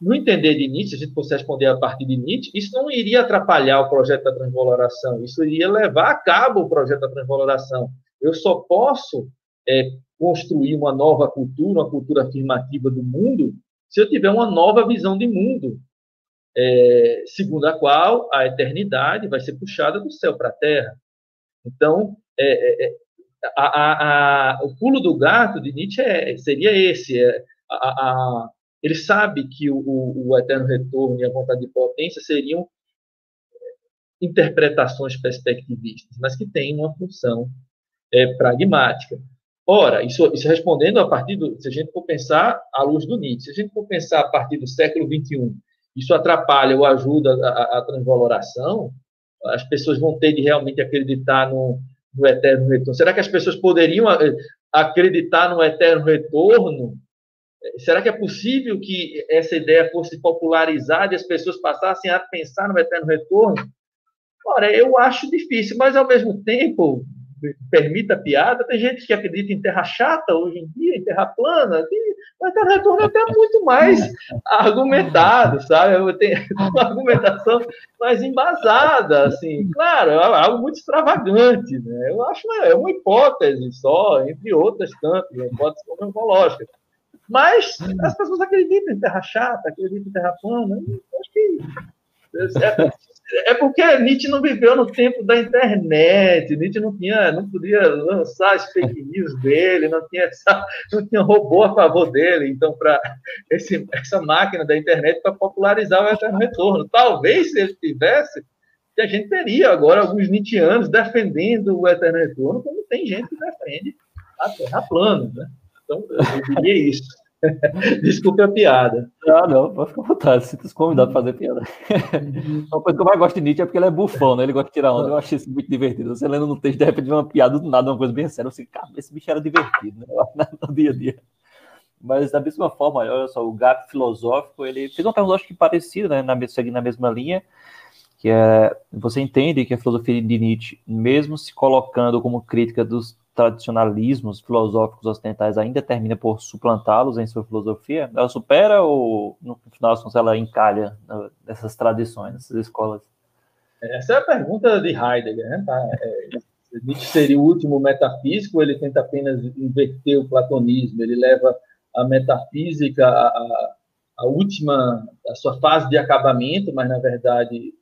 no entender de Nietzsche, a gente fosse responder a partir de Nietzsche, isso não iria atrapalhar o projeto da transvaloração, isso iria levar a cabo o projeto da transvaloração. Eu só posso é, construir uma nova cultura, uma cultura afirmativa do mundo, se eu tiver uma nova visão de mundo, é, segundo a qual a eternidade vai ser puxada do céu para a terra. Então, é, é, é a, a, a, o pulo do gato de Nietzsche é, seria esse. É, ele sabe que o, o, eterno retorno e a vontade de potência seriam interpretações perspectivistas, mas que têm uma função é, pragmática. Ora, isso, isso, respondendo a partir do. Se a gente for pensar à luz do Nietzsche, se a gente for pensar a partir do século XXI, isso atrapalha ou ajuda a, a transvaloração, as pessoas vão ter de realmente acreditar no, no eterno retorno. Será que as pessoas poderiam eh, acreditar no eterno retorno? Será que é possível que essa ideia fosse popularizada e as pessoas passassem a pensar no eterno retorno? Ora, eu acho difícil, mas ao mesmo tempo, permita a piada, tem gente que acredita em terra chata hoje em dia, em terra plana, o terra retorno é até muito mais argumentado, sabe? Tem (laughs) uma argumentação mais embasada, assim, claro, é algo muito extravagante, né? Eu acho que é uma hipótese só, entre outras tantas, uma hipótese cosmológica. Mas as pessoas acreditam em terra chata, acreditam em terra plana. Acho que é, é, porque Nietzsche não viveu no tempo da internet, Nietzsche não tinha, não podia lançar as fake news dele, não tinha, essa, não tinha robô a favor dele, então para essa máquina da internet para popularizar o eterno retorno. Talvez se ele tivesse, a gente teria agora alguns Nietzscheanos defendendo o eterno retorno, como tem gente que defende a Terra plana, né? Então, eu diria isso. (laughs) Desculpe a piada. Ah, não, pode ficar à vontade. Sinta-se convidado para fazer piada. (laughs) Uma coisa que eu mais gosto de Nietzsche é porque ele é bufão, né? Ele gosta de tirar onda. Eu achei isso muito divertido. Você lendo no texto, de repente, uma piada do nada, uma coisa bem séria. Você, cara, esse bicho era divertido, né? (laughs) No dia a dia. Mas, da mesma forma, olha só, o gap filosófico, ele fez uma pergunta, acho que parecida, né? Na, seguindo na mesma linha, que é, você entende que a filosofia de Nietzsche, mesmo se colocando como crítica dos tradicionalismos filosóficos ocidentais ainda termina por suplantá-los em sua filosofia? Ela supera ou, no final ela encalha nessas tradições, nessas escolas? Essa é a pergunta de Heidegger. Né? Tá? É, Nietzsche seria o último metafísico, ele tenta apenas inverter o platonismo, ele leva a metafísica a, a última, a sua fase de acabamento, mas, na verdade,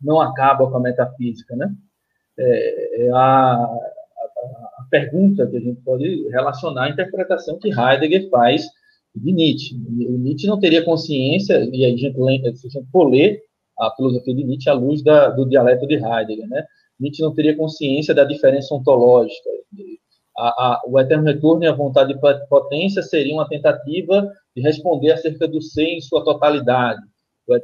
não acaba com a metafísica. Né? É, é a, a pergunta que a gente pode relacionar à interpretação que Heidegger faz de Nietzsche. Nietzsche não teria consciência, e a gente, se a gente for ler a filosofia de Nietzsche à luz da, do dialeto de Heidegger, né? Nietzsche não teria consciência da diferença ontológica. A, a, o eterno retorno e a vontade de potência seriam uma tentativa de responder acerca do ser em sua totalidade.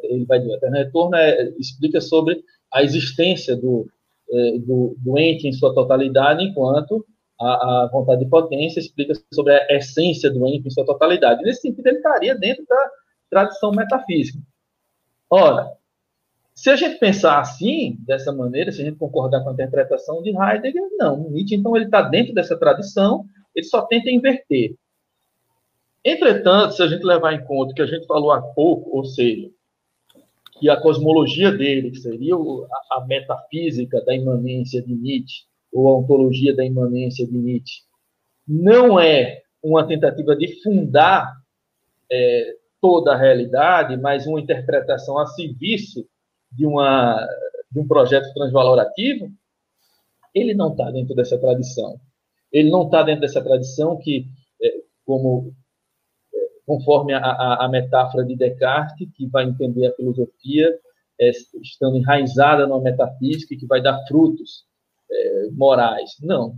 Ele vai dizer, o eterno retorno é, explica sobre a existência do, é, do, do ente em sua totalidade, enquanto a, a, vontade de potência explica sobre a essência do ente em sua totalidade. Nesse sentido, ele estaria dentro da tradição metafísica. Ora, se a gente pensar assim, dessa maneira, se a gente concordar com a interpretação de Heidegger, não. Nietzsche, então, ele está dentro dessa tradição, ele só tenta inverter. Entretanto, se a gente levar em conta que a gente falou há pouco, ou seja, que a cosmologia dele, que seria a metafísica da imanência de Nietzsche, ou a ontologia da imanência de Nietzsche, não é uma tentativa de fundar é, toda a realidade, mas uma interpretação a serviço de, uma, de um projeto transvalorativo, ele não está dentro dessa tradição. Ele não está dentro dessa tradição que, é, como conforme a, a, a, metáfora de Descartes, que vai entender a filosofia é, estando enraizada numa metafísica que vai dar frutos é, morais. Não.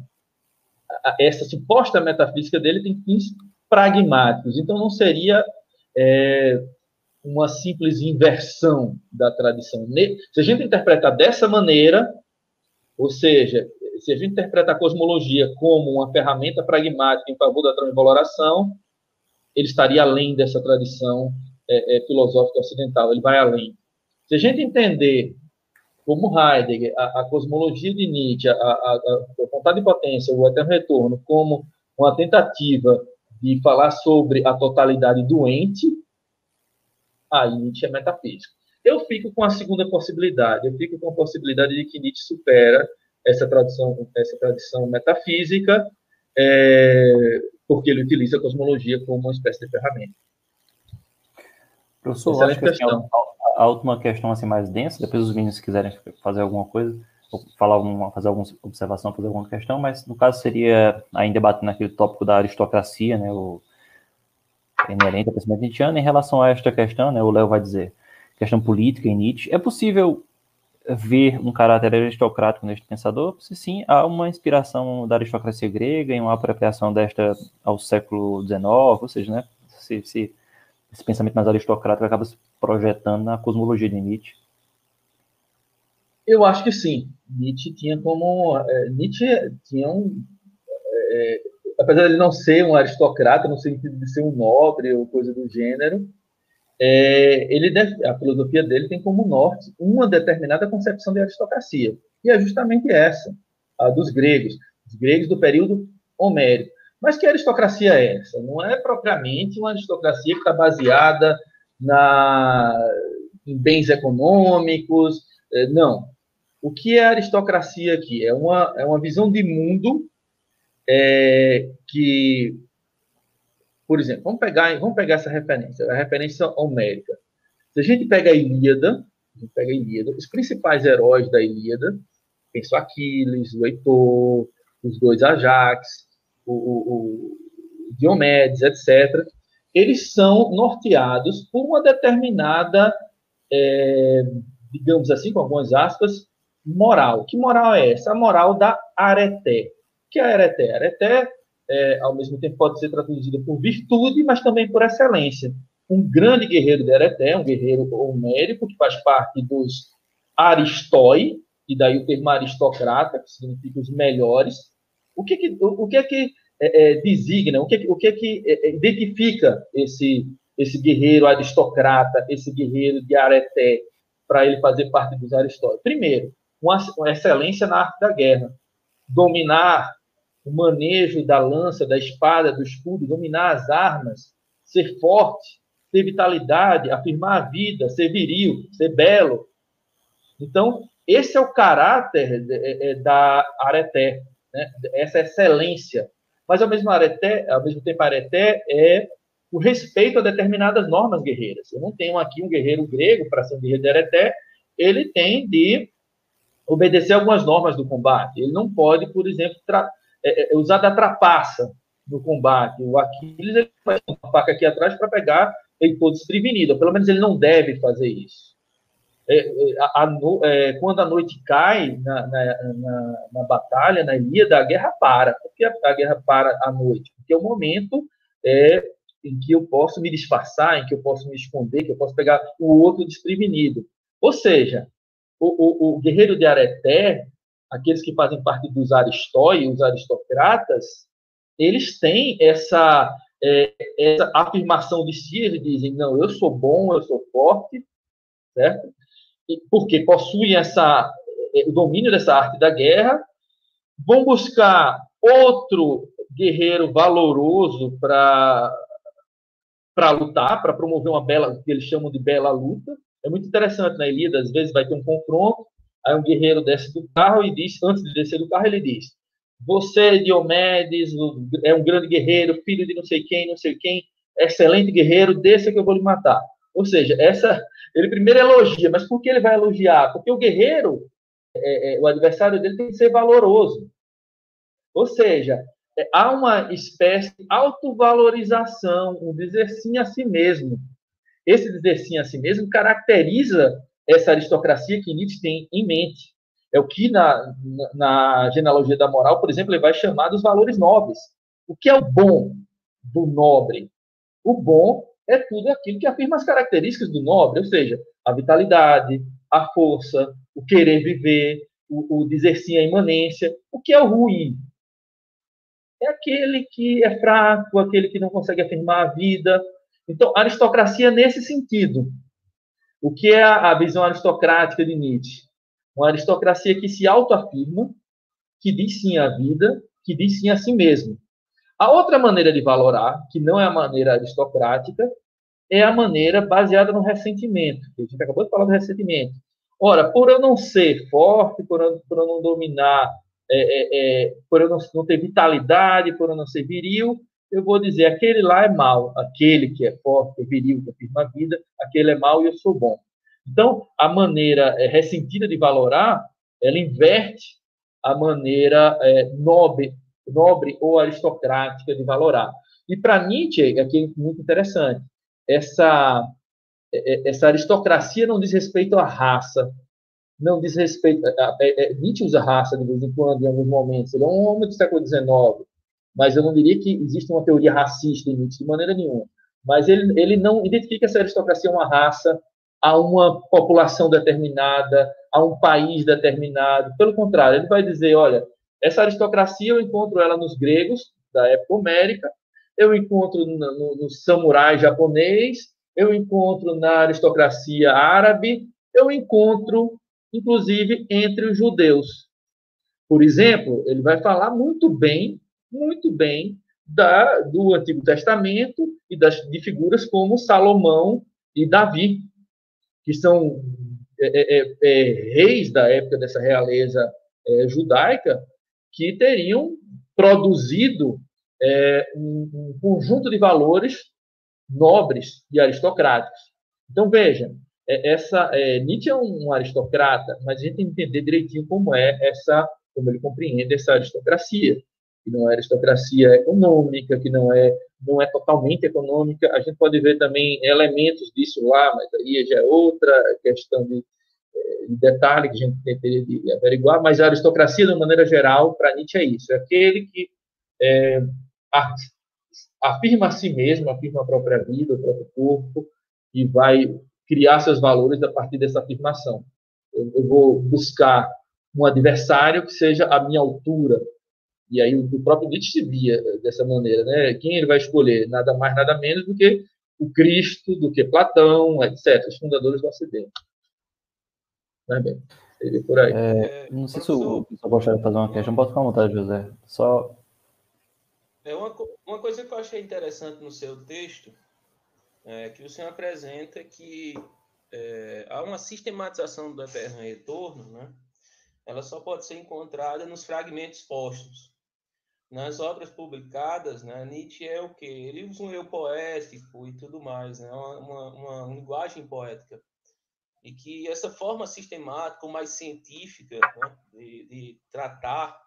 Essa suposta metafísica dele tem fins pragmáticos. Então, não seria é, uma simples inversão da tradição. Se a gente interpretar dessa maneira, ou seja, se a gente interpreta a cosmologia como uma ferramenta pragmática em favor da transvaloração, ele estaria além dessa tradição é, é, filosófica ocidental, ele vai além. Se a gente entender como Heidegger, a, a cosmologia de Nietzsche, a, a, a, vontade de potência, o eterno retorno, como uma tentativa de falar sobre a totalidade doente, aí Nietzsche é metafísico. Eu fico com a segunda possibilidade, eu fico com a possibilidade de que Nietzsche supera essa tradição, essa tradição metafísica, é, porque ele utiliza a cosmologia como uma espécie de ferramenta. Professor, Excelente acho que assim, questão. A, última questão assim mais densa, depois os meninos quiserem fazer alguma coisa, ou falar alguma, fazer alguma observação, fazer alguma questão, mas no caso seria ainda debatendo naquele tópico da aristocracia, né, o inerente ao pensamento nietzscheano, em relação a esta questão, né, o Léo vai dizer, questão política em Nietzsche, é possível ver um caráter aristocrático neste pensador, se sim, há uma inspiração da aristocracia grega e uma apropriação desta ao século XIX, ou seja, né, se, se esse pensamento mais aristocrático acaba se projetando na cosmologia de Nietzsche. Eu acho que sim. Nietzsche tinha como é, Nietzsche tinha um é, apesar de ele não ser um aristocrata no sentido de ser um nobre ou coisa do gênero, é, ele deve, a filosofia dele tem como norte uma determinada concepção de aristocracia, e é justamente essa, a dos gregos, os gregos do período homérico. Mas que aristocracia é essa? Não é propriamente uma aristocracia que está baseada na, em bens econômicos, é, não. O que é aristocracia aqui? É uma, é uma visão de mundo é, que Por exemplo, vamos pegar, vamos pegar essa referência, a referência homérica. Se a gente pega a Ilíada, a gente pega a Ilíada, os principais heróis da Ilíada, penso Aquiles, o Heitor, os dois Ajax, o, o, o Diomedes, etc., eles são norteados por uma determinada, é, digamos assim, com algumas aspas, moral. Que moral é essa? A moral da areté. O que é a areté? A areté, é, ao mesmo tempo, pode ser traduzida por virtude, mas também por excelência. Um grande guerreiro de areté, um guerreiro homérico, que faz parte dos aristói, e daí o termo aristocrata, que significa os melhores. O que, que o, que é que é, é, designa, o que, o que é que é, é, identifica esse, esse guerreiro aristocrata, esse guerreiro de areté, para ele fazer parte dos aristóteles? Primeiro, uma, uma excelência na arte da guerra. Dominar o manejo da lança, da espada, do escudo, dominar as armas, ser forte, ter vitalidade, afirmar a vida, ser viril, ser belo. Então, esse é o caráter é, é, da areté, né? essa excelência. Mas, ao mesmo, areté, ao mesmo tempo, areté é o respeito a determinadas normas guerreiras. Eu não tenho aqui um guerreiro grego para ser um guerreiro de areté, ele tem de obedecer algumas normas do combate. Ele não pode, por exemplo, é, é, usar da trapaça no combate. O Aquiles ele faz uma faca aqui atrás para pegar ele todo desprevenido. Pelo menos ele não deve fazer isso. É, é a, a, é, quando a noite cai na, na, na, na, batalha, na Ilíada, a guerra para. Por que a, guerra para à noite? Porque é o momento é, em que eu posso me disfarçar, em que eu posso me esconder, que eu posso pegar o outro desprevenido. Ou seja, o, o, o guerreiro de Areté, aqueles que fazem parte dos aristói, os aristocratas, eles têm essa, é, essa afirmação de si, eles dizem, não, eu sou bom, eu sou forte, certo? Porque possuem essa, é, o domínio dessa arte da guerra, vão buscar outro guerreiro valoroso para para lutar, para promover uma bela, que eles chamam de bela luta, é muito interessante na Ilíada, às vezes vai ter um confronto, aí um guerreiro desce do carro e diz, antes de descer do carro, ele diz: Você, Diomedes, é um grande guerreiro, filho de não sei quem, não sei quem, excelente guerreiro, desça que eu vou lhe matar. Ou seja, essa ele primeiro elogia, mas por que ele vai elogiar? Porque o guerreiro, é, é, o adversário dele tem que ser valoroso. Ou seja, é, há uma espécie de autovalorização, um dizer sim a si mesmo esse dizer sim a si mesmo caracteriza essa aristocracia que Nietzsche tem em mente. É o que na, na, genealogia da moral, por exemplo, ele vai chamar dos valores nobres. O que é o bom do nobre? O bom é tudo aquilo que afirma as características do nobre, ou seja, a vitalidade, a força, o querer viver, o, o dizer sim à imanência. O que é o ruim? É aquele que é fraco, aquele que não consegue afirmar a vida, então, aristocracia nesse sentido. O que é a visão aristocrática de Nietzsche? Uma aristocracia que se autoafirma, que diz sim à vida, que diz sim a si mesmo. A outra maneira de valorar, que não é a maneira aristocrática, é a maneira baseada no ressentimento. A gente acabou de falar do ressentimento. Ora, por eu não ser forte, por eu, por eu não dominar, é, é, é, por eu não, não ter vitalidade, por eu não ser viril, eu vou dizer, aquele lá é mal, aquele que é forte, viril, que afirma a vida, aquele é mal e eu sou bom. Então, a maneira é, ressentida de valorar, ela inverte a maneira é, nobre, nobre ou aristocrática de valorar. E para Nietzsche, aqui é muito interessante, essa, é, é, essa aristocracia não diz respeito à raça, não diz respeito. A, Nietzsche usa raça de vez em quando, em alguns momentos. Ele é um homem do século XIX mas eu não diria que existe uma teoria racista em Nietzsche, de maneira nenhuma. Mas ele, ele não identifica essa aristocracia uma raça, a uma população determinada, a um país determinado. Pelo contrário, ele vai dizer, olha, essa aristocracia eu encontro ela nos gregos, da época homérica, eu encontro no, no, samurai japonês, eu encontro na aristocracia árabe, eu encontro, inclusive, entre os judeus. Por exemplo, ele vai falar muito bem muito bem da, do Antigo Testamento e das, de figuras como Salomão e Davi, que são é, é, é, reis da época dessa realeza é, judaica, que teriam produzido é, um, um, conjunto de valores nobres e aristocráticos. Então, veja, é, essa, é, Nietzsche é um aristocrata, mas a gente tem que entender direitinho como é essa, como ele compreende essa aristocracia, que não é aristocracia econômica, que não é não é totalmente econômica. A gente pode ver também elementos disso lá, mas aí já é outra questão de, de detalhe que a gente teria de averiguar. Mas a aristocracia, de maneira geral, para Nietzsche é isso: é aquele que é, afirma a si mesmo, afirma a própria vida, o próprio corpo, e vai criar seus valores a partir dessa afirmação. Eu, eu vou buscar um adversário que seja a minha altura, e aí o próprio Nietzsche se via dessa maneira, né? Quem ele vai escolher? Nada mais, nada menos do que o Cristo, do que Platão, etc., os fundadores do Ocidente. Né, bem? Seria por aí. É, não sei se o pessoal gostaria de fazer uma questão. Pode ficar à vontade, José. Só... É uma, uma coisa que eu achei interessante no seu texto é que o senhor apresenta que é, há uma sistematização do eterno retorno, né? ela só pode ser encontrada nos fragmentos postos. Nas obras publicadas, né, Nietzsche é o quê? Ele usa um eu poético e tudo mais, né, uma, uma, uma linguagem poética. E que essa forma sistemática, ou mais científica, né, de, de tratar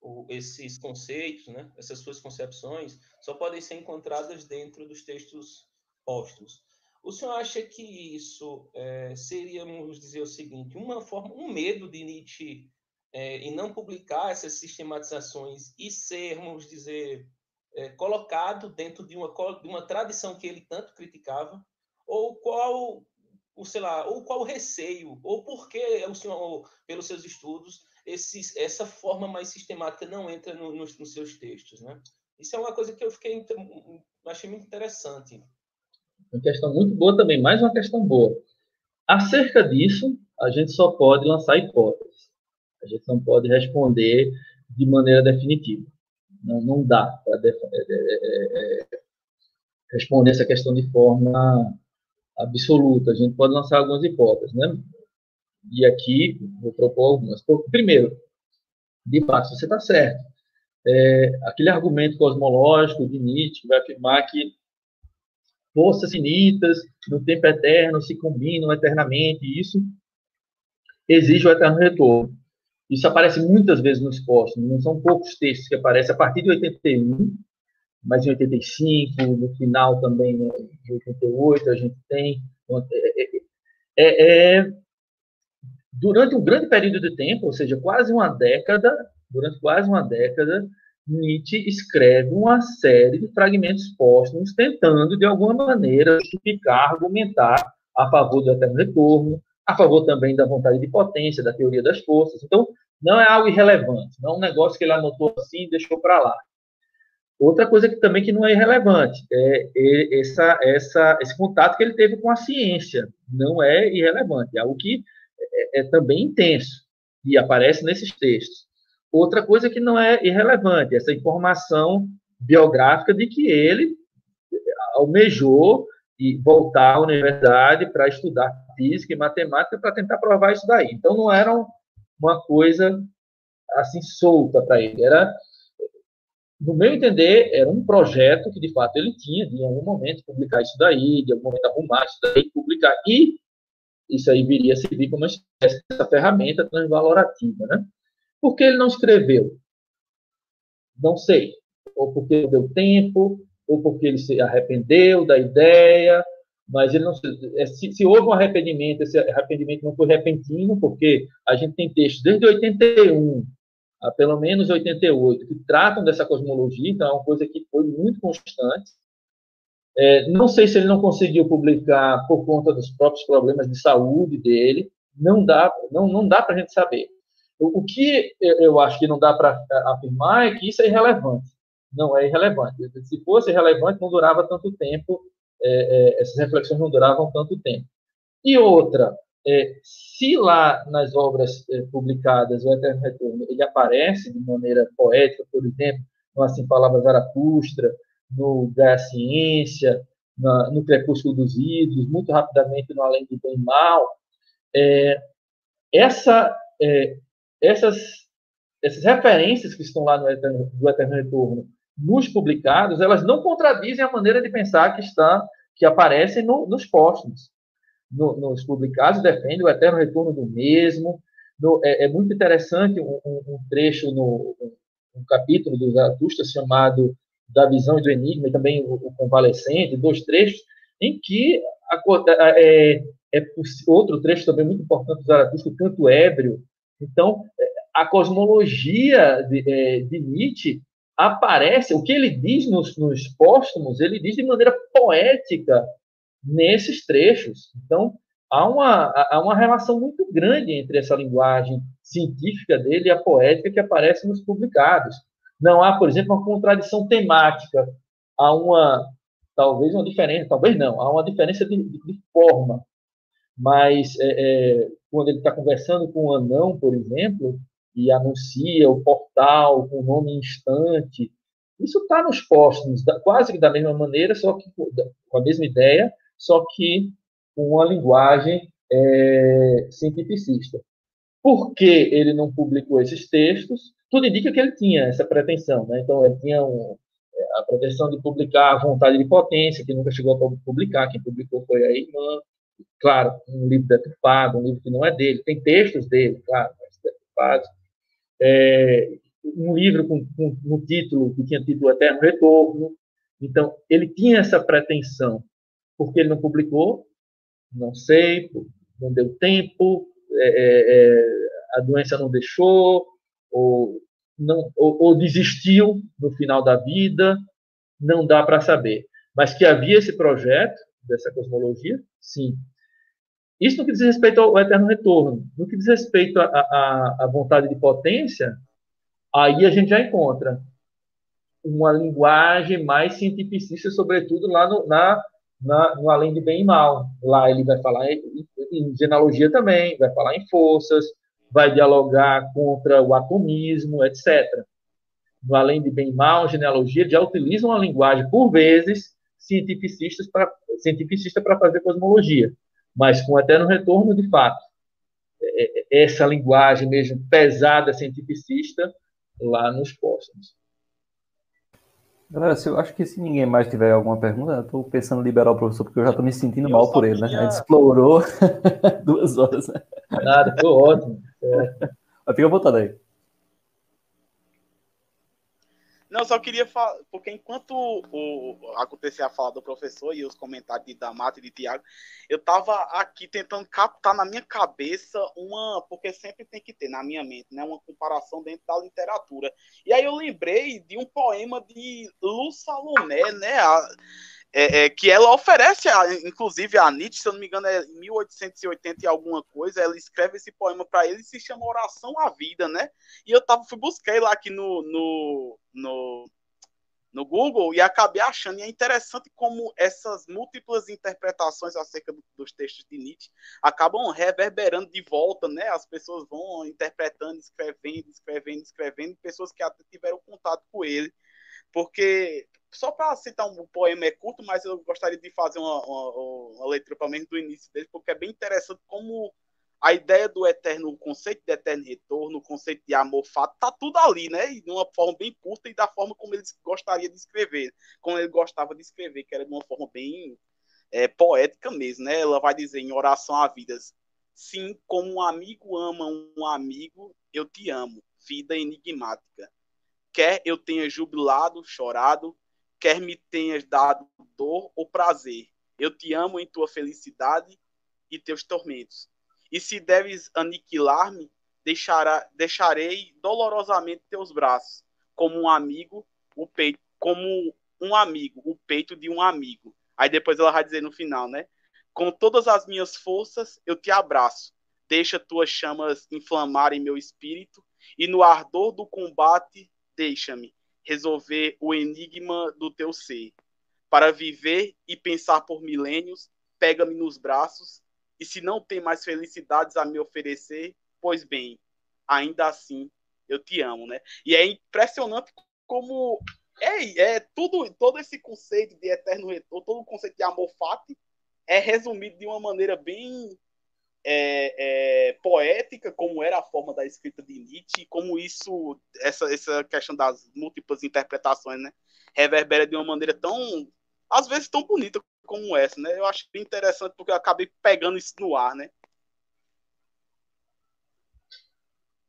o, esses conceitos, né, essas suas concepções, só podem ser encontradas dentro dos textos póstumos. O senhor acha que isso é, seria, vamos dizer o seguinte, uma forma, um medo de Nietzsche é, em não publicar essas sistematizações e ser, vamos dizer, é, colocado dentro de uma, de uma tradição que ele tanto criticava? Ou qual, o, sei lá, ou qual o receio, ou por que o senhor, pelos seus estudos, essa forma mais sistemática não entra no, nos, nos seus textos, né? Isso é uma coisa que eu fiquei achei muito interessante. Uma questão muito boa também, mais uma questão boa. Acerca disso, a gente só pode lançar hipóteses. A gente não pode responder de maneira definitiva. Não, não dá para é, é, é, responder essa questão de forma absoluta. A gente pode lançar algumas hipóteses, né? E aqui vou propor algumas. Primeiro, de fato, você está certo. É, aquele argumento cosmológico de Nietzsche vai afirmar que forças finitas no tempo eterno se combinam eternamente, e isso exige o eterno retorno. Isso aparece muitas vezes nos postos, não são poucos textos que aparecem a partir de 81, mas em 85, no final também, né, em 88, a gente tem. É, é, é, é, durante um grande período de tempo, ou seja, quase uma década, durante quase uma década, Nietzsche escreve uma série de fragmentos póstumos tentando, de alguma maneira, justificar, argumentar a favor do eterno retorno, a favor também da vontade de potência, da teoria das forças. Então, não é algo irrelevante, não é um negócio que ele anotou assim e deixou para lá. Outra coisa que também que não é irrelevante é essa, essa, esse contato que ele teve com a ciência. Não é irrelevante, é algo que é, é também intenso e aparece nesses textos. Outra coisa que não é irrelevante, essa informação biográfica de que ele almejou e voltar à universidade para estudar física e matemática para tentar provar isso daí. Então não era uma coisa assim solta para ele, era no meu entender, era um projeto que de fato ele tinha de em algum momento publicar isso daí, de algum momento arrumar isso daí, publicar e isso aí viria a servir como dessa ferramenta transvalorativa, né? Por que ele não escreveu? Não sei. Ou porque deu tempo, ou porque ele se arrependeu da ideia, mas ele não é, se, se, houve um arrependimento, esse arrependimento não foi repentino, porque a gente tem textos desde 81 pelo menos 88 que tratam dessa cosmologia, então é uma coisa que foi muito constante. É, não sei se ele não conseguiu publicar por conta dos próprios problemas de saúde dele, não dá, não, não dá para a gente saber. O, que eu acho que não dá para afirmar é que isso é irrelevante. Não é irrelevante. Se fosse irrelevante, não durava tanto tempo, é, é, essas reflexões não duravam tanto tempo. E outra, é, se lá nas obras é, publicadas o Eterno Retorno ele aparece de maneira poética, por exemplo, no Assim Falava Zaratustra, no Da Ciência, na, no Crepúsculo dos Ídolos, muito rapidamente no Além do Bem e Mal, é, essa é, essas, essas referências que estão lá no Eterno, do Eterno Retorno nos publicados, elas não contradizem a maneira de pensar que está que aparecem no, nos póstumos. No, nos publicados defende o eterno retorno do mesmo. No, é, é, muito interessante um, um, trecho no um, capítulo do Zaratustra chamado da visão e do enigma e também o, o convalescente, dois trechos em que a, a, é, é outro trecho também muito importante do Zaratustra, o canto ébrio. Então, a cosmologia de, é, de Nietzsche aparece, o que ele diz nos, nos póstumos, ele diz de maneira poética nesses trechos. Então, há uma, há uma relação muito grande entre essa linguagem científica dele e a poética que aparece nos publicados. Não há, por exemplo, uma contradição temática, há uma, talvez uma diferença, talvez não, há uma diferença de, de forma. Mas, é, é, quando ele está conversando com o anão, por exemplo, e anuncia o portal com o nome instante. Isso está nos postos, quase que da mesma maneira, só que com a mesma ideia, só que uma linguagem é, cientificista. Por que ele não publicou esses textos? Tudo indica que ele tinha essa pretensão. Né? Então, ele tinha um, a pretensão de publicar a vontade de potência, que nunca chegou a publicar, quem publicou foi a irmã. Claro, um livro deturpado, um livro que não é dele. Tem textos dele, claro, mas deturpados é, um livro com, com um título que tinha título Eterno Retorno. Então, ele tinha essa pretensão. Por que ele não publicou? Não sei, não deu tempo, é, é, é, a doença não deixou, ou, não, ou, ou desistiu no final da vida, não dá para saber. Mas que havia esse projeto dessa cosmologia, sim. Isso no que diz respeito ao eterno retorno. No que diz respeito à vontade de potência, aí a gente já encontra uma linguagem mais cientificista, sobretudo lá no, na, na, no além de bem e mal. Lá ele vai falar em, em genealogia também, vai falar em forças, vai dialogar contra o atomismo, etc. No além de bem e mal, genealogia, já utiliza uma linguagem, por vezes, cientificista para cientificista para fazer cosmologia mas com eterno retorno, de fato, é, é, essa linguagem mesmo pesada, cientificista, lá nos próximos. Galera, eu acho que se ninguém mais tiver alguma pergunta, eu estou pensando em liberar o professor, porque eu já estou me sentindo eu mal por ele, né? A gente explorou (laughs) duas horas. Nada, foi ótimo. É. Mas fica à vontade aí. Não, só queria falar, porque enquanto o, acontecia a fala do professor e os comentários de Damato e de Tiago, eu estava aqui tentando captar na minha cabeça uma, porque sempre tem que ter na minha mente, né, uma comparação dentro da literatura. E aí eu lembrei de um poema de Lu Salomé, né, a, é, é, que ela oferece, a, inclusive, a Nietzsche, se eu não me engano, é em 1880 e alguma coisa, ela escreve esse poema para ele e se chama Oração à Vida, né? E eu tava, fui buscar lá aqui no, no, no, no Google e acabei achando, e é interessante como essas múltiplas interpretações acerca do, dos textos de Nietzsche acabam reverberando de volta, né? As pessoas vão interpretando, escrevendo, escrevendo, escrevendo, pessoas que até tiveram contato com ele, porque só para citar um poema é curto, mas eu gostaria de fazer uma, uma, uma leitura pelo menos do início dele, porque é bem interessante como a ideia do eterno, o conceito de eterno retorno, o conceito de amor fato, tá tudo ali, né? E de uma forma bem curta e da forma como ele gostaria de escrever, como ele gostava de escrever, que era de uma forma bem é, poética mesmo, né? Ela vai dizer em oração à vida, sim, como um amigo ama um amigo, eu te amo, vida enigmática. Quer eu tenha jubilado, chorado, quer me tenhas dado dor ou prazer. Eu te amo em tua felicidade e teus tormentos. E se deves aniquilar-me, deixarei dolorosamente teus braços, como um amigo, o peito, como um amigo, o peito de um amigo. Aí depois ela vai dizer no final, né? Com todas as minhas forças eu te abraço. Deixa tuas chamas inflamarem meu espírito e no ardor do combate deixa-me resolver o enigma do teu ser. Para viver e pensar por milênios, pega-me nos braços, e se não tem mais felicidades a me oferecer, pois bem, ainda assim eu te amo, né? E é impressionante como é, é tudo, todo esse conceito de eterno retorno, todo o conceito de amor fati é resumido de uma maneira bem é, é, poética, como era a forma da escrita de Nietzsche, como isso, essa, essa questão das múltiplas interpretações, né, reverbera de uma maneira tão, às vezes, tão bonita como essa, né? Eu acho interessante porque eu acabei pegando isso no ar, né?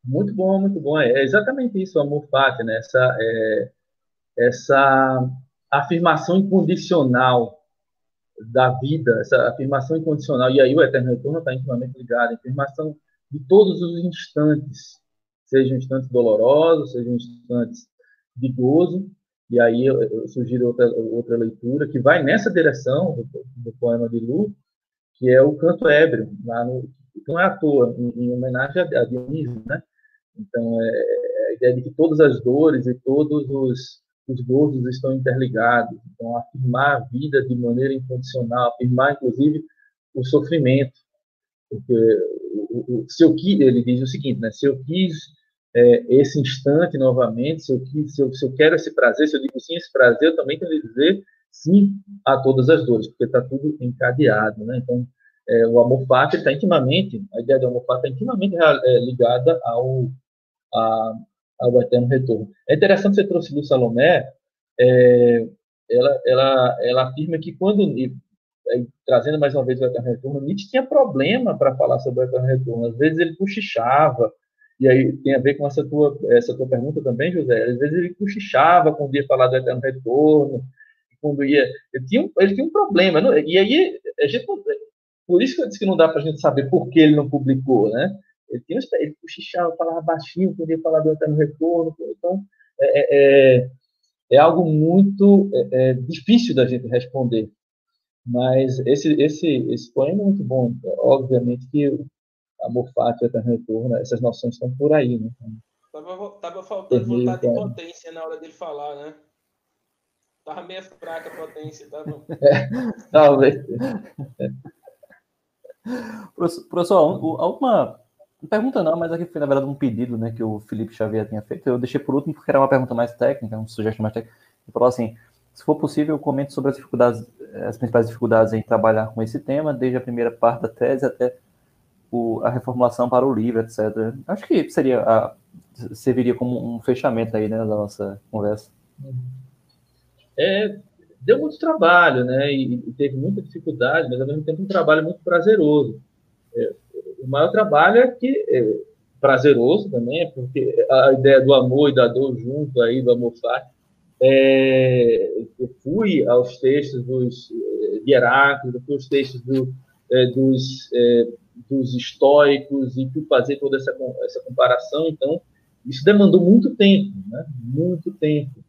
Muito bom, muito bom. É exatamente isso, amor fati, né? Essa, é, essa afirmação incondicional da vida, essa afirmação incondicional, e aí o Eterno Retorno está intimamente ligado, a afirmação de todos os instantes, sejam instantes dolorosos, sejam instantes de gozo, e aí eu, sugiro outra, outra leitura que vai nessa direção do, do poema de Lu, que é o Canto Ébrio, lá no, não é à toa, em, em homenagem a, a Dionísio, né? Então, é, é a ideia de que todas as dores e todos os, os gozos estão interligados. Então, afirmar a vida de maneira incondicional, afirmar, inclusive, o sofrimento. Porque se eu ele diz o seguinte, né? Se eu quis é, esse instante novamente, se eu, quis, se, eu, se eu quero esse prazer, se eu digo sim esse prazer, eu também tenho que dizer sim a todas as dores, porque está tudo encadeado, né? Então, é, o amor fati está intimamente, a ideia do amor fati está intimamente é, ligada ao, a, ao eterno retorno. É interessante você trouxe do Salomé, é, ela, ela, ela afirma que quando, é, trazendo mais uma vez o eterno retorno, Nietzsche tinha problema para falar sobre o eterno retorno, às vezes ele cochichava, e aí tem a ver com essa tua, essa tua pergunta também, José, às vezes ele cochichava quando ia falar do eterno retorno, quando ia, ele tinha, ele tinha um problema, não, e aí a gente, por isso que eu disse que não dá para a gente saber por que ele não publicou, né? Ele, tinha, ele cochichava, falava baixinho, podia falar do eterno retorno. Então, é, é, é, é algo muito é, é, difícil da gente responder. Mas esse, esse, esse poema é muito bom. Obviamente que amor fati, eterno retorno, essas noções estão por aí. Né? Tava, tava faltando vontade de potência na hora dele falar, né? Tava meio fraca a potência, tava. (laughs) É, talvez. Professor, a não pergunta não, mas aqui foi na verdade um pedido, né, que o Felipe Xavier tinha feito. Eu deixei por último porque era uma pergunta mais técnica, uma sugestão mais técnica. Ele falou assim: se for possível, comente sobre as dificuldades, as principais dificuldades em trabalhar com esse tema, desde a primeira parte da tese até o, a reformulação para o livro, etc. Acho que seria a, serviria como um fechamento aí, né, da nossa conversa. É, deu muito trabalho, né, e, e teve muita dificuldade, mas ao mesmo tempo um trabalho muito prazeroso. É, o maior trabalho é que é prazeroso também, é porque a ideia do amor e da dor junto aí, do amor fati, é, eu fui aos textos dos é, de Heráclito, fui aos textos do, é, dos, é, dos estoicos e fui fazer toda essa, essa comparação, então isso demandou muito tempo, né? muito tempo.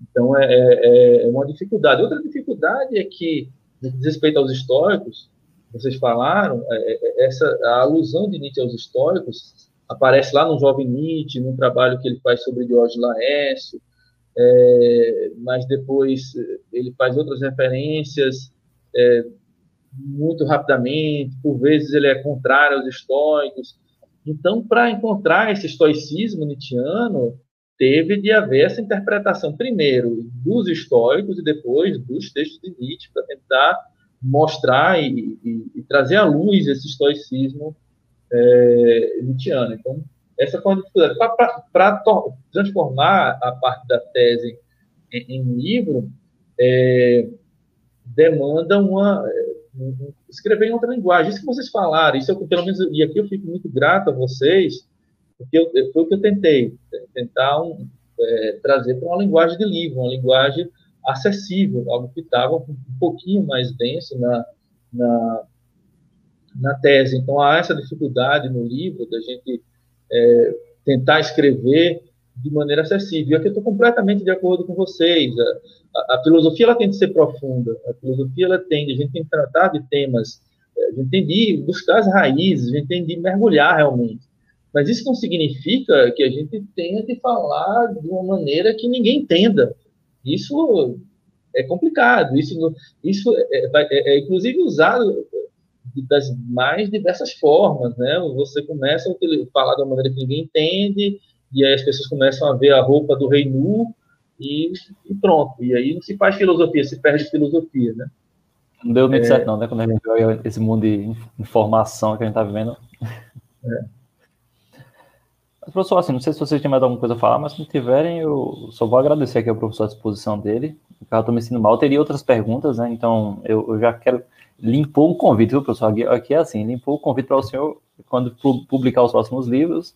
Então é, é, é uma dificuldade. Outra dificuldade é que, diz respeito aos históricos, vocês falaram, é, é, essa a alusão de Nietzsche aos históricos aparece lá no Jovem Nietzsche, num trabalho que ele faz sobre Diógenes Laércio, é, mas depois ele faz outras referências é, muito rapidamente, por vezes ele é contrário aos estoicos. Então, para encontrar esse estoicismo nietzschiano, teve de haver essa interpretação, primeiro, dos estoicos e depois dos textos de Nietzsche, para tentar mostrar e, e, e, trazer à luz esse estoicismo é, nietzschiano. Então, essa foi uma dificuldade. Para transformar a parte da tese em, em livro, é, demanda uma um, escrever em outra linguagem. Isso que vocês falaram, isso eu, pelo menos, e aqui eu fico muito grato a vocês, porque eu, foi o que eu tentei, tentar um, é, trazer para uma linguagem de livro, uma linguagem acessível, algo que estava um pouquinho mais denso na, na, na, tese. Então, há essa dificuldade no livro da gente é, tentar escrever de maneira acessível. Eu estou completamente de acordo com vocês. A, a, a, filosofia ela tem que ser profunda. A filosofia ela tem, a gente tem que tratar de temas, é, a gente tem de buscar as raízes, a gente tem de mergulhar realmente. Mas isso não significa que a gente tenha que falar de uma maneira que ninguém entenda. Isso é complicado, isso, isso é, é, é, é inclusive usado das mais diversas formas, né? Você começa a falar de uma maneira que ninguém entende, e aí as pessoas começam a ver a roupa do rei nu, e, e pronto. E aí não se faz filosofia, se perde filosofia, né? Não deu muito é... certo, não, né? Quando a gente viu esse mundo de informação que a gente está vivendo. É. Professor, assim, não sei se vocês têm mais alguma coisa a falar, mas se não tiverem, eu só vou agradecer aqui ao professor a disposição dele. O cara estou me ensinando mal. Eu teria outras perguntas, né? Então, eu, eu já quero. Limpou o convite, viu, professor? Aqui é assim: limpou o convite para o senhor, quando publicar os próximos livros,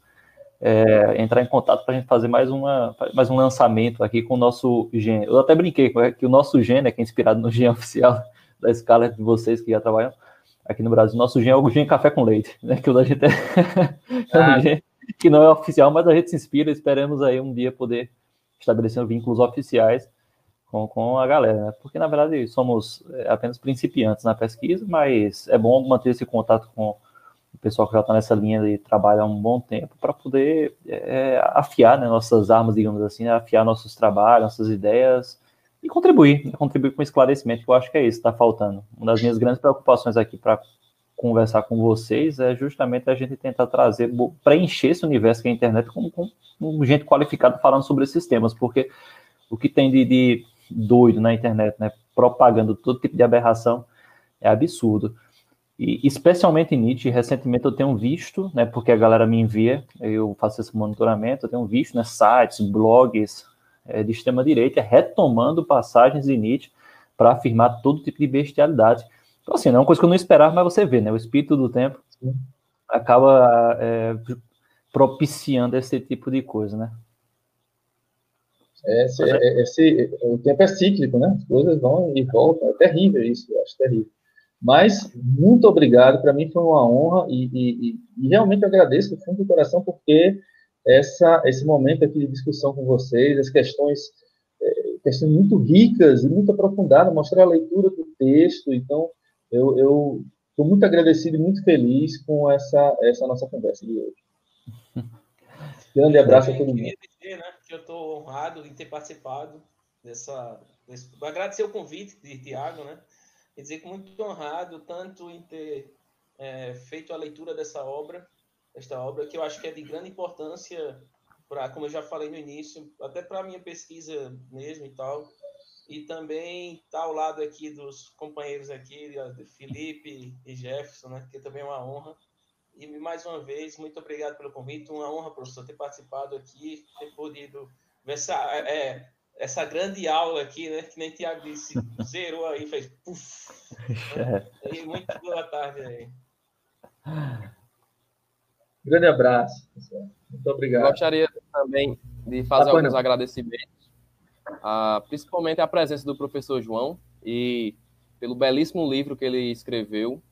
é, entrar em contato para a gente fazer mais, uma, mais um lançamento aqui com o nosso gene. Eu até brinquei que o nosso gene, que é inspirado no gene (laughs) oficial da escala de vocês que já trabalham aqui no Brasil, nosso gene é o gene café com leite, né? Que o da gente é, (laughs) é um gene (laughs) que não é oficial, mas a gente se inspira, esperamos aí um dia poder estabelecer vínculos oficiais com, com a galera, né? Porque na verdade somos é, apenas principiantes na pesquisa, mas é bom manter esse contato com o pessoal que já está nessa linha de trabalho há um bom tempo para poder é, afiar né, nossas armas, digamos assim, né? afiar nossos trabalhos, nossas ideias e contribuir, né? contribuir com esclarecimento, que eu acho que é isso que está faltando. Uma das minhas grandes preocupações aqui para conversar com vocês é justamente a gente tentar trazer, preencher esse universo que é a internet com, com, com gente qualificada falando sobre esses temas, porque o que tem de, de doido na internet, né, propagando todo tipo de aberração, é absurdo. E especialmente Nietzsche, recentemente eu tenho visto, né, porque a galera me envia, eu faço esse monitoramento, eu tenho visto né, sites, blogs é, de extrema-direita retomando passagens de Nietzsche para afirmar todo tipo de bestialidade. Então, assim, não é uma coisa que eu não esperava, mas você vê, né, o espírito do tempo acaba é, propiciando esse tipo de coisa, né? Esse, é, esse, o tempo é cíclico, né? As coisas vão e voltam. É terrível isso, eu acho terrível. Mas, muito obrigado. Para mim foi uma honra e, e, e, realmente agradeço do fundo do coração porque essa, esse momento aqui de discussão com vocês, as questões, é, questões muito ricas e muito aprofundadas, mostrar a leitura do texto. Então, eu estou muito agradecido e muito feliz com essa, essa nossa conversa de hoje. (laughs) Grande abraço a todo mundo. Eu queria dizer né, que eu estou honrado em ter participado dessa. Desse, agradecer o convite de Tiago, né? Quer dizer que muito honrado tanto em ter é, feito a leitura dessa obra, esta obra que eu acho que é de grande importância para, como eu já falei no início, até para a minha pesquisa mesmo e tal, e também estar tá ao lado aqui dos companheiros aqui, Felipe e Jefferson, né, que também é uma honra. E mais uma vez, muito obrigado pelo convite, uma honra, professor, ter participado aqui, ter podido ver essa, é, essa grande aula aqui, né? Que nem Tiago disse, (laughs) zerou aí, fez puf. (laughs) É. muito boa tarde aí. Grande abraço, pessoal. Muito obrigado. Gostaria também de fazer ah, alguns agradecimentos, a, principalmente a presença do professor João e pelo belíssimo livro que ele escreveu.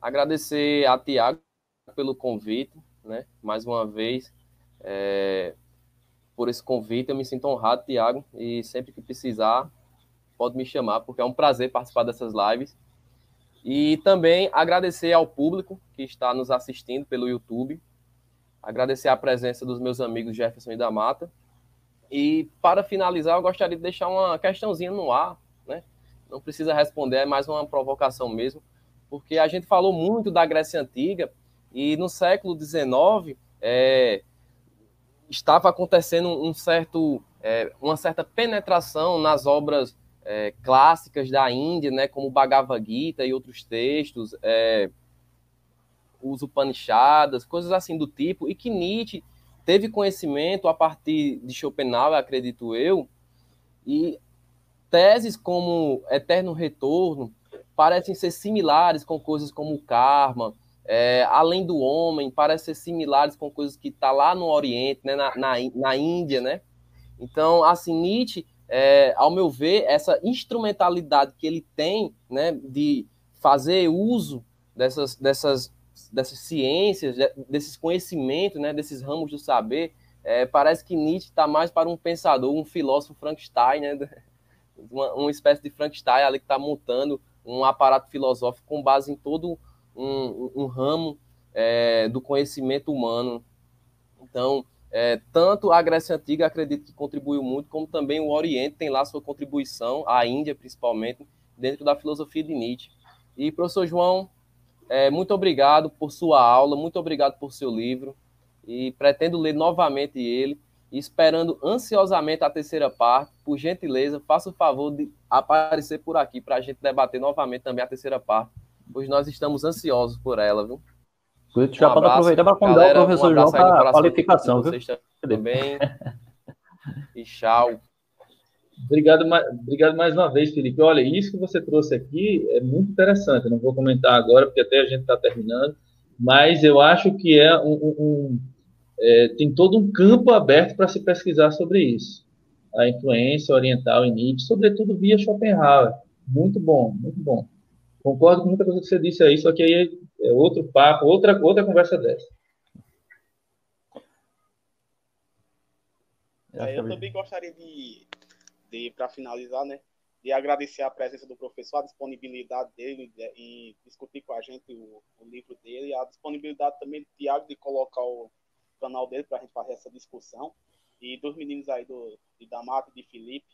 Agradecer a Tiago pelo convite, né? Mais uma vez. É, por esse convite. Eu me sinto honrado, Tiago, e sempre que precisar, pode me chamar, porque é um prazer participar dessas lives. E também agradecer ao público que está nos assistindo pelo YouTube. Agradecer a presença dos meus amigos Jefferson e da Mata. E para finalizar, eu gostaria de deixar uma questãozinha no ar, né? Não precisa responder, é mais uma provocação mesmo, porque a gente falou muito da Grécia Antiga e no século XIX é, estava acontecendo um certo, é, uma certa penetração nas obras é, clássicas da Índia, né, como Bhagavad Gita e outros textos, é, os Upanishads, coisas assim do tipo, e que Nietzsche teve conhecimento a partir de Schopenhauer, acredito eu, e teses como Eterno Retorno parecem ser similares com coisas como karma, é, além do homem, parecem ser similares com coisas que está lá no Oriente, né, na, na, na, Índia, né? Então, assim, Nietzsche, é, ao meu ver, essa instrumentalidade que ele tem, né, de fazer uso dessas, dessas, dessas ciências, desses conhecimentos, né, desses ramos do saber, é, parece que Nietzsche está mais para um pensador, um filósofo Frankenstein, né? (laughs) Uma, uma espécie de Frankenstein ali que está montando um aparato filosófico com base em todo um, um ramo é, do conhecimento humano. Então, é, tanto a Grécia Antiga acredito que contribuiu muito, como também o Oriente tem lá sua contribuição, a Índia principalmente, dentro da filosofia de Nietzsche. E, professor João, é, muito obrigado por sua aula, muito obrigado por seu livro, e pretendo ler novamente ele. esperando ansiosamente a terceira parte. Por gentileza, faça o favor de aparecer por aqui para a gente debater novamente também a terceira parte, pois nós estamos ansiosos por ela, viu? Um já pode aproveitar para convidar o professor um João para a qualificação, viu? Também. e tchau. Obrigado, obrigado mais uma vez, Felipe. Olha, isso que você trouxe aqui é muito interessante. Não vou comentar agora, porque até a gente está terminando, mas eu acho que é um, um é, tem todo um campo aberto para se pesquisar sobre isso. A influência oriental em Nietzsche, sobretudo via Schopenhauer. Muito bom, muito bom. Concordo com muita coisa que você disse aí, só que aí é outro papo, outra, outra conversa dessa. É, eu também gostaria de, de para finalizar, né, de agradecer a presença do professor, a disponibilidade dele em discutir com a gente o, o livro dele, a disponibilidade também do Tiago de colocar o, canal dele para a gente fazer essa discussão. E dos meninos aí do, de Damato e de Felipe.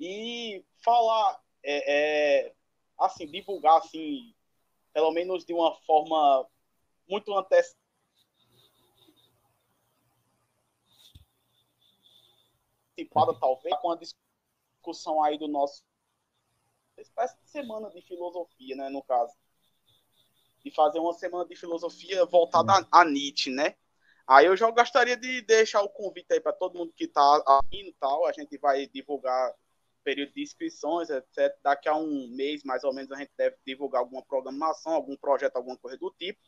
E falar, é, é, assim, divulgar, assim, pelo menos de uma forma muito antecipada. talvez, com a discussão aí do nosso espécie de semana de filosofia, né, no caso. De fazer uma semana de filosofia voltada a, a Nietzsche, né? Aí eu já gostaria de deixar o convite aí para todo mundo que está aqui e tal. A gente vai divulgar período de inscrições, etc. Daqui a um mês, mais ou menos, a gente deve divulgar alguma programação, algum projeto, alguma coisa do tipo.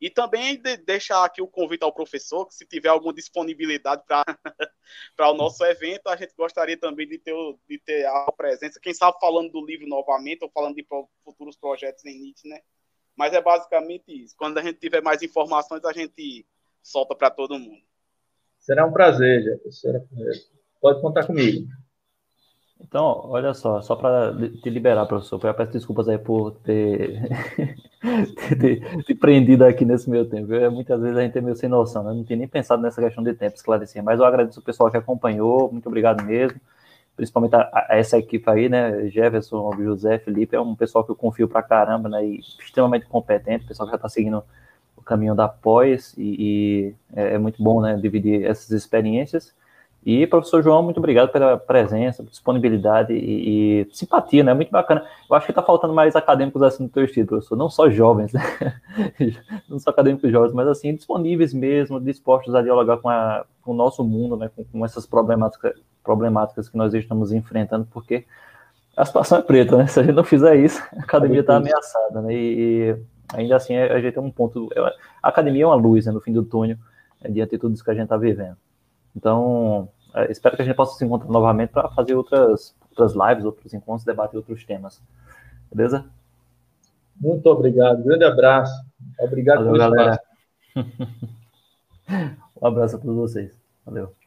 E também de deixar aqui o convite ao professor, que se tiver alguma disponibilidade para (laughs) o nosso evento, a gente gostaria também de ter, de ter a presença, quem sabe falando do livro novamente, ou falando de futuros projetos em Nietzsche, né? Mas é basicamente isso. Quando a gente tiver mais informações, a gente solta para todo mundo. Será um prazer, Jefferson. Pode contar comigo. Então, olha só, só para te liberar, professor, eu peço desculpas aí por ter, (laughs) (laughs) ter, ter, prendido aqui nesse meu tempo. Eu, muitas vezes a gente é meio sem noção, né? não tinha nem pensado nessa questão de tempo esclarecer, mas eu agradeço o pessoal que acompanhou, muito obrigado mesmo, principalmente a, a essa equipe aí, né, Jefferson, José, Felipe, é um pessoal que eu confio pra caramba, né, e extremamente competente, pessoal que já está seguindo o caminho da pós e, e é, é, muito bom, né, dividir essas experiências. E, professor João, muito obrigado pela presença, disponibilidade e, e simpatia, né? Muito bacana. Eu acho que está faltando mais acadêmicos assim no teu estilo, professor. Não só jovens, né? (laughs) Não só acadêmicos jovens, mas assim, disponíveis mesmo, dispostos a dialogar com, a, com o nosso mundo, né? Com, com essas problemáticas, problemáticas que nós estamos enfrentando, porque a situação é preta, né? Se a gente não fizer isso, a academia está ameaçada, né? E, ainda assim a gente tem um ponto. A academia é uma luz né, no fim do túnel, é, diante de tudo isso que a gente está vivendo. Então, é, espero que a gente possa se encontrar novamente para fazer outras, outras lives, outros encontros, debater outros temas. Beleza? Muito obrigado. Grande abraço. Obrigado Valeu, galera. (laughs) um abraço a todos vocês. Valeu.